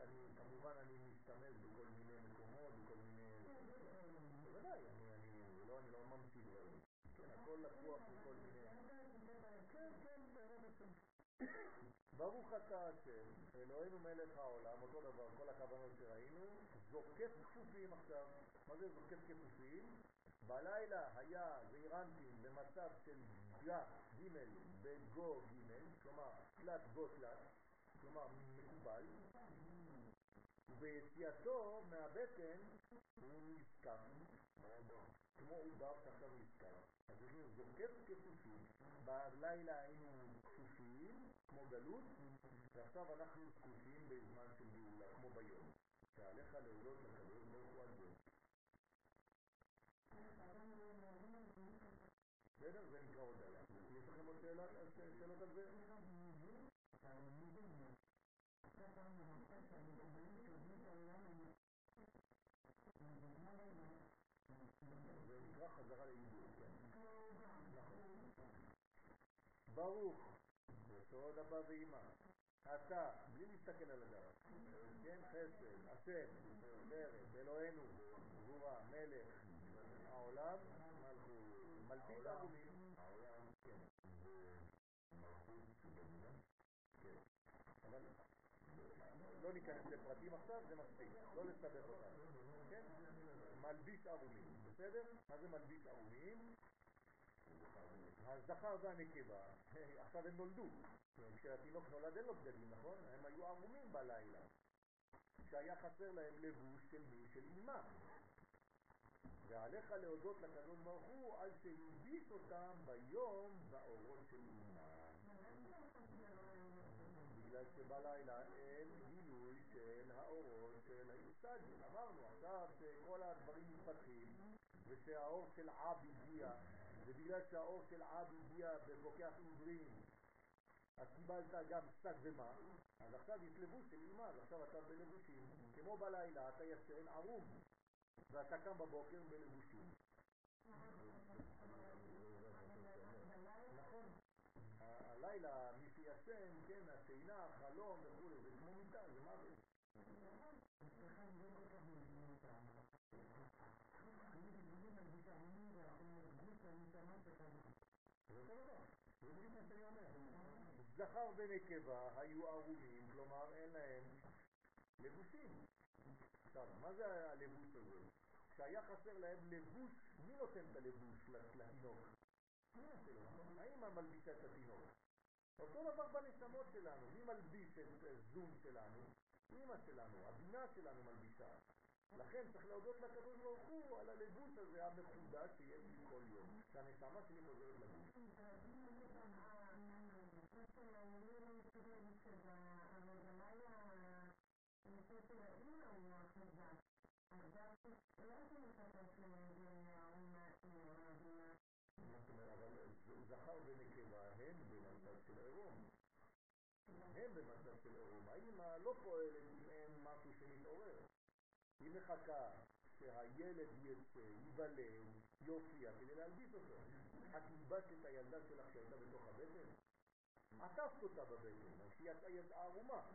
אני כמובן אני משתמש בכל מיני מקומות, בכל מיני... בוודאי, לא, אני לא ממציא דברים. כן, הכל לקוח בכל מיני... כן, כן, בעזרת השם. ברוך אתה השם, אלוהינו מלך העולם, אותו דבר, כל הכוונות שראינו, זוקף כפופים עכשיו. מה זה זוקף כפופים? בלילה היה זעירנטין במצב של גה ג' בגו ג', כלומר תלת גו תלת, כלומר מקובל, וביציאתו מהבטן הוא נזכר, כמו עובר שעכשיו נזכר. אז הוא זוקף כפופים, בלילה היינו כפופים, כמו גלות, ועכשיו אנחנו זקופים בזמן של גאולה, כמו ביום. שעליך להודות לקדוש ברוך הוא על זה. בסדר? זה נקרא הודיה. יש לכם עוד שאלות על זה? זה נקרא חזרה לעידוד, כן. נכון. ברוך, בסוד אבא ואמא, אתה, בלי להסתכל על הדרך, כן, חסד, השם, מרד, אלוהינו, גבורה, מלך, העולם, מלביש ערומים. העולם. כן. אבל לא ניכנס לפרטים עכשיו, זה מספיק, לא לסבך אותנו. כן? מלביש ערומים, בסדר? מה זה מלביש ערומים? הזכר והנקבה, עכשיו הם נולדו. כשהתינוק נולד אין לו בגדים, נכון? הם היו ערומים בלילה. שהיה חסר להם לבוש של מי? של אימה. ועליך להודות לקדוש ברוך הוא על שהלביש אותם ביום באורות של אימה. בגלל שבלילה אין גילוי של האורות של היסדים. אמרנו עכשיו שכל הדברים מתפתחים ושהאור של עב הגיע, ובגלל שהאור של עב הגיע בבוקח עברים אז קיבלת גם שק ומה, אז עכשיו יש לבוש של אימה, אז עכשיו אתה בלבושים. כמו בלילה אתה ישן ערום, ואתה קם בבוקר בלבושים. נכון. הלילה מי שישן, כן, השינה, החלום וכו', זה כמו מיטה, זה מוות. זכר ונקבה היו ערומים, כלומר אין להם לבושים. עכשיו, מה זה הלבוש הזה? כשהיה חסר להם לבוש, מי נותן את הלבוש לתינוק? האמא מלבישה את התינוק. אותו דבר בנשמות שלנו, מי מלביש את זום שלנו? אמא שלנו, הבינה שלנו מלבישה. לכן צריך להודות לקדוש ברוך הוא על הלבוש הזה המחודש שיש לי כל יום, שהנשמה שלי חוזרת לגוף. זכר ונקבה הם במצב של עירום. הם במצב של עירום. האמא לא פועלת אם אין משהו שמתעורר. היא מחכה שהילד יצא, ייוולד, יופיע כדי להלביש אותו. את הלבשת את הילדה שלך שהייתה בתוך הבטן? עטפת אותה בבטן, אז היא יצאה ערומה.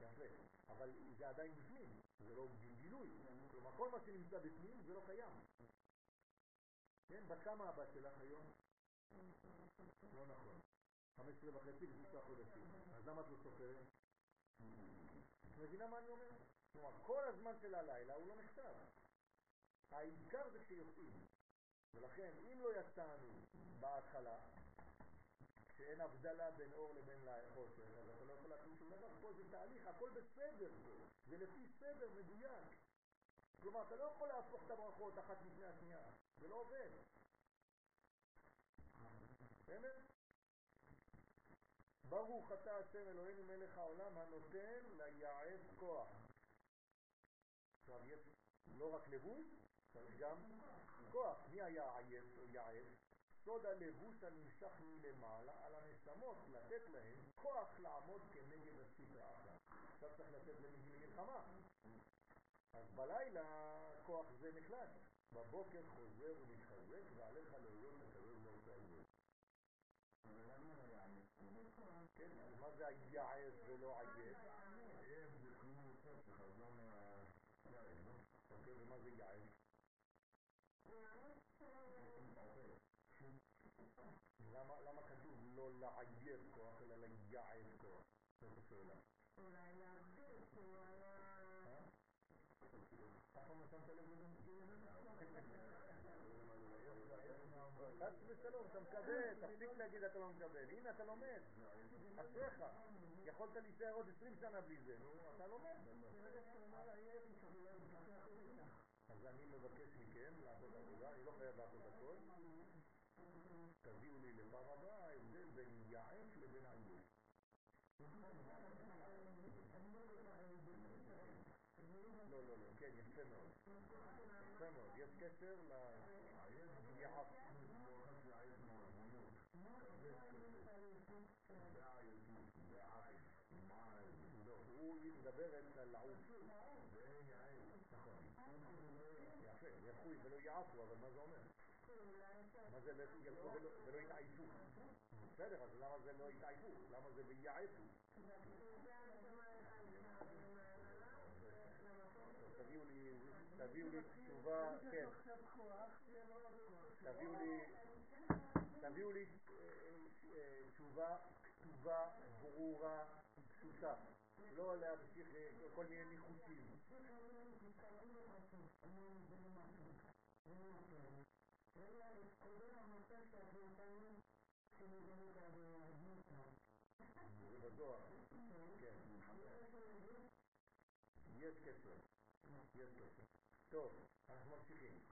יפה, אבל זה עדיין בפנים. זה לא גילוי. כלומר, כל מה שנמצא בפנים זה לא קיים. כן, בת כמה הבת שלך היום? לא נכון. 15 וחצי ושישה חודשים. אז למה את לא סופרת? את מבינה מה אני אומר? כלומר, כל הזמן של הלילה הוא לא נחשב. העיקר זה כשיוצאים. ולכן, אם לא יצאנו בהתחלה, שאין הבדלה בין אור לבין חושך, אז אתה לא יכול להכניס שום דבר. פה זה תהליך, הכל בסדר. זה לפי סדר מדויק. כלומר, אתה לא יכול להפוך את הברכות אחת לפני השנייה. זה לא עובד. בסדר? ברוך אתה השם אלוהינו מלך העולם הנותן ליעץ כוח. עכשיו יש לא רק לבוש, צריך גם כוח. מי היה עייף או יעץ? סוד הלבוש הנמשך מלמעלה על הנשמות, לתת להם כוח לעמוד כנגד הסדרה. עכשיו צריך לתת להם מלחמה. אז בלילה כוח זה נחלט. בבוקר חוזר ומתחזק ועליך להודות לקדוש ברוך הוא כן, מה זה היעץ ולא עייף? עייף זה כמו חושך, אז לא מהיין, לא? אוקיי, ומה זה יעץ? למה כתוב לא לעייף כוח, אלא ליעץ כוח? זאת השאלה. אולי להגביר, כי הוא היה... אף פעם לא שמת לב לזה? חס ושלום, אתה מקבל, תפסיק להגיד אתה לא מקבל. הנה, אתה לומד. אשריך. יכולת להישאר עוד 20 שנה בלי זה, אתה לומד. אז אני מבקש מכם לעשות עבודה, אני לא חייב לעשות הכל. תביאו לי לפעם הבאה ההבדל בין יעץ לבין עייף. לא, לא, לא, כן, יפה מאוד. יפה מאוד, יש קשר ליעף. לא, הוא מדברת על לעוף. נכון. יפה, ילכו ולא יעפו, אבל מה זה אומר? מה זה ילכו ולא יתעייפו? בסדר, אז למה זה לא יתעייפו? למה זה ויעפו? תביאו לי, תשובה, כן, תביאו לי, תביאו לי תשובה כתובה, ברורה, פשוטה, לא להמשיך כל מיני ניחושים. זה בדואר, כן. יש קשר, יש קשר. טוב, אנחנו ממשיכים.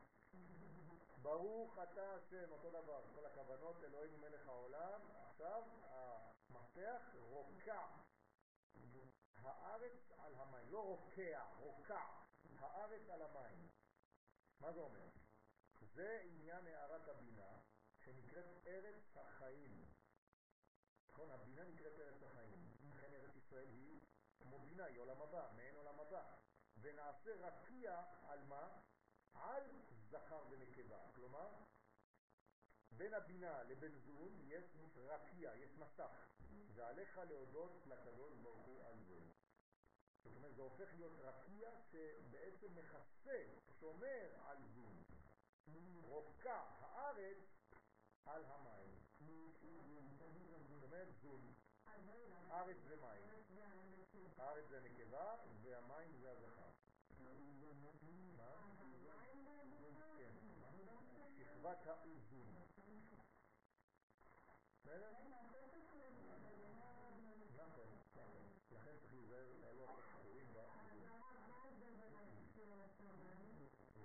ברוך אתה השם, אותו דבר, כל הכוונות, אלוהים מלך העולם. עכשיו המפתח רוקע הארץ על המים, לא רוקע, רוקע הארץ על המים. מה זה אומר? זה עניין הערת הבינה שנקראת ארץ החיים. נכון, הבינה נקראת ארץ החיים. לכן ארץ ישראל היא כמו בינה, היא עולם הבא, מעין עולם הבא. ונעשה רקיע על מה? על זכר ונקבה. כלומר, בין הבינה לבין זון יש רקיע, יש מסך. ועליך להודות לקדוש ברוך הוא על זה. זאת אומרת, זה הופך להיות רקיע שבעצם מכסה, שומר על זון. רוקע הארץ על המים. זאת אומרת זון. ארץ זה מים. הארץ זה נקבה והמים זה הזכר. מה? כן. שכבת האיזון. בסדר? נכון, נכון. לכן צריך להיזהר לעלות חורים באיזון.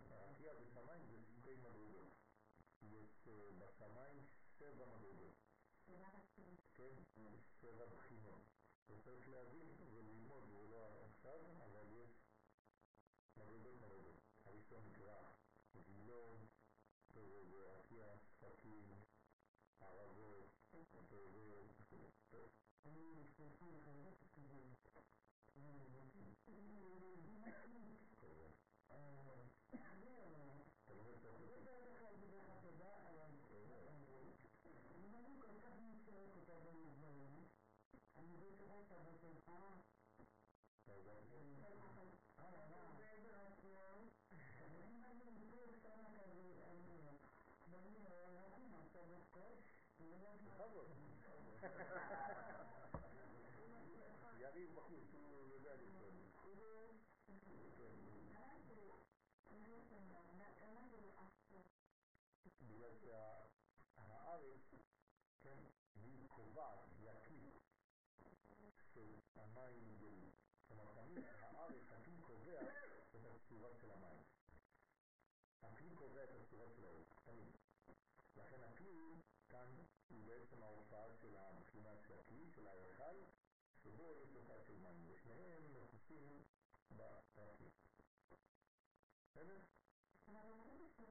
הרקיע בשמיים זה שתי מדרגות. יש בשמיים שבע מדרגות. כן, שבע בחינות. וצריך להבין וללמוד, זה לא עכשיו, אבל יש Everybody knows it. Have you shown graph? If you learn to appear fucking Arabs and to real Thank you. יריב בחוץ, הוא יודע לשאול. בגלל שהארץ, כן, היא קובעת, היא הכלי שהמים יגלו. כלומר, תמיד הארץ, הכלי קובע את הצורה של המים. הכלי קובע את הצורה של הארץ, תמיד. לכן הכלי כאן הוא בעצם ההופעה של הבחינה של הכלי, של ההיכל, שבו יש הופעה של מים, ושניהם מכוסים בפרקים. בסדר? הארץ שטה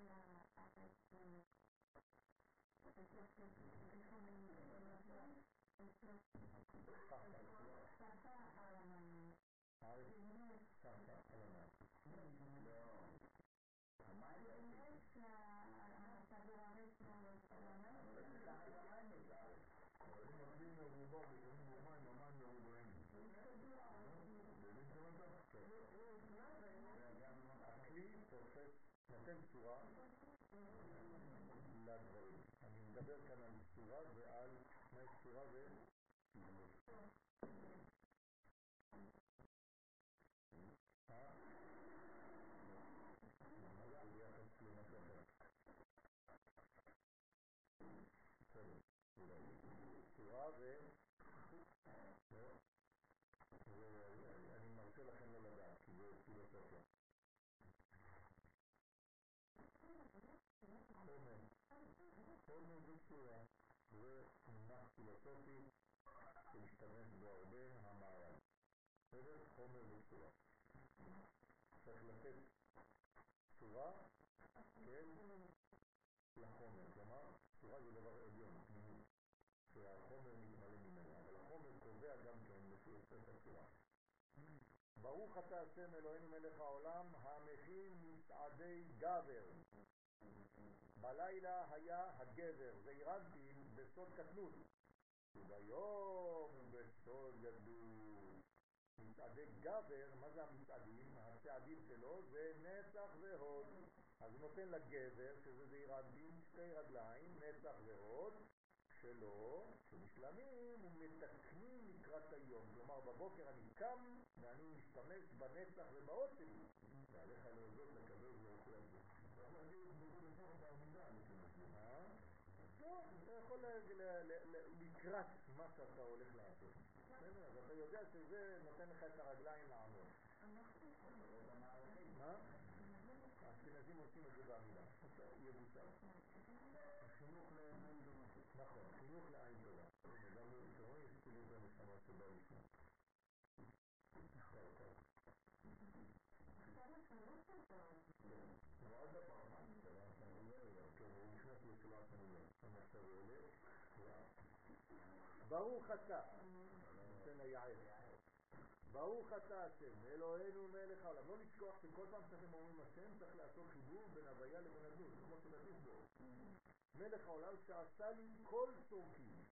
על המים. אבל אם הכלי מרובע ושמים בו מים, המים מרובעים. באמת הבנת? הכלי תופס, נותן צורה לדברים. אני מדבר כאן על צורה ועל מה יש צורה ו... ואני מרשה לכם לא לדעת, כי זה פילוסופיה. חומר, חומר זה צורה, זה מונח פילוסופי שמשתמש בו הרבה המערב. בסדר? חומר וצורה. צריך לתת צורה, כן, לחומר. כלומר, צורה זה דבר עליון, פנימי, שהחומר מתמלא ממנו, אבל החומר קובע גם כן לפי יוצאת הצורה. ברוך אתה השם אלוהינו מלך העולם, המכין מצעדי גבר. בלילה היה הגבר, זה אירנטין בסוד קטנות. וביום בסוד גדלות. מצעדי גבר, מה זה המצעדים? הצעדים שלו זה נצח והוד. אז הוא נותן לגבר, שזה זעירנטין, שתי רגליים, נצח והוד, שלו, שמשלמים ומתקנים לקראת היום. כלומר, בבוקר אני קם ואני משתמש בנצח ובאות שלי. ועליך להודות לקדוש ברוך הוא על זה. לא, אתה יכול לקראת מה שאתה הולך לעשות. בסדר? אז אתה יודע שזה נותן לך את הרגליים לעמוד. מה? האשכנזים עושים את זה בעמידה. יבוצע. החינוך דומות. נכון, חינוך לעין טובה. גם נשמה שבא לשם. ועוד הפעם, כן, הוא נכנס עולה, ברוך אתה, נותן ליעד, ברוך אתה השם, אלוהינו מלך העולם, לא לשכוח שכל פעם שאתם אומרים השם צריך לעשות חיבור בין הוויה לבין הדמות, כמו שכתוב בו, מלך העולם שעשה לי כל צורכי,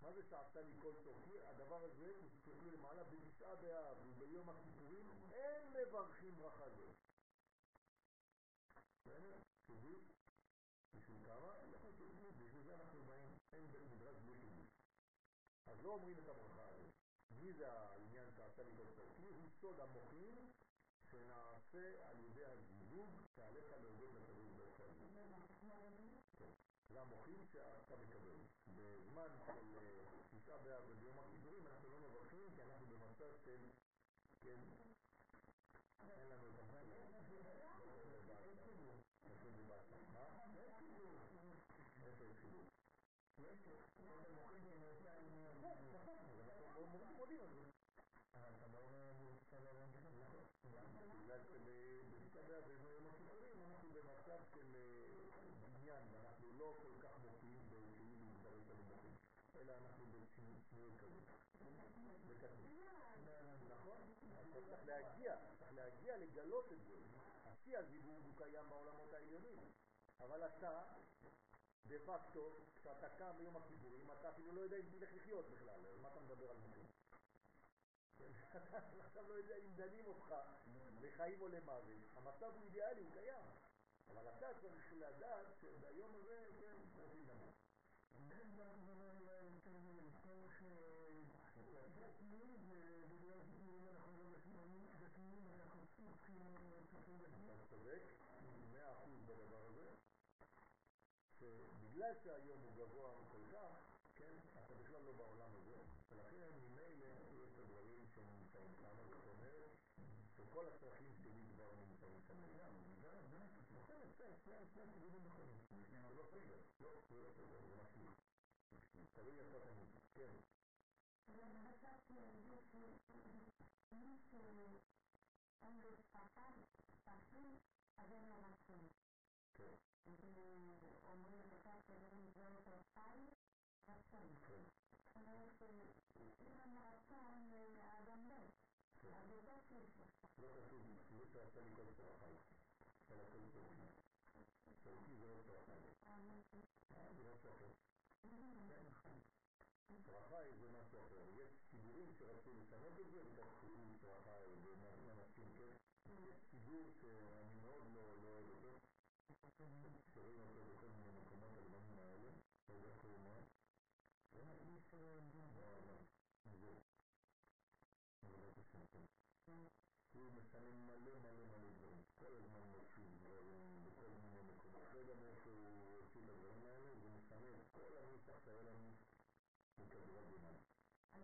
מה זה שעשה לי כל צורכי? הדבר הזה, תסתכלו למעלה, בתשעה באב וביום הכיפורים אין מברכים ברכה זאת. בסדר? חידוש? בשביל כמה? לא חשוב, בשביל זה אנחנו באים, אין בית מדרש בלי חידוש. אז לא אומרים את הברכה הזאת. מי זה העניין שעשה לי כל צורכי? הוא סוד המוחים שנעשה על ידי הזיווג שעליך להודות לקדוש ברוך הוא. זה המוחים שאתה מקבל. בזמן של תשעה באב וביום הכיפורים אנחנו לא מברכים כי אנחנו במצב של, כן, אין לנו את המחיר. כתוב בבאסה. מה? איפה יש חיבור? אנחנו מודים על זה. בגלל שבתשעה באב וביום הכיפורים אנחנו במצב של בניין ואנחנו לא כל כך בכאילו דברים כאלה מופיעים אלא אנחנו כזאת בקטנות נכון? צריך להגיע, צריך להגיע לגלות את זה. השיא הזיווג הוא קיים בעולמות העליונים. אבל אתה דה פקטו, כשאתה קם ביום הכיפורים אתה אפילו לא יודע אם תלך לחיות בכלל מה אתה מדבר על מופיעים? עכשיו לא יודע אם דנים אותך לחיים או למוות. המצב הוא אידיאלי, הוא קיים. אבל אתה צריך לדעת שביום הזה זה רוצים למות. אתה צודק, מאה אחוז בדבר הזה, שבגלל שהיום הוא גבוה כל כך, כן, אתה בכלל לא בעולם הזה, ולכן ממילא יש את הדברים שנמצאים שם, זאת אומרת שכל הצרכים שלי כבר נמצאים שם. זה לא סדר, לא, זה לא סדר, זה משהו. תלוי איפה אתה נמצא, כן. כן. אומרים לך שזה נגזר את רצון, רצון. זאת אומרת שאם אין רצון, האדם מת. אז זה לא כיף. לא כתוב, לא שעשה לי כל צרכי, אלא כל צרכי. צרכי זה לא צרכי. אה, זה משהו אחר. צרכי זה משהו אחר. יש ציבורים שרצו לשנות את זה וכתבו צרכי ומנסים כן. יש ציבור שאני מאוד לא לא אוהב אותו, שרואים אותו בכל מיני מקומות הלבנים האלה, לא יודע איך הוא משנה מלא מלא מלא דברים, כל הזמן משהו דברים בכל מיני מקומות. לא יודע מאיפה הוא הוציא את הדברים האלה, זה משנה את כל הנוסח שהיה לנו בכדורי ביניים.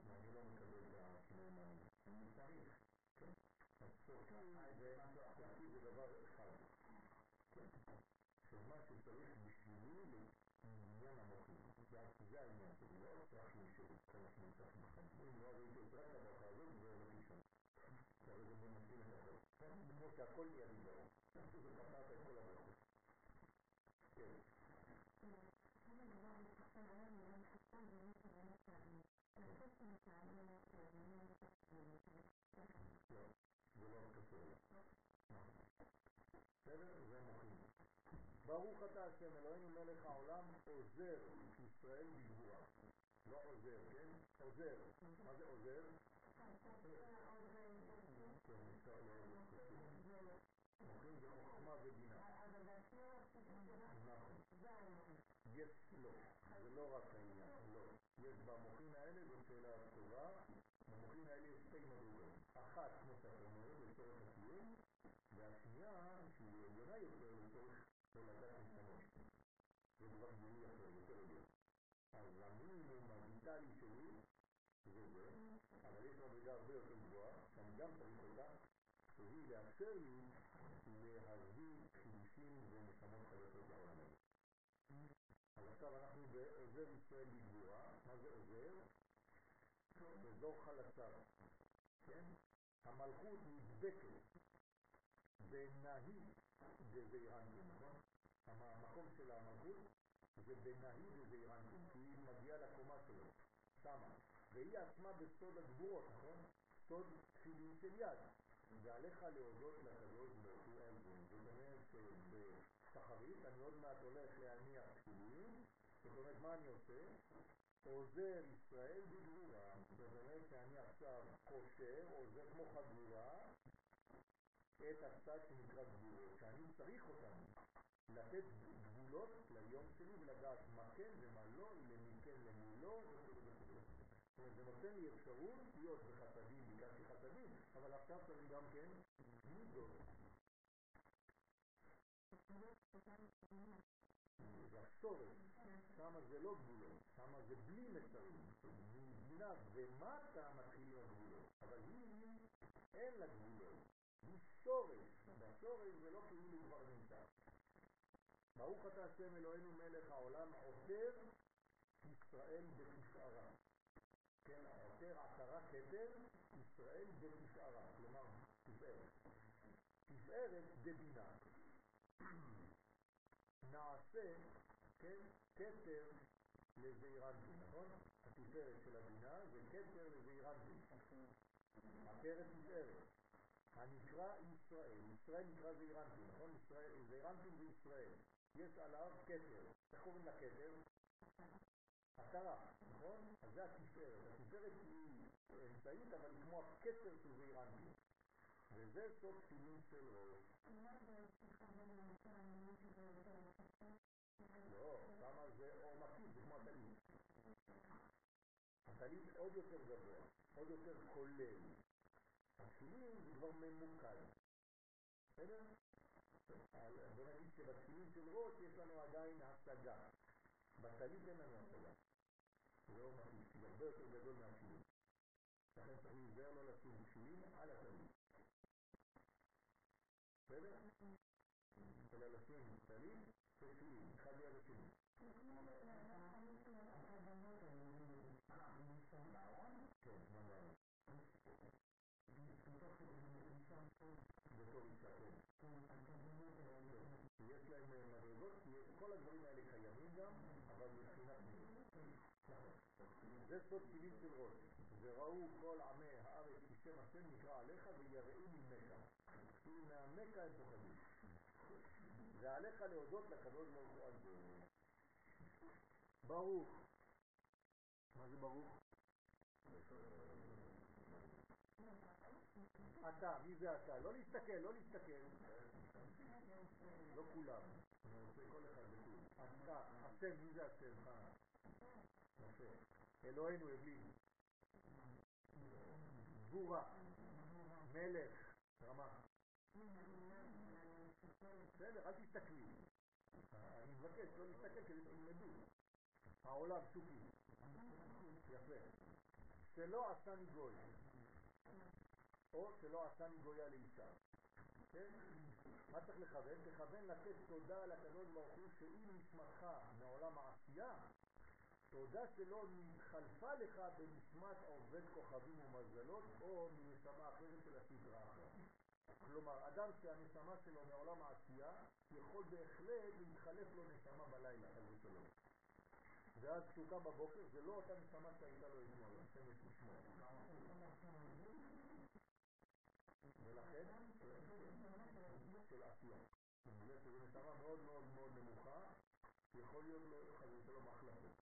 ואני לא מקבל את השינויים האלה. אני צריך, כן. הצרכים זה דבר אחד. כן. שמה שצריך בשבילי לעניין המוחים. זה העניין שלי, לא הצרכים שלי, כל מה שאני צריך בחיים. אם לא הייתי עושה רק הברכה הזאת, זה הולך לישון. הרי זה מנצל את הכל. כמו שהכל נהיה בגללו. זה פתרת את כל הברכות. כן. לא, זה לא קשור אליו. בסדר? זה מוחים. ברוך אתה השם אלוהינו מלך העולם עוזר ישראל בגבורה. לא עוזר, כן? עוזר. מה זה עוזר? מוחים זה חוכמה ובינה. נכון. יש, לא, זה לא רק העניין, לא. יש במוחים האלה, זו שאלה טובה, במוחים האלה יש שתי מדרגות. אחת, כמו שאתה אומר, לצורך והשנייה, שהיא עליונה יותר לצורך הולדת נשמות. זה דבר גילוי אחר, יותר. אז המינימום הוויטלי שלי זה זה, אבל יש מדרגה הרבה יותר גבוהה, שאני גם צריך אותה, שהיא לאפשר לי להביא חידושים ונשמות חדשות לעולם הזה. אז עכשיו אנחנו בעוזר ישראל בגבורה, מה זה עוזר? באזור חלצה, כן? המלכות נדבקת בנהי דזעירנטים, נכון? המקום של המלכות זה בנהי דזעירנטים, כי היא מגיעה לקומה שלו, שמה, והיא עצמה בסוד הגבורות, נכון? סוד תפילין של יד, ועליך להודות לקדוש ברוך הוא זה. זאת אומרת שבשחרית אני עוד מעט הולך להניח תפילין, זאת אומרת מה אני עושה? עוזר ישראל בגבורה, זאת אומרת שאני עכשיו קושר, עוזר כמו חגורה, את הצד שנקרא גבולות, שאני צריך אותם, לתת גבולות ליום שלי ולדעת מה כן ומה לא, למי כן למי לא. זאת אומרת, זה נותן לי אפשרות להיות בחסדים, ביקשתי חסדים, אבל עכשיו צריך גם כן. זה השורש, שמה זה לא גבולות, שמה זה בלי מצרים, מבחינת ומטה מתחילים הגבולות, אבל היא אין לה גבולות, היא שורש, והשורש זה לא כאילו כבר נמצא. ברוך אתה השם אלוהינו מלך העולם עוטר ישראל בתפארה. כן, עוטר עשרה כתר ישראל בתפארה, כלומר תפארת. תפארת דבינה. נעשה, כן, כתר לזעירנטים, נכון? התפארת של הבינה זה כתר לזעירנטים. עטרת תפארת. הנקרא ישראל, ישראל נקרא זעירנטים, נכון? זעירנטים זה ישראל. יש עליו כתר. איך קוראים לכתר? עטרה, נכון? אז זה התפארת. התפארת היא אמצעית, אבל היא כמו הכתר של זעיר אנפין. וזה סוד תפילין של ראש. לא, שמה זה אור מקיף, זה כמו הטלית. הטלית עוד יותר גבוה, עוד יותר כולל. התפילין זה כבר ממוקד. בסדר? בוא נגיד שבתפילין של ראש יש לנו עדיין השגה. בטלית אין לנו השגה. זה אור מקיף, זה הרבה יותר גדול מהתפילין. לכן צריך להיזהר לא לשים תפילין על הטלית. בסדר? אלא לשים טלית ותפילין, אחד ליד השני. כן, ממש. בתור כן. יש להם מדרגות, כל הדברים האלה קיימים גם, אבל מבחינת. נכון. זה סוד תפילין של ראש. וראו כל עמי הארץ כי שם השם נקרא עליך ויראו ממכה. כאילו מהמכה הם פוחדים. ועליך להודות לקדוש ברוך הוא על זה. ברוך. מה זה ברוך? אתה, מי זה אתה? לא להסתכל, לא להסתכל. לא כולם. אתה, השם, מי זה השם? יפה. אלוהינו הבלים. גבורה. מלך. רמה. בסדר, אל תסתכלי. אני מבקש לא להסתכל כדי שתלמדו. העולם שוקי. יפה. שלא עשני גוי. או שלא עשני גויה לאישה. כן? מה צריך לכוון? תכוון לתת תודה לקדוש ברוך הוא שאם נשמתך מעולם העשייה, תודה שלא נתחלפה לך בנשמת עובד כוכבים ומזלות או מנשמה אחרת של הסדרה אחרת. כלומר, אדם שהנשמה שלו מעולם העשייה, יכול בהחלט להתחלף לו נשמה בלילה, חס ושלום. ואז כשהוא קם בבוקר, זה לא אותה נשמה שהייתה לו אתמול, השם ישמור. ולכן, של עשייה. שזו נשמה מאוד מאוד מאוד נמוכה, יכול להיות לו חס ושלום החלפות.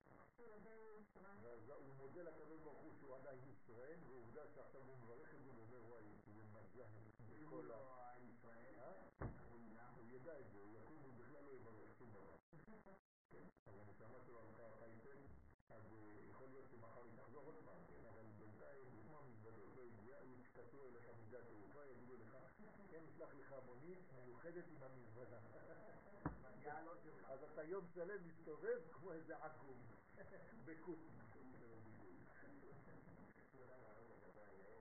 ואז הוא מודה לקדוש ברוך הוא שהוא עדיין ישראל, ועובדה שעכשיו הוא מברך את זה ואומר וואי, זה מזל בכל ה... הוא ידע את זה, הוא יקום, הוא בכלל לא יברך שום דבר. כן, אז הנשמה שלו הלכה טייפל, אז יכול להיות שמחר היא תחזור עוד פעם, כן, אבל בינתיים כמו המזוודות, לא הגיע, יתקשרו אליך משדה התעופה, יגידו לך, כן, נשלח לך מונית מיוחדת עם המזוודה. אז אתה יום שלם מסתובב כמו איזה עקום, בקוט. אם אתה עייף, כמו המלך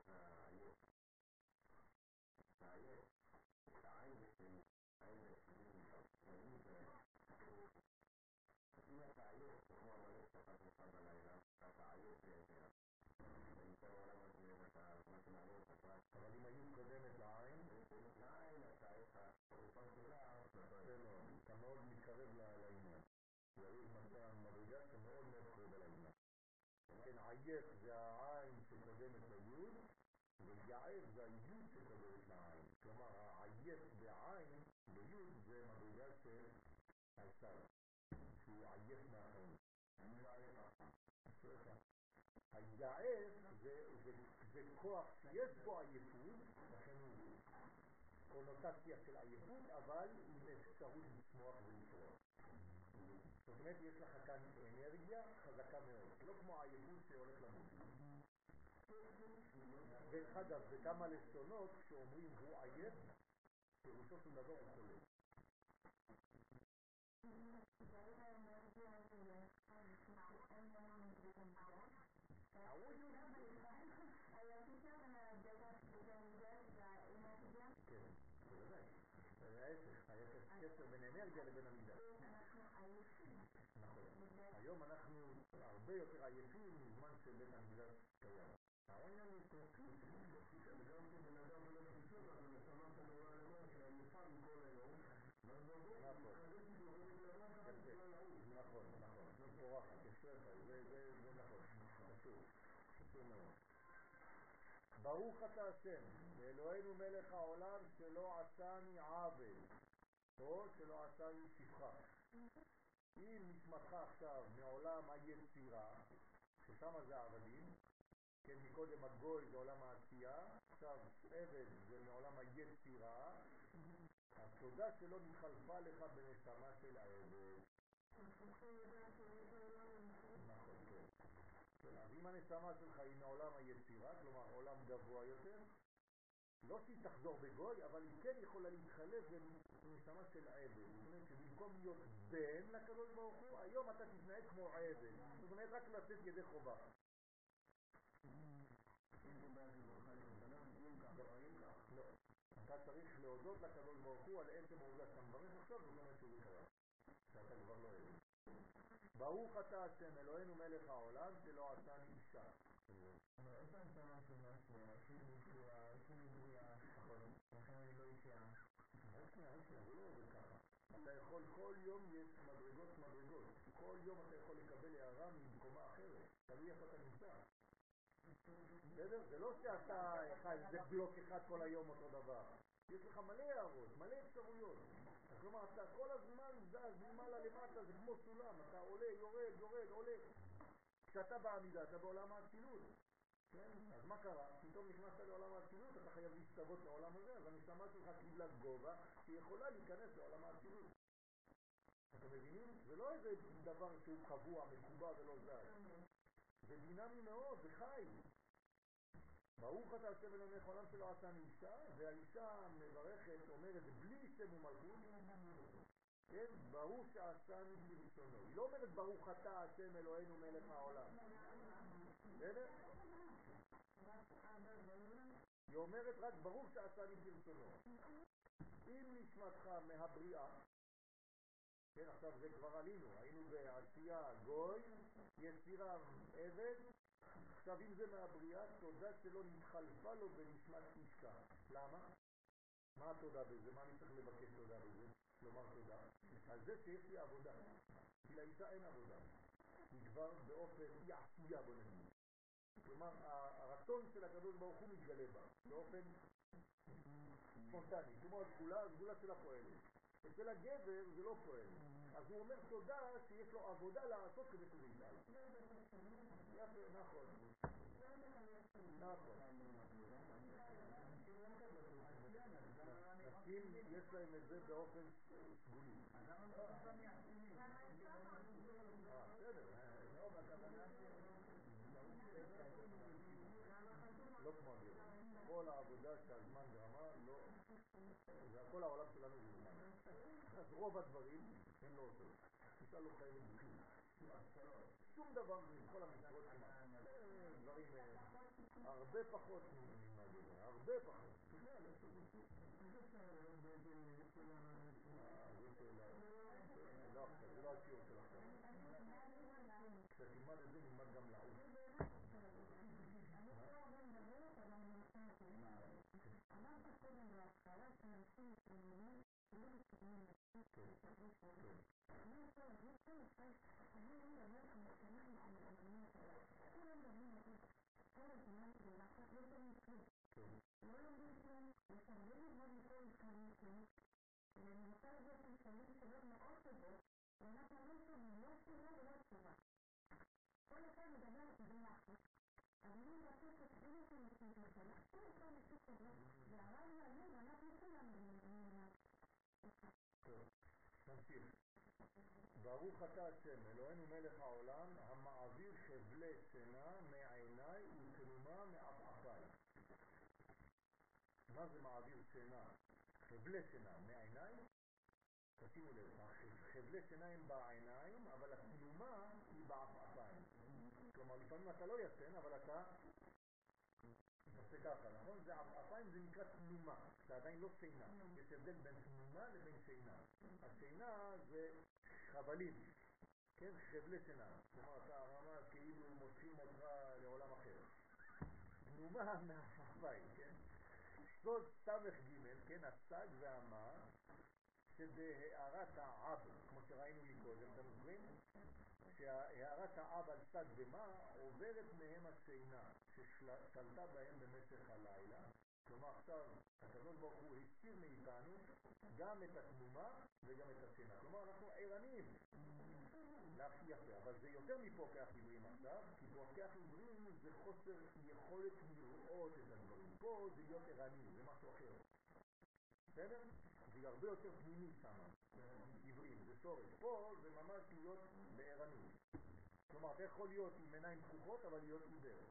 שאתה נוסע בלילה, אתה עייף יותר. ונמצא בעולם הזה, ואתה, מה שמעניין אותך, אבל אם היו קודמת לעין, לעין אתה, יש לך תרופה גדולה, זה לא, אתה מאוד מתקרב לעניין. יריב מצא מדרגה שמאוד מאוד קרוב לעניין. כן, עייף זה העין שקודמת ליוד, ויעף זה היוד שקודמת לעין. כלומר, העייף בעין, ביוד, זה מדרגה של הסל. שהוא עייף מהחיים. היעף זה כוח שיש בו עייפות, לכן הוא קונוטציה של עייפות, אבל עם אפשרות לצמוח ולפרוח. זאת אומרת, יש לך כאן אנרגיה חזקה מאוד, לא כמו עייפות שהולך למות. דרך אגב, בכמה לשונות, כשאומרים הוא עייף, פירושו של דבר הוא חולה. כן, בוודאי. זה ההפך, ההפך קשר בין אנרגיה לבין המידה. נכון. היום אנחנו הרבה יותר עייפים מזמן שבית המקדש קיים. אין לנו התרסקות, וגם כשבן אדם הולך לישון, אז הנשמה שלו רואה למעלה, כי עייפה מכל היום, ואז נכון, נכון, פורחת, יפה, זה נכון, חשוב, חשוב מאוד. ברוך אתה השם, ואלוהינו מלך העולם שלא עשני עוול, או שלא עשני שפחה. אם נשמתך עכשיו מעולם היצירה, ששם זה העבדים, כן, מקודם הגוי זה עולם העשייה, עכשיו עבד זה מעולם היצירה, התודה שלו נתחלפה לך בנשמה של העבד. נכון, כן. אם הנשמה שלך היא מעולם היצירה, כלומר עולם גבוה יותר, לא שהיא תחזור בגוי, אבל היא כן יכולה להתחלף בנשמה של עבד. זאת אומרת שבמקום להיות בן לקדוש ברוך הוא, היום אתה תתנהג כמו עבד. זאת אומרת רק לצאת ידי חובה. לא. אתה צריך להודות לקדוש ברוך הוא על עצם העובדה שאתה מברך עכשיו, זאת אומרת שהוא חייב. שאתה כבר לא עבד. ברוך אתה השם אלוהינו מלך העולם שלא לא לא עובד ככה. אתה יכול, כל יום יש מדרגות מדרגות. כל יום אתה יכול לקבל הערה ממקומה אחרת. תלוי איפה אתה נמצא. בסדר? זה לא שאתה חי, זה בלוק אחד כל היום אותו דבר. יש לך מלא הערות, מלא אפשרויות. כלומר, אתה כל הזמן זז ממעלה למטה, זה כמו סולם, אתה עולה, יורד, יורד, עולה. כשאתה בעמידה, אתה בעולם האצילות. כן? אז מה קרה? פתאום נכנסת לעולם האצילות, אתה חייב להסתוות לעולם הזה, אז הנשמה שלך קיבלה גובה שיכולה להיכנס לעולם האצילות. אתם מבינים? זה לא איזה דבר שהוא קבוע, מקובע ולא זז. זה דינמי מאוד, זה חי. ברוך אתה השם אלוהיך עולם שלא עשני אישה, והאישה מברכת, אומרת, בלי שם ומלכות, כן, ברוך שעשני ברצונו. היא לא אומרת ברוך אתה השם אלוהינו מלך העולם. בסדר? היא אומרת רק ברוך שעשני ברצונו. אם נשמתך מהבריאה, כן, עכשיו זה כבר עלינו, היינו בעשייה גוי, יצירה עבד, עכשיו אם זה מהבריאה, תודה שלא נתחלפה לו בנשמת אישה. למה? מה התודה בזה? מה אני צריך לבקש תודה בזה? לומר תודה? על זה שיש לי עבודה. כי לאישה אין עבודה. היא כבר באופן עשייה בוא נגיד. כלומר, הרצון של הקדוש ברוך הוא מתגלה בה, באופן ספונטני, כמו הסגולה, הסגולה שלה פועלת. אצל הגבר זה לא פועל. אז הוא אומר תודה שיש לו עבודה לעשות כדי שזה יפעל. יפה, נכון. נשים יש להם את זה באופן סגולי. לא כמו הגבר. כל העבודה שהזמן גרמה, לא... זה הכל העולם שלנו זה זמן. אז רוב הדברים הם לא עושים. אישה לא חייבת בכלום. שום דבר מכל המצוות כמעט. דברים הרבה פחות מהגבר, הרבה פחות. לא עכשיו, זה לא השיעור של עכשיו. כשתלמד את זה נלמד גם לעוף. אמרת קודם בהתחלה שאנשים מתלוננים לא מתכוונים אני רוצה להגיד ברוך אתה השם, אלוהינו מלך העולם, המעביר חבלי שינה מעיניי ותנומה מעפעפיי. מה זה מעביר שינה? חבלי שינה מעיניי? תשימו לב, חבלי שינה הם בעיניים, אבל התנומה היא בעפעפיים. כלומר, לפעמים אתה לא ישן, אבל אתה עושה ככה, נכון? זה עפעפיים זה נקרא תנומה, זה עדיין לא שינה. יש הבדל בין תנומה לבין שינה. השינה זה חבלים, כן? חבלי שינה. כלומר, אתה רמה כאילו מוצאים אותך לעולם אחר. תנומה מהעפעפיים, כן? סוד ס"ג, כן? הסג והמה, שבהערת העב, כמו שראינו מקודם, אתם זוכרים? שהערת העב על סד ומה עוברת מהם השינה ששלטה בהם במשך הלילה. כלומר עכשיו הקדוש ברוך הוא הסיר מאיתנו גם את התנומה וגם את השינה. כלומר, אנחנו ערניים להכי יפה, אבל זה יותר מפוקח עיוורים עכשיו, כי פוקח עיוורים זה חוסר יכולת לראות את הדברים. פה זה להיות ערני, זה משהו אחר. בסדר? זה הרבה יותר פנימי שם, עיוורים, זה שורש. פה זה ממש להיות בערני. כלומר, אתה יכול להיות עם עיניים פקוחות, אבל להיות עיוור.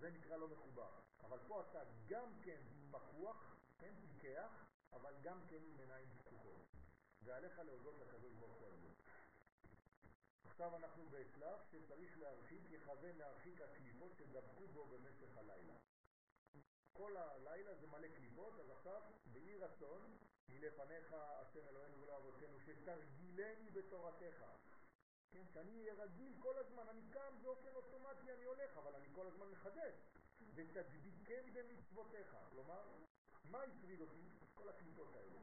זה נקרא לא מחובר. אבל פה אתה גם כן פקוח, כן, פיקח, אבל גם כן עם עיניים פקוחות. ועליך להודות לקדוש ברוך הוא על זה. עכשיו אנחנו בשלב שצריך להרחיק, יכוון להרחיק הקליפות שדבקו בו במשך הלילה. כל הלילה זה מלא קליפות, אז עכשיו, באי רצון, מלפניך השם אלוהינו ולאבותינו, שתרגילני בתורתך. כן, שאני אהיה רגיל כל הזמן, אני קם באופן אוטומטי, אני הולך, אבל אני כל הזמן מחדש. ותדביקם במצוותיך. כלומר, מה הפריד אותי? כל הקליפות האלה.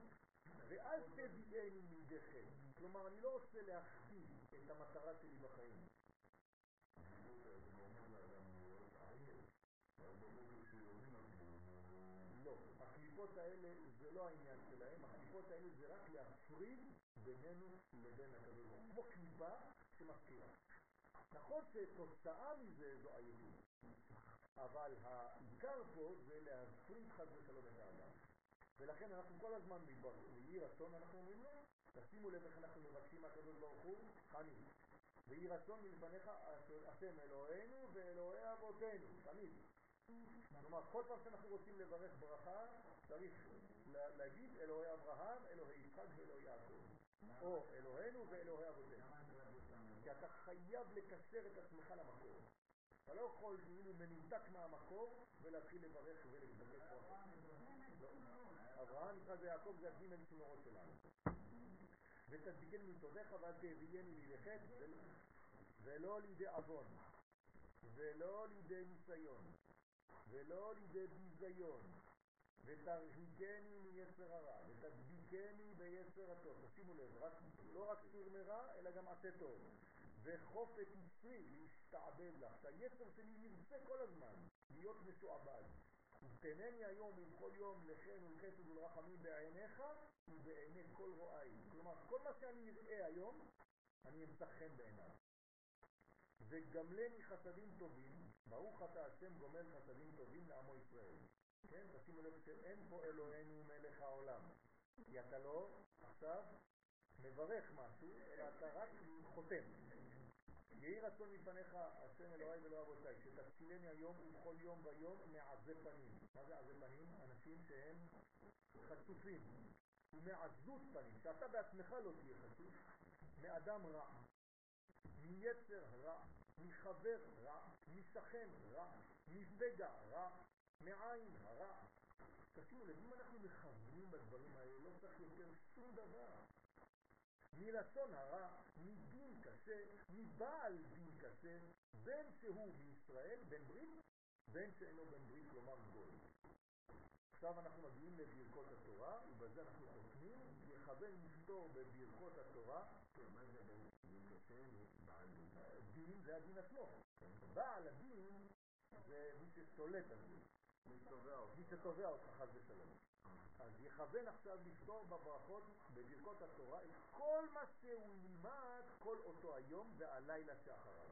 ואל תביאני מידי חטא. כלומר, אני לא רוצה להחטיא את המטרה שלי בחיים. לא, הקליפות האלה זה לא העניין שלהם, הקליפות האלה זה רק להפריד בינינו לבין הקדוש כמו קליפה שמזכירה. נכון שתוצאה מזה זו עייפות, אבל העיקר פה זה להפריד חד ושלום את האדם. ולכן אנחנו כל הזמן באי רצון, אנחנו אומרים לו, תשימו לב איך אנחנו מבקשים מהקדוש ברוך הוא, חני, ויהי רצון מלפניך השם אלוהינו ואלוהי אבותינו, תמיד. כלומר, כל פעם שאנחנו רוצים לברך ברכה, צריך להגיד אלוהי אברהם, אלוהי יצחק ואלוהי יעקב. או אלוהינו ואלוהי אבותינו. כי אתה חייב לקשר את עצמך למקור. אתה לא יכול כאילו מנותק מהמקור ולהתחיל לברך ולבקש ברכה. אברהם, יצחק ויעקב זה הגימל צינורות שלנו. ותדביקני מתודיך ואל תביאני לידי ולא לידי עוון ולא לידי ניסיון ולא לידי ביזיון ותרחיקני מיצר הרע ותדביקני ביצר הטוב. תשימו לב, רק, לא רק סיר מרע אלא גם עשה טוב. וחופת יצרי להשתעבד לך, שהיצר שלי ירצה כל הזמן להיות משועבד. ותנני היום ובכל יום לחן ולחסד ולרחמים בעיניך ובעיני כל רואי. כלומר, כל מה שאני אראה היום, אני אמצא חן בעיניו. וגמלני חסדים טובים, ברוך אתה השם גומל חסדים טובים לעמו ישראל. כן, תשימו לב שאין פה אלוהינו מלך העולם. כי אתה לא עכשיו מברך משהו, אלא אתה רק חותם. יהי רצון מפניך השם אלוהי ולא אבותיי, שתצילני היום ובכל יום ויום מעזי פנים. מה זה עזי פנים? אנשים שהם חצופים. ומעזות פנים, שאתה בעצמך לא תהיה חצוף, מאדם רע, מיצר רע, מחבר רע, משכן רע, מפגע רע, מעין הרע. תשימו לב, אם אנחנו מכוונים בדברים האלה, לא צריך יותר שום דבר. מרצון הרע, מדין קשה, מבעל דין קשה, בין שהוא מישראל, בן ברית, בין שאינו בן ברית, כלומר גוי. עכשיו אנחנו מגיעים לברכות התורה, ובזה אנחנו חותמים, יכוון לפתור בברכות התורה. מה זה דין קשה ובעל דין? דין זה הדין עצמו. בעל הדין זה מי ששולט על זה. מי שתובע אותך חס ושלום. אז יכוון עכשיו לפתור בברכות, בברכות התורה, את כל מה שהוא ילמד כל אותו היום והלילה שאחריו.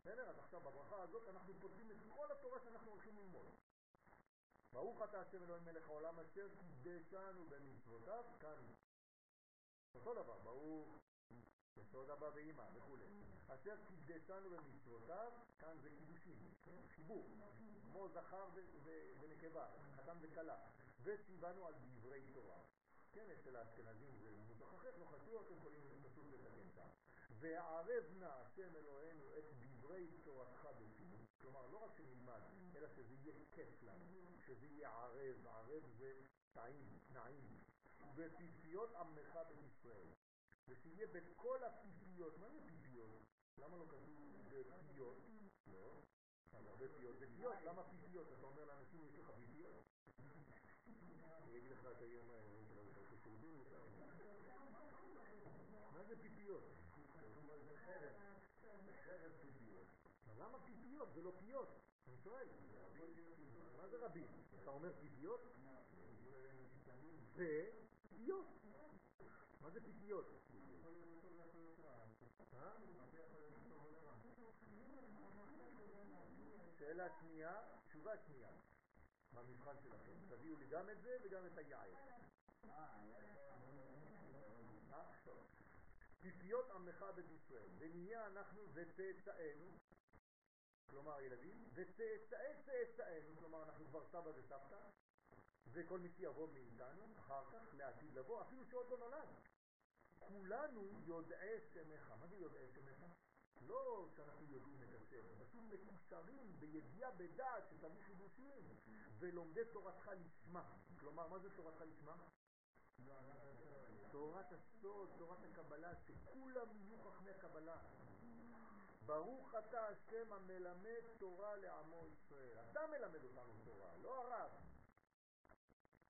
בסדר? אז עכשיו בברכה הזאת אנחנו פותרים את כל התורה שאנחנו הולכים ללמוד. ברוך אתה השם אלוהים מלך העולם אשר קידשנו במצוותיו, כאן אותו דבר, ברוך יסוד אבא ואמא וכו'. אשר קידשנו במצוותיו, כאן זה קידושים, חיבור, כמו זכר ונקבה, חתן וכלה, וציוונו על דברי תורה. כן, אצל האשכנזים זה מוזך אחר, לא חשוב, אתם יכולים פשוט לתקן שם. והערב נא השם אלוהינו את דברי תורתך בפינו, כלומר לא רק שנלמד, אלא שזה יהיה כיף לנו, שזה יהיה ערב, ערב זה טעים, נעים, ובפיפיות עמך בישראל. ושיהיה בכל הפיפיות, מה זה פיפיות? למה לא כתוב בפיות? לא, הרבה פיות זה פיות, למה פיפיות? אתה אומר לאנשים יש לך פיפיות? אני אגיד לך את היום כשורדים מה זה פיפיות? זה חרב, חרב פיפיות. למה פיפיות? זה לא פיות, אני שואל. מה זה רבים? אתה אומר פיפיות? ו... פיתיות. מה זה פיתיות? אה? שאלה שנייה, תשובה שנייה. במבחן שלכם. תביאו לי גם את זה וגם את היער. פיפיות עמך בית ישראל, ונהיה אנחנו וצאצאינו, כלומר ילדים, וצאצאי צאצאינו, כלומר אנחנו כבר סבא וסבתא, וכל מי שיבוא מאיתנו, אחר כך, לעתיד לבוא, אפילו שעוד לא נולד. כולנו יודעי שמך. מה זה יודעי שמך? לא שאנחנו יודעים את השם, פשוט מקושרים בידיעה בדעת שתביא חידושים ולומדי תורתך לשמה. כלומר, מה זה תורתך לשמה? תורת הסוד, תורת הקבלה, שכולם יהיו חכמי הקבלה. ברוך אתה השם המלמד תורה לעמו ישראל. אתה מלמד אותנו תורה, לא הרב.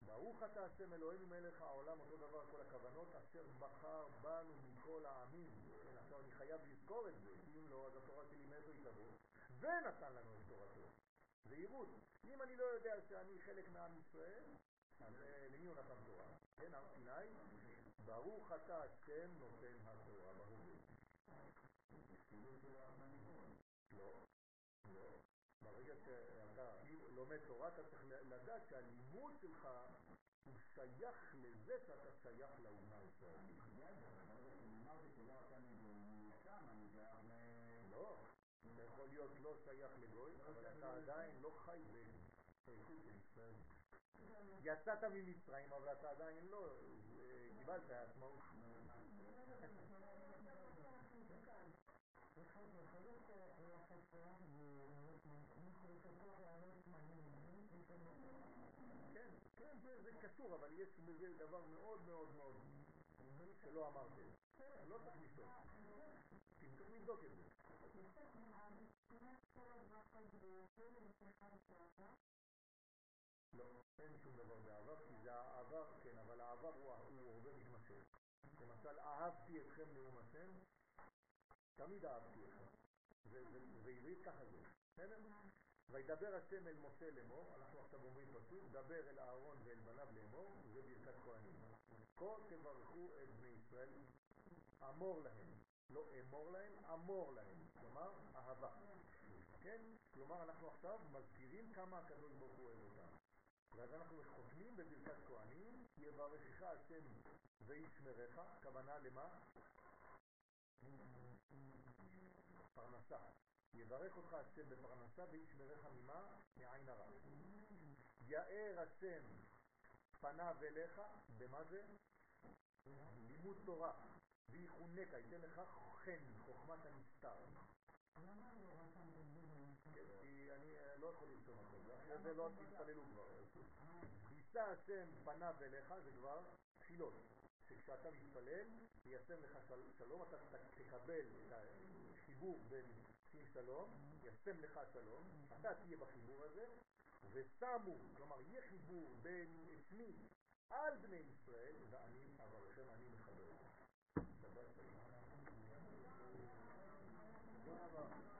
ברוך אתה השם אלוהינו מלך העולם, אותו דבר כל הכוונות, אשר בחר בנו מכל העמים. כן, עכשיו אני חייב לזכור את זה, כי אם לא, אז התורה שלי מאיפה היא תבוא? ונתן לנו את תורתו. זהירות. אם אני לא יודע שאני חלק מעם ישראל, אז אה, למי הוא נתן תורה? כן, הר סיני, ברוך אתה השם נותן התורה, ברור. לא, לא. ברגע שאתה לומד תורה, אתה צריך לדעת שהלימוד שלך הוא שייך לזה שאתה שייך לאומה הישראלית. לא, אתה יכול להיות לא שייך לגוי, אבל אתה עדיין לא חי בשייכות של ישראל. יצאת ממצרים, אבל אתה עדיין לא, קיבלת עצמאות. כן, כן, זה קשור, אבל יש בזה דבר מאוד מאוד מאוד שלא אמרתי. לא צריך לשאול. צריך לבדוק את זה. לא, אין שום דבר בעבר, כי זה העבר, כן, אבל העבר הוא הרבה מתמשך. למשל, אהבתי אתכם נאום השם, תמיד אהבתי אתכם. ועברית ככה זה, בסדר? וידבר השם אל משה לאמור, אנחנו עכשיו אומרים פסוק, דבר אל אהרון ואל בניו לאמור, זה ברכת כהנים. כה תברכו את בני ישראל, אמור להם, לא אמור להם, אמור להם, כלומר אהבה. כן? כלומר אנחנו עכשיו מזכירים כמה הקדוש ברוך הוא אוהב אותם. ואז אנחנו חותמים בברכת כהנים, יברכך השם וישמרך, הכוונה למה? פרנסה. יברך אותך השם בפרנסה וישמרך ממה? מעין הרע. יאר השם פניו אליך, במה זה? לימוד תורה. ויחונק, ייתן לך חן, חוכמת הנסתר. כן, כי אני אה, לא יכול לרשום הכל, אחרי זה לא תתפללו כבר. יישא השם פניו אליך, זה כבר תפילות. שכשאתה מתפלל, יישם לך שלום, אתה תקבל את החיבור בין שים שלום, יישם לך שלום, אתה תהיה בחיבור הזה, ושמו, כלומר יהיה חיבור בין עצמי על בני ישראל, ואני אברכם